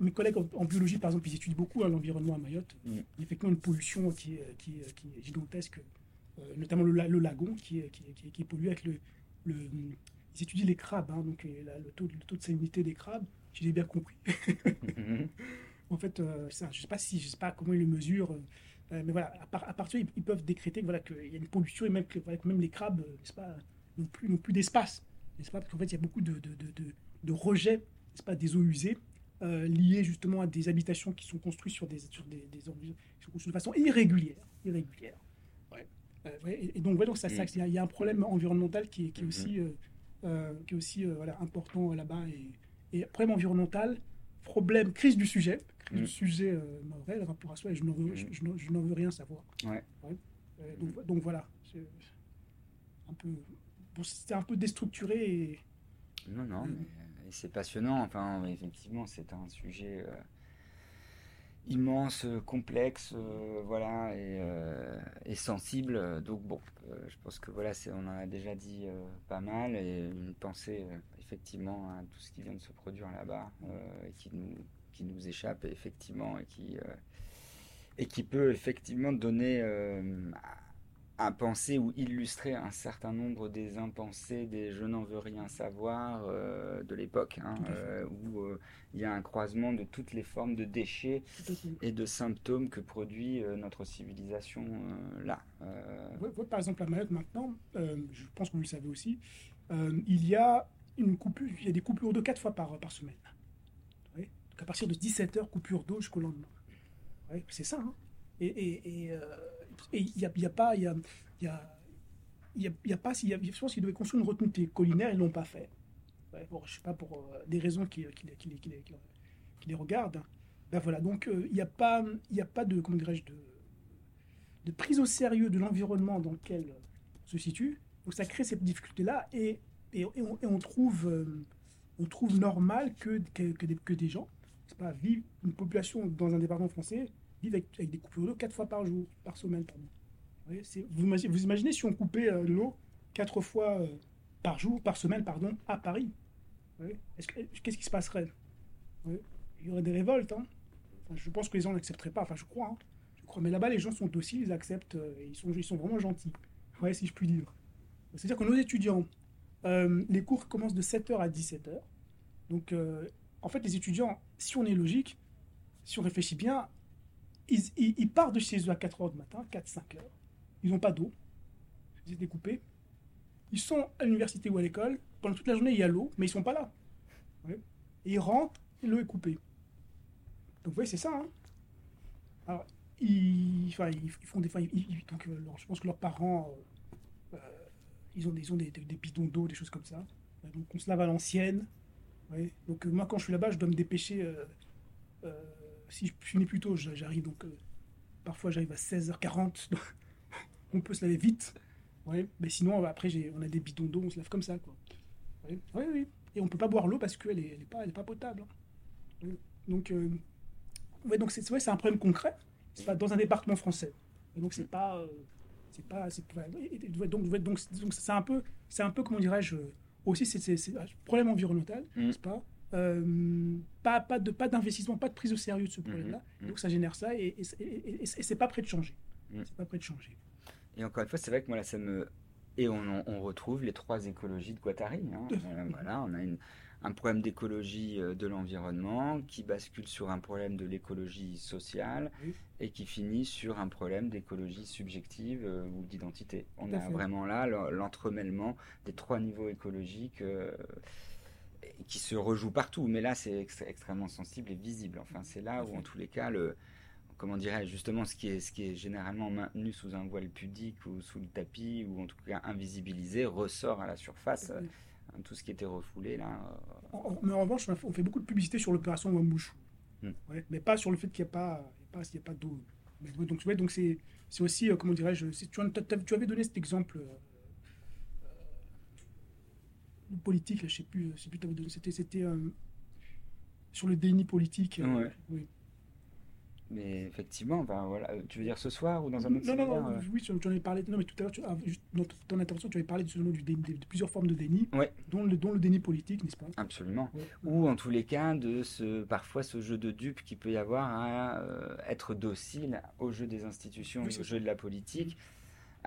mes collègues en, biologie, par exemple, ils étudient beaucoup hein, l'environnement à Mayotte. Il y a effectivement une pollution qui est, qui qui est gigantesque, euh, notamment le, le, lagon qui est, qui, qui est, pollué avec le, le, Ils étudient les crabes, hein, donc le, taux, le taux de salinité des crabes, si j'ai bien compris. en fait, euh, ça, je ne sais pas si, je sais pas comment ils le mesurent, euh, mais voilà, à, partir ils, ils, peuvent décréter qu'il voilà, y a une pollution et même que même les crabes, n'est-ce pas, n'ont plus, plus d'espace n'est-ce pas Parce qu'en fait, il y a beaucoup de, de, de, de rejets, n'est-ce pas, des eaux usées, euh, liés justement à des habitations qui sont construites sur des, sur des, des de façon irrégulière. irrégulière. Ouais. Euh, et, donc, ouais, donc ça, ça, mm. il y, a un problème environnemental qui est, qui est mm-hmm. aussi, euh, euh, qui est aussi euh, voilà, important là-bas. Et, et problème environnemental, problème, crise du sujet, crise Mm. du sujet euh, vrai, le rapport à soi, et je n'en veux, Mm. je, je veux rien savoir. Ouais. Euh, donc, donc voilà, c'est un peu, bon, un peu déstructuré et Non, non, Mm. mais euh, c'est passionnant. Enfin, effectivement, c'est un sujet euh, immense, euh, complexe, euh, voilà, et, euh, et sensible. Donc bon, je pense que voilà, on en a déjà dit pas mal, et une pensée effectivement à tout ce qui vient de se produire là-bas qui nous, échappe effectivement et qui, et qui peut effectivement donner à penser ou illustrer un certain nombre des impensés, des je n'en veux rien savoir euh, de l'époque, hein, euh, où euh, il y a un croisement de toutes les formes de déchets et de symptômes que produit euh, notre civilisation euh, là. Euh, Ouais, ouais, par exemple, à Mayotte maintenant, euh, je pense que vous le savez aussi, euh, il y a une coupure, il y a des coupures d'eau quatre fois par, par semaine. Ouais. Donc à partir de 17h, coupure d'eau jusqu'au lendemain. C'est ça. hein. Et et- et, euh, et il n'y a, y a pas, y a, y a, y a, y a pas, y a, je pense qu'ils devaient construire une retenue collinaire, ils l'ont pas fait. Ouais, bon, je sais pas pour euh, des raisons qui, qui, qui, qui qui les- regardent. Ben voilà, donc euh, il n'y a pas, y a pas de, comment dirais-je, de de prise au sérieux de l'environnement dans lequel on se situe. Donc ça crée cette difficulté-là et, et, et on, et on trouve, euh, on trouve normal que, que, que des, que des gens, pas, vivent, une population dans un département français, vivent avec, des coupures d'eau quatre fois par jour, par semaine. Pardon. Vous, imaginez, si on coupait euh, l'eau quatre fois euh, par jour, par semaine, pardon, à Paris? Que- Qu'est-ce qui se passerait? Il y aurait des révoltes. hein. Je pense que les gens n'accepteraient pas, enfin je crois. hein. Je crois. Mais là-bas, les gens sont dociles, ils acceptent, euh, ils, sont, ils sont vraiment gentils. Ouais, si je puis dire. C'est-à-dire que nos étudiants, euh, les cours commencent de 7h à 17h. Donc, euh, en fait, les étudiants, si on est logique, si on réfléchit bien, ils, partent de chez eux à 4h du matin, 4-5 heures. Ils n'ont pas d'eau. Ils étaient coupés. Ils sont à l'université ou à l'école. Pendant toute la journée, il y a l'eau, mais ils sont pas là. Et ils rentrent, et l'eau est coupée. Donc, vous voyez, c'est ça. hein. Alors, ils, font des. ils- donc, euh, je pense que leurs parents, euh, euh, ils ont, des, ils ont des, bidons d'eau, des choses comme ça. Donc, on se lave à l'ancienne. Donc, moi, quand je suis là-bas, je dois me dépêcher. Si je finis plus tôt, j'a- j'arrive. Donc, euh, parfois, j'arrive à 16h40. donc on peut se laver vite. Ouais. Mais sinon, après, j'ai- on a des bidons d'eau, on se lave comme ça. Quoi. Ouais. Oui, oui. Et on peut pas boire l'eau parce qu'elle est, elle est, pas, elle est pas potable. hein. Ouais. Donc, euh, ouais, donc c'est c'est un problème concret. C'est pas dans un département français. Et donc c'est pas, euh, c'est pas, ouais, donc ouais, donc c'est- donc c'est un peu, c'est un peu comment dirais-je, euh, aussi c'est un problème environnemental, Mm. n'est-ce pas Euh, Pas pas de pas d'investissement, pas de prise au sérieux de ce problème-là. Mhm. Donc ça génère ça et, et, et- et- et c'est pas prêt de changer. Mm. C'est pas prêt de changer. Et encore une fois, c'est vrai que moi, là, ça me. Et on, retrouve les trois écologies de Guattari. hein. Euh, voilà, on a une- un problème d'écologie euh, de l'environnement qui bascule sur un problème de l'écologie sociale Oui. et qui finit sur un problème d'écologie subjective euh, ou d'identité. On a fait. vraiment là le- l'entremêlement des trois niveaux écologiques euh, qui se rejoue partout. Mais là, c'est ex- extrêmement sensible et visible. Enfin, c'est là où, en tous les cas, le comment dirais-je, justement, ce qui, est, ce qui est généralement maintenu sous un voile pudique ou sous le tapis, ou en tout cas invisibilisé, ressort à la surface. Euh, Tout ce qui était refoulé, là. euh, En- mais en revanche, on, fait, beaucoup de publicité sur l'opération Wambouche. Hmm. Ouais, mais pas sur le fait qu'il n'y a pas, pas, pas d'eau. Donc, ouais, donc c'est, aussi, euh, comment dirais-je, tu, avais donné cet exemple politique, là, je sais plus, je sais plus, c'était, c'était euh, sur le déni politique. euh, Ouais. oui. Mais effectivement, ben, voilà. Euh, tu veux dire ce soir ou dans un autre Non, non, non, euh? oui, tu en avais parlé. Non, mais tout à l'heure, tu- ah, juste dans ton intervention, tu avais parlé de, du déni- de plusieurs formes de déni, Ouais. dont, le, dont le déni politique, n'est-ce pas? Absolument. Ouais. Ou en tous les cas, de ce, parfois ce jeu de dupes qu'il peut y avoir à euh, être docile au jeu des institutions Oui, au jeu de la politique,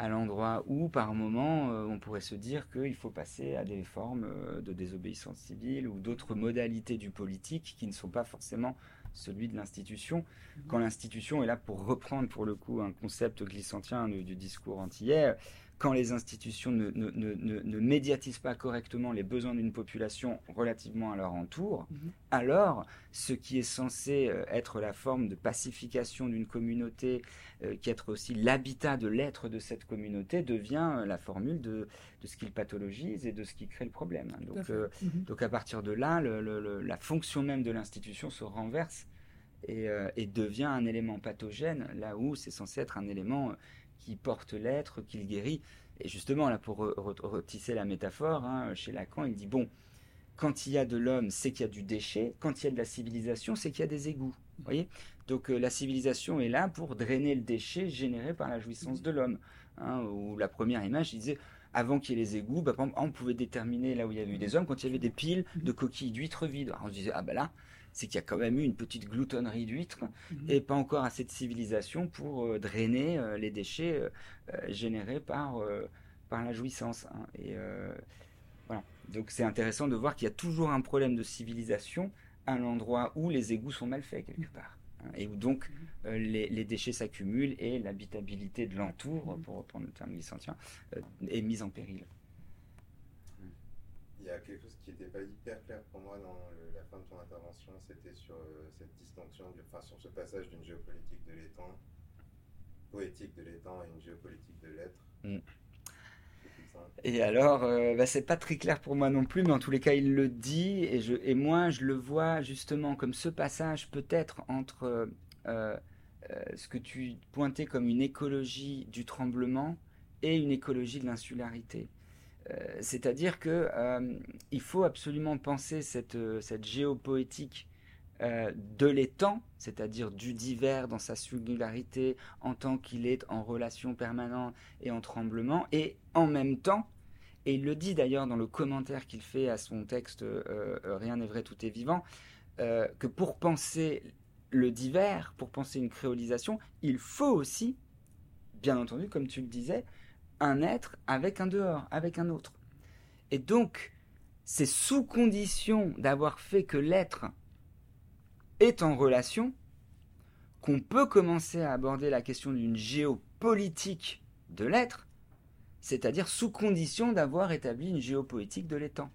à l'endroit où, par moment, euh, on pourrait se dire qu'il faut passer à des formes euh, de désobéissance civile ou d'autres modalités du politique qui ne sont pas forcément celui de l'institution. Quand l'institution est là pour reprendre, pour le coup, un concept glissantien du, du discours antillais, quand les institutions ne, ne, ne, ne, médiatisent pas correctement les besoins d'une population relativement à leur entour, mhm. alors ce qui est censé euh, être la forme de pacification d'une communauté, euh, qui est aussi l'habitat de l'être de cette communauté, devient euh, la formule de, de ce qu'il pathologise et de ce qui crée le problème. Donc, mhm. donc à partir de là, le, la fonction même de l'institution se renverse et, et, devient un élément pathogène, là où c'est censé être un élément qui porte l'être, qui le guérit. Et justement, là, pour retisser la métaphore, hein, chez Lacan, il dit bon, quand il y a de l'homme, c'est qu'il y a du déchet. Quand il y a de la civilisation, c'est qu'il y a des égouts. voyez? Donc euh, la civilisation est là pour drainer le déchet généré par la jouissance de l'homme. Hein, ou la première image, il disait avant qu'il y ait les égouts, bah, on pouvait déterminer là où il y avait eu des hommes quand il y avait des piles de coquilles d'huîtres vides. Alors on se disait ah ben là, c'est qu'il y a quand même eu une petite gloutonnerie d'huîtres mhm. et pas encore assez de civilisation pour euh, drainer euh, les déchets euh, générés par, par la jouissance. Hein. Et voilà. Donc c'est intéressant de voir qu'il y a toujours un problème de civilisation à l'endroit où les égouts sont mal faits quelque part. Hein, et où donc mhm. les, les, déchets s'accumulent et l'habitabilité de l'entour, mhm. pour reprendre le terme vicentien, est mise en péril il y a quelque chose qui n'était pas hyper clair pour moi dans la fin de ton intervention, c'était sur euh, cette distinction, enfin sur ce passage d'une géopolitique de l'étang, poétique de l'étang et une géopolitique de l'être. Mm. Et alors, euh, bah, c'est pas très clair pour moi non plus, mais en tous les cas, il le dit, et, je, et moi, je le vois justement comme ce passage peut-être entre euh, ce que tu pointais comme une écologie du tremblement et une écologie de l'insularité. Euh, c'est-à-dire que euh, il faut absolument penser cette, euh, cette géopoétique de l'étang, c'est-à-dire du divers dans sa singularité en tant qu'il est en relation permanente et en tremblement, et en même temps, et il le dit d'ailleurs dans le commentaire qu'il fait à son texte Rien n'est vrai, tout est vivant, que pour penser le divers, pour penser une créolisation, il faut aussi, bien entendu, comme tu le disais, un être avec un dehors, avec un autre. Et donc, c'est sous condition d'avoir fait que l'être est en relation qu'on peut commencer à aborder la question d'une géopolitique de l'être, c'est-à-dire sous condition d'avoir établi une géopolitique de l'étang.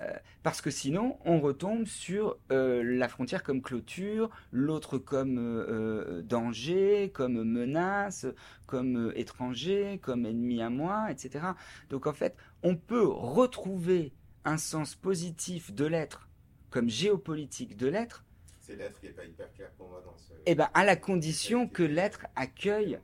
Euh, parce que sinon, on retombe sur euh, la frontière comme clôture, l'autre comme euh, danger, comme menace, comme étranger, comme ennemi à moi, etc. Donc en fait, on peut retrouver un sens positif de l'être comme géopolitique de l'être. C'est l'être qui n'est pas hyper clair pour moi dans ce. Eh bien, à la condition que l'être accueille.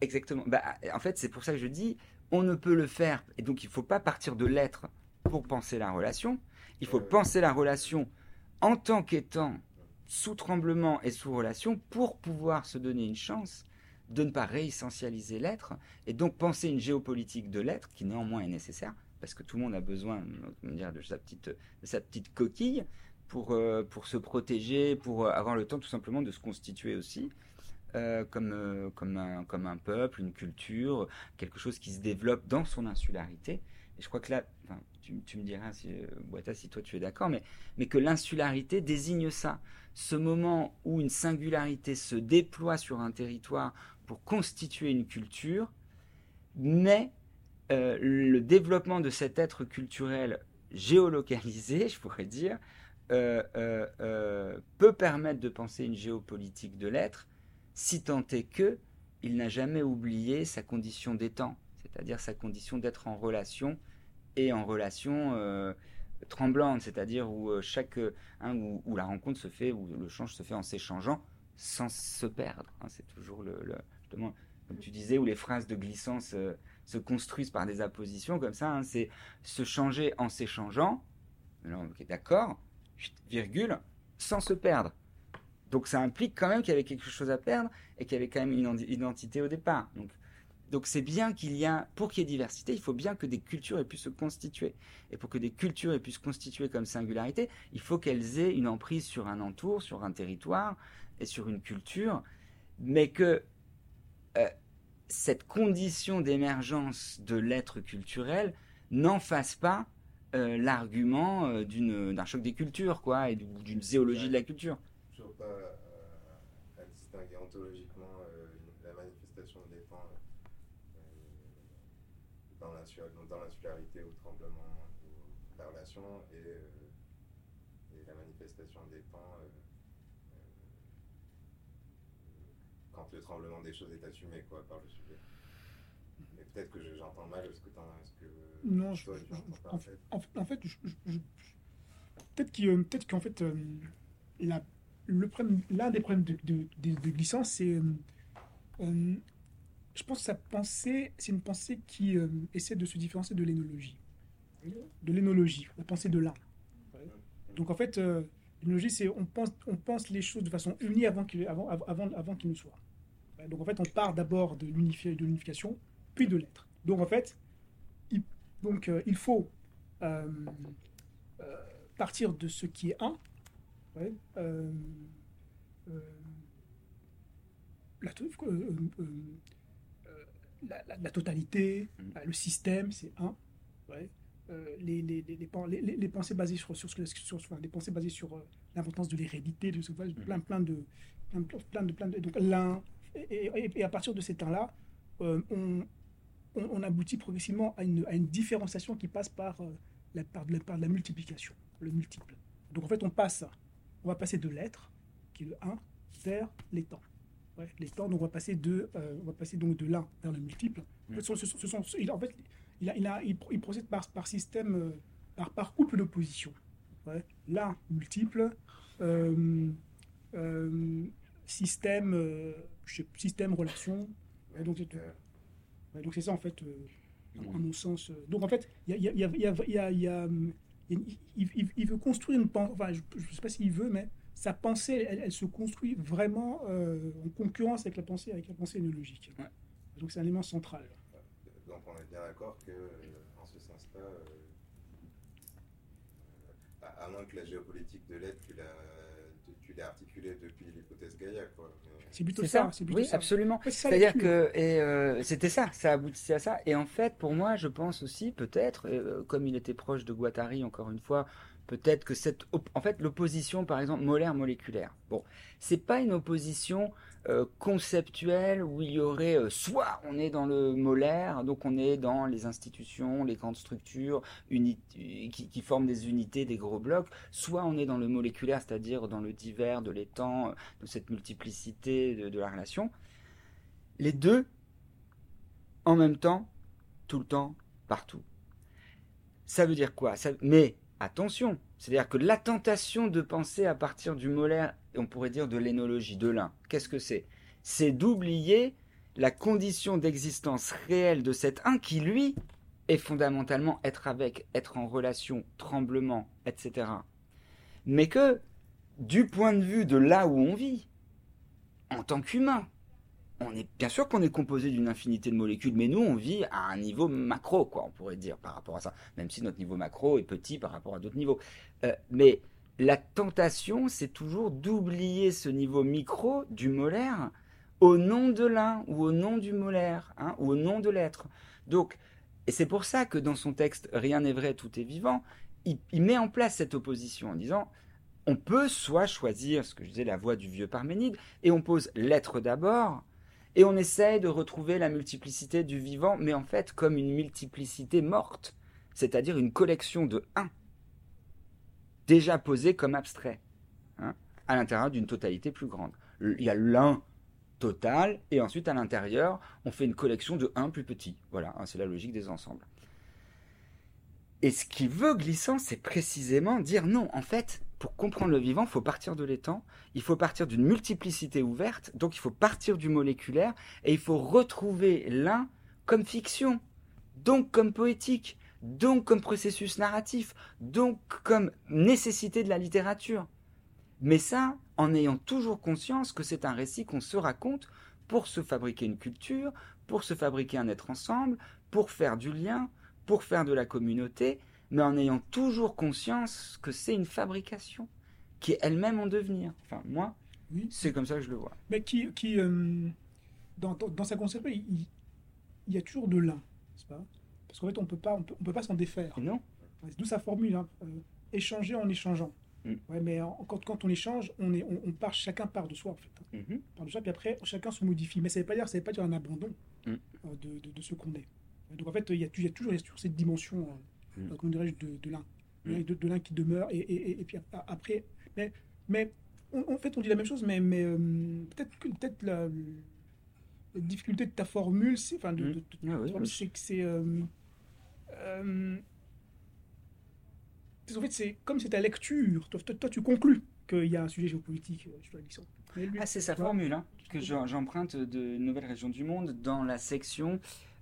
Exactement. Bah, en fait, c'est pour ça que je dis, on ne peut le faire. Et donc, il ne faut pas partir de l'être pour penser la relation. Il faut penser la relation en tant qu'étant sous tremblement et sous relation pour pouvoir se donner une chance de ne pas réessentialiser l'être et donc penser une géopolitique de l'être qui néanmoins est nécessaire parce que tout le monde a besoin de, sa petite, coquille pour, euh, se protéger, pour avoir le temps tout simplement de se constituer aussi. Euh, comme, euh, comme, un, comme un peuple, une culture, quelque chose qui se développe dans son insularité. Et je crois que là, tu, me diras, si, euh, si toi tu es d'accord, mais, mais que l'insularité désigne ça. Ce moment où une singularité se déploie sur un territoire pour constituer une culture, mais euh, le développement de cet être culturel géolocalisé, je pourrais dire, euh, peut permettre de penser une géopolitique de l'être, si tant est que il n'a jamais oublié sa condition d'étant, c'est-à-dire sa condition d'être en relation et en relation euh, tremblante, c'est-à-dire où euh, chaque hein, où, la rencontre se fait, où le change se fait en s'échangeant sans se perdre. Hein. c'est toujours le, justement, comme tu disais, où les phrases de glissance se construisent par des appositions comme ça. Hein. c'est se changer en s'échangeant. D'accord, virgule, sans se perdre. Donc ça implique quand même qu'il y avait quelque chose à perdre et qu'il y avait quand même une identité au départ. Donc donc c'est bien qu'il y a, pour qu'il y ait diversité, il faut bien que des cultures aient pu se constituer. Et pour que des cultures aient pu se constituer comme singularité, il faut qu'elles aient une emprise sur un entour, sur un territoire et sur une culture, mais que euh, cette condition d'émergence de l'être culturel n'en fasse pas euh, l'argument euh, d'un choc des cultures, quoi, et d'une zéologie de la culture. Toujours pas à distinguer ontologiquement la manifestation de l'étang dans l'insularité au tremblement, la relation et, euh, et, la manifestation des temps quand le tremblement des choses est assumé quoi, par le sujet. Mais peut-être que j'entends mal ce que, ce que non, je, en, fait, en, fait peut-être qu'en fait, la, l'un des problèmes de, de, de, glissance, c'est. Euh, je pense que sa pensée, c'est une pensée qui euh, essaie de se différencier de l'énologie. De l'énologie, la pensée de l'un. Donc en fait, euh, l'énologie, c'est on pense, on pense les choses de façon unie avant qu'il avant, avant, avant qu'il ne soit. Donc en fait, on part d'abord de l'unification, puis de l'être. Donc en fait, il, donc, il faut partir de ce qui est un, euh, euh, euh, la, la, totalité, mm. le système, c'est un. les, les, les, les, pensées basées sur, sur, sur, sur les pensées basées sur l'importance de l'hérédité, de mm. plein, plein de plein de plein de donc l'un et, et, à partir de ces temps-là, on, on, on, aboutit progressivement à une, à une différenciation qui passe par la, par, par la multiplication, le multiple. Donc en fait, on passe on va passer de l'être, qui est le 1, vers les temps. Les temps, donc on va passer de, euh, on va passer donc de l'un vers le multiple. En fait, ce, sont, il, en fait, il, a, il, a, il, procède par, par système, euh, par, par couple d'opposition. l'un multiple, euh, système, système relation. donc c'est donc c'est ça en fait, à mon sens. Donc en fait, il y a il, veut construire une pensée, enfin, je ne sais pas s'il veut, mais sa pensée, elle, se construit vraiment euh, en concurrence avec la pensée, avec la pensée énologique. Donc c'est un élément central. Donc on est bien d'accord que, euh, en ce sens-là, euh, à, moins que la géopolitique de l'aide, tu l'as articulée depuis l'hypothèse Gaïa, quoi. C'est plutôt ça. oui, absolument. C'est-à-dire que et euh, c'était ça, ça aboutissait à ça. Et en fait, pour moi, je pense aussi, peut-être, euh, comme il était proche de Guattari, encore une fois, peut-être que cette, en fait, l'opposition, par exemple, molaire-moléculaire. Bon, c'est pas une opposition euh, conceptuelle où il y aurait soit on est dans le molaire, donc on est dans les institutions, les grandes structures qui, qui, forment des unités, des gros blocs, soit on est dans le moléculaire, c'est-à-dire dans le divers, de l'étang, de cette multiplicité de, la relation. Les deux, en même temps, tout le temps, partout. Ça veut dire quoi? Mais attention, c'est-à-dire que la tentation de penser à partir du molaire, on pourrait dire de l'énologie, de l'un, qu'est-ce que c'est? C'est d'oublier la condition d'existence réelle de cet un qui, lui, est fondamentalement être avec, être en relation, tremblement, etc. Mais que, du point de vue de là où on vit, en tant qu'humain, on est bien sûr qu'on est composé d'une infinité de molécules, mais nous on vit à un niveau macro, quoi, on pourrait dire par rapport à ça, même si notre niveau macro est petit par rapport à d'autres niveaux. Euh, mais la tentation, c'est toujours d'oublier ce niveau micro du molaire au nom de l'un ou au nom du molaire, hein, ou au nom de l'être. Donc, et c'est pour ça que dans son texte Rien n'est vrai, tout est vivant, il, il met en place cette opposition en disant on peut soit choisir ce que je disais la voie du vieux Parménide et on pose l'être d'abord et on essaye de retrouver la multiplicité du vivant, mais en fait comme une multiplicité morte, c'est-à-dire une collection de 1, déjà posée comme abstrait, hein, à l'intérieur d'une totalité plus grande. Il y a l'un total, et ensuite à l'intérieur, on fait une collection de 1 plus petit. Voilà, hein, c'est la logique des ensembles. Et ce qui veut glissant, c'est précisément dire non, en fait, pour comprendre le vivant, il faut partir de l'étang, il faut partir d'une multiplicité ouverte, donc il faut partir du moléculaire, et il faut retrouver l'un comme fiction, donc comme poétique, donc comme processus narratif, donc comme nécessité de la littérature. Mais ça, en ayant toujours conscience que c'est un récit qu'on se raconte pour se fabriquer une culture, pour se fabriquer un être ensemble, pour faire du lien, pour faire de la communauté, mais en ayant toujours conscience que c'est une fabrication qui est elle-même en devenir. Enfin, moi, oui. c'est comme ça que je le vois. Mais qui, qui euh, dans, dans, sa conception, il, y a toujours de l'un, n'est-ce pas? Parce qu'en fait, on peut pas, on peut, pas s'en défaire. Non. C'est d'où sa formule, hein, euh, échanger en échangeant. Mm. Ouais, mais quand, quand, on échange, on, est, on, part, chacun part de soi, en fait. Hein. Part de soi, puis après, chacun se modifie. Mais ça ne veut pas dire, ça veut pas dire un abandon mm. euh, de, de, de, ce qu'on est. Donc en fait, il y a, il y a toujours, il y a toujours cette dimension, euh, Mm. euh, comment dirais-je, de, de l'un. Mm. De, de l'un qui demeure. Et, et, et- et puis a- après, mais, mais on- en fait, on dit la même chose, mais, mais euh, peut-être que peut-être la, la difficulté de ta formule, c'est, enfin, de, Mm. de- de- Ah oui, oui. c'est que c'est. euh, euh, qu'en fait, c'est comme c'est ta lecture. Toi, toi, toi, tu conclus qu'il y a un sujet géopolitique sur la Ah, c'est sa formule, hein, que j'emprunte de Nouvelle Région du Monde dans la section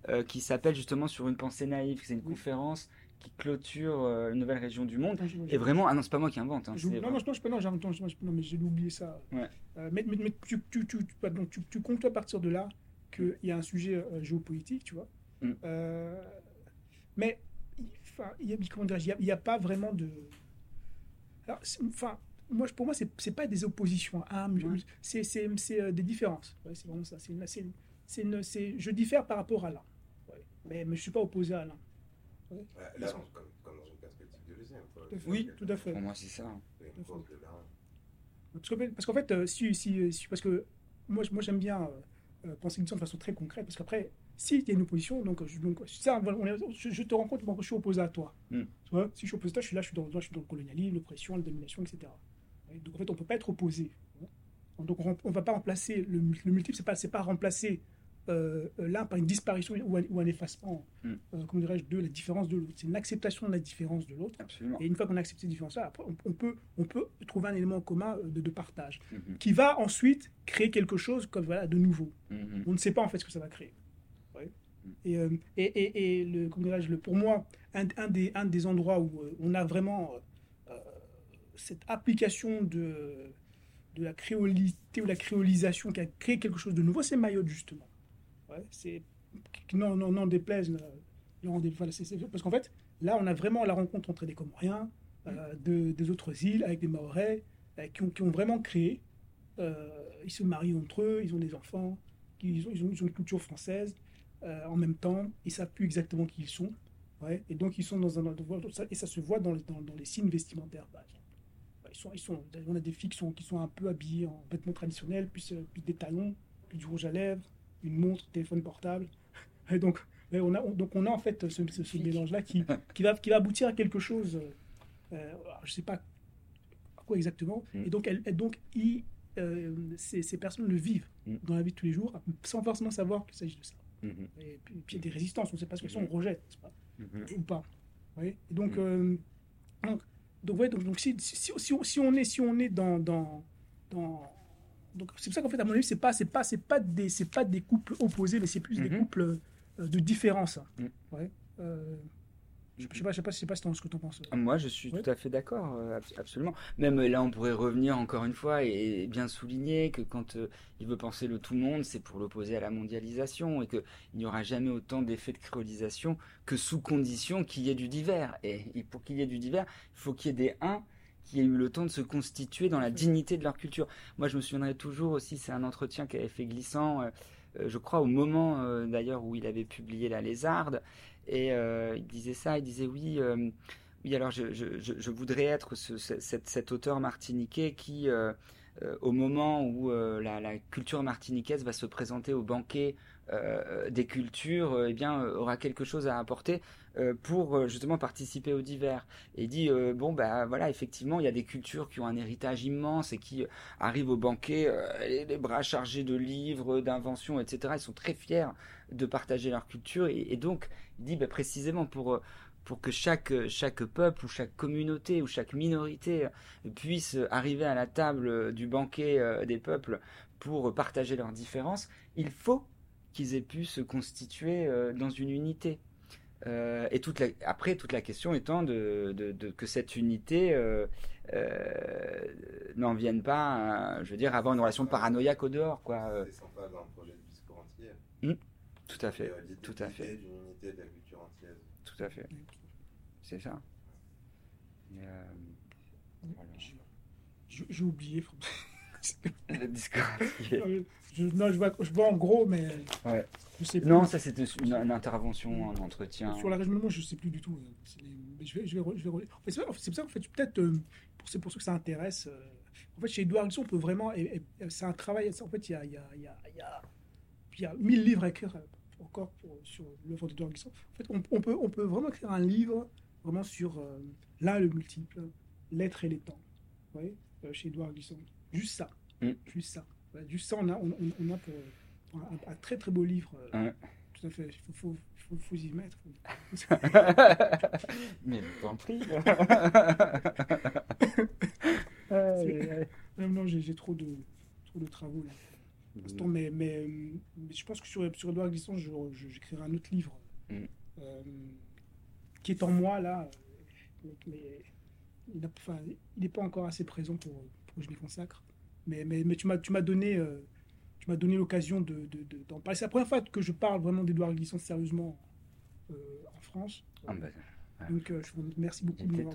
euh, qui s'appelle justement Sur une pensée naïve. C'est une Oui. conférence qui clôture euh, une Nouvelle Région du Monde. Je- Et vraiment, ah non, c'est pas moi qui invente. hein, non, non, non, je non, je- non, mais j'ai oublié ça. Ouais. Euh, mais mais, mais tu, tu, tu, tu, donc, tu, tu comptes à partir de là qu'il y a un sujet euh, géopolitique, tu vois. Mm. Mais il- enfin, il y a, y a- n'y a, pas vraiment de. Enfin, moi, pour moi, c'est c'est pas des oppositions. hein, mais Ouais. c'est c'est- c'est, des différences. Ouais, c'est vraiment ça. C'est une- c'est une- c'est une- c'est- je diffère par rapport à l'un. Mais, mais je suis pas opposé à l'un. Ouais, là, on- comme, comme dans une perspective de deuxième. quoi. Tout à fait. Oui. tout à fait. Pour moi, c'est ça. hein. Une de l'un. Parce qu'en fait, euh, si, si, si- parce que moi, moi j'aime bien euh, euh, penser l'histoire de façon très concrète, parce qu'après, si il y a une opposition, donc, je, donc ça, on est- je, je te rends compte, moi, je suis opposé à toi. Mm. Tu vois, si je suis opposé à toi, je suis là, je suis dans, je suis dans le colonialisme, l'oppression, la domination, etc. Donc en fait, on peut pas être opposé. Donc on ne va pas remplacer le, le multiple, c'est pas, c'est pas remplacer euh, l'un par une disparition ou un, ou un effacement, Mm. euh, comment dirais-je, de la différence de l'autre. C'est une acceptation de la différence de l'autre. Et une fois qu'on a accepté cette différence-là, après, on, on peut, on peut trouver un élément commun euh, de, de partage Mhm, qui va ensuite créer quelque chose comme voilà de nouveau. mhm. On ne sait pas en fait ce que ça va créer. Ouais. Mm. Et, euh, et, et, et le, comment dirais-je, le, pour moi, un, un des, un des endroits où on a vraiment cette application de, de la créolité ou la créolisation qui a créé quelque chose de nouveau, c'est Mayotte justement. C'est non, non, non déplaise. c'est- parce qu'en fait, là, on a vraiment la rencontre entre des Comoriens, euh, de- des autres îles, avec des Maorais, euh, qui, ont, qui ont vraiment créé. euh, ils se marient entre eux, ils ont des enfants, ils ont, ils ont, une culture française. en même temps, ils savent plus exactement qui ils sont. Et donc, ils sont dans un et ça se voit dans, les- dans, les signes vestimentaires. Ouais, Ils sont, ils sont, on a des filles qui sont, qui sont un peu habillées en vêtements traditionnels, puis des talons, puis du rouge à lèvres, une montre, téléphone portable. Et donc, on a, on- donc on a en fait ce, ce- ce mélange-là qui, qui, va, qui va aboutir à quelque chose, euh, je ne sais pas à quoi exactement. Mm. Et donc, elle, elle- donc ils, euh, ces, ces personnes le vivent Mm. dans la vie de tous les jours, sans forcément savoir qu'il s'agit de ça. Mhm, Et puis, il y a des résistances, on ne sait pas ce qu'elles sont, Mhm. on rejette, pas ou pas. Voyez Et donc, Mm. euh, donc, donc, ouais, donc, donc si, si, si, si on est, si on est dans, dans, dans donc c'est pour ça qu'en fait à mon avis c'est pas c'est pas c'est pas des c'est pas des couples opposés mais c'est plus des Mhm. couples euh, de différence. Mm. Ouais. Euh, je, je sais pas je sais pas je sais pas ce que tu en penses. Moi, je suis Ouais. tout à fait d'accord, euh, abs- absolument. Même là, on pourrait revenir encore une fois et, bien souligner que quand euh, il veut penser le tout monde, c'est pour l'opposer à la mondialisation et qu'il n'y aura jamais autant d'effets de créolisation que sous condition qu'il y ait du divers. Et, et pour qu'il y ait du divers, il faut qu'il y ait des uns qui aient eu le temps de se constituer dans la dignité de leur culture. Moi, je me souviendrai toujours aussi, c'est un entretien qu'avait fait Glissant, euh, euh, je crois au moment euh, d'ailleurs où il avait publié La Lézarde, et euh, il disait ça, il disait oui, oui alors je, je, je, je voudrais être ce, ce- cet, cet auteur martiniquais qui, au moment où la, la culture martiniquaise va se présenter au banquet euh, des cultures, euh, eh bien, euh, aura quelque chose à apporter pour justement participer au divers. Et dit bon bah voilà effectivement il y a des cultures qui ont un héritage immense et qui arrivent au banquet les, bras chargés de livres, d'inventions, etc. Ils sont très fiers de partager leur culture et, donc il dit bah, précisément pour pour que chaque, chaque peuple ou chaque communauté ou chaque minorité puisse arriver à la table du banquet des peuples pour partager leurs différences, il faut qu'ils aient pu se constituer euh, dans une unité. Euh, et toute la, après, toute la question étant de, de- de- que cette unité euh, euh, n'en vienne pas, à, je veux dire, avoir une relation paranoïaque au dehors, quoi. C'est central dans le projet de discours entier. tout à fait, tout à fait. l'idée d'une unité de la culture entière. tout à fait. C'est ça. Euh, voilà. J'ai oublié. Le discours entier. Je, non, je vois, je vois en gros, mais Ouais. je sais plus. Non, ça c'était une, une intervention, un entretien. Sur la région de moi, je ne sais plus du tout. c'est les- je vais, je vais, je vais en fait, c'est pour- c'est ça, en fait, peut-être, euh, pour, c'est pour ça que ça intéresse. euh, en fait, chez Edouard Glissant, on peut vraiment. et- et- C'est un travail. En fait, il y a, y, a, y, a, y, a, y a mille livres à écrire. euh, encore pour- sur l'œuvre d'Edouard Glissant. En fait, on, on peut, on peut vraiment écrire un livre vraiment sur euh, là le multiple, l'être et les temps. Vous voyez, euh, chez Edouard Glissant. Juste ça. Mm. Juste ça. Voilà, juste ça, on a, on, a pour, pour un, un très très beau livre. euh, Ouais. Tout à fait. Il faut, faut, faut, faut y mettre. Mais t'en prie. Non, non, j'ai trop de, trop de travaux là. l'instant, mais, mais, euh, mais je pense que sur, sur Edouard Glissant, j'écrirai un autre livre Mm. euh, qui est en moi là. euh, Mais, mais il n'est pas encore assez présent pour, pour que je m'y consacre. Mais, mais, mais tu m'as donné, euh, tu m'as donné l'occasion de, de- de- d'en parler. C'est la première fois que je parle vraiment d'Edouard Glissant sérieusement euh, en France. Ah, bah, Donc euh, je vous remercie beaucoup de m'avoir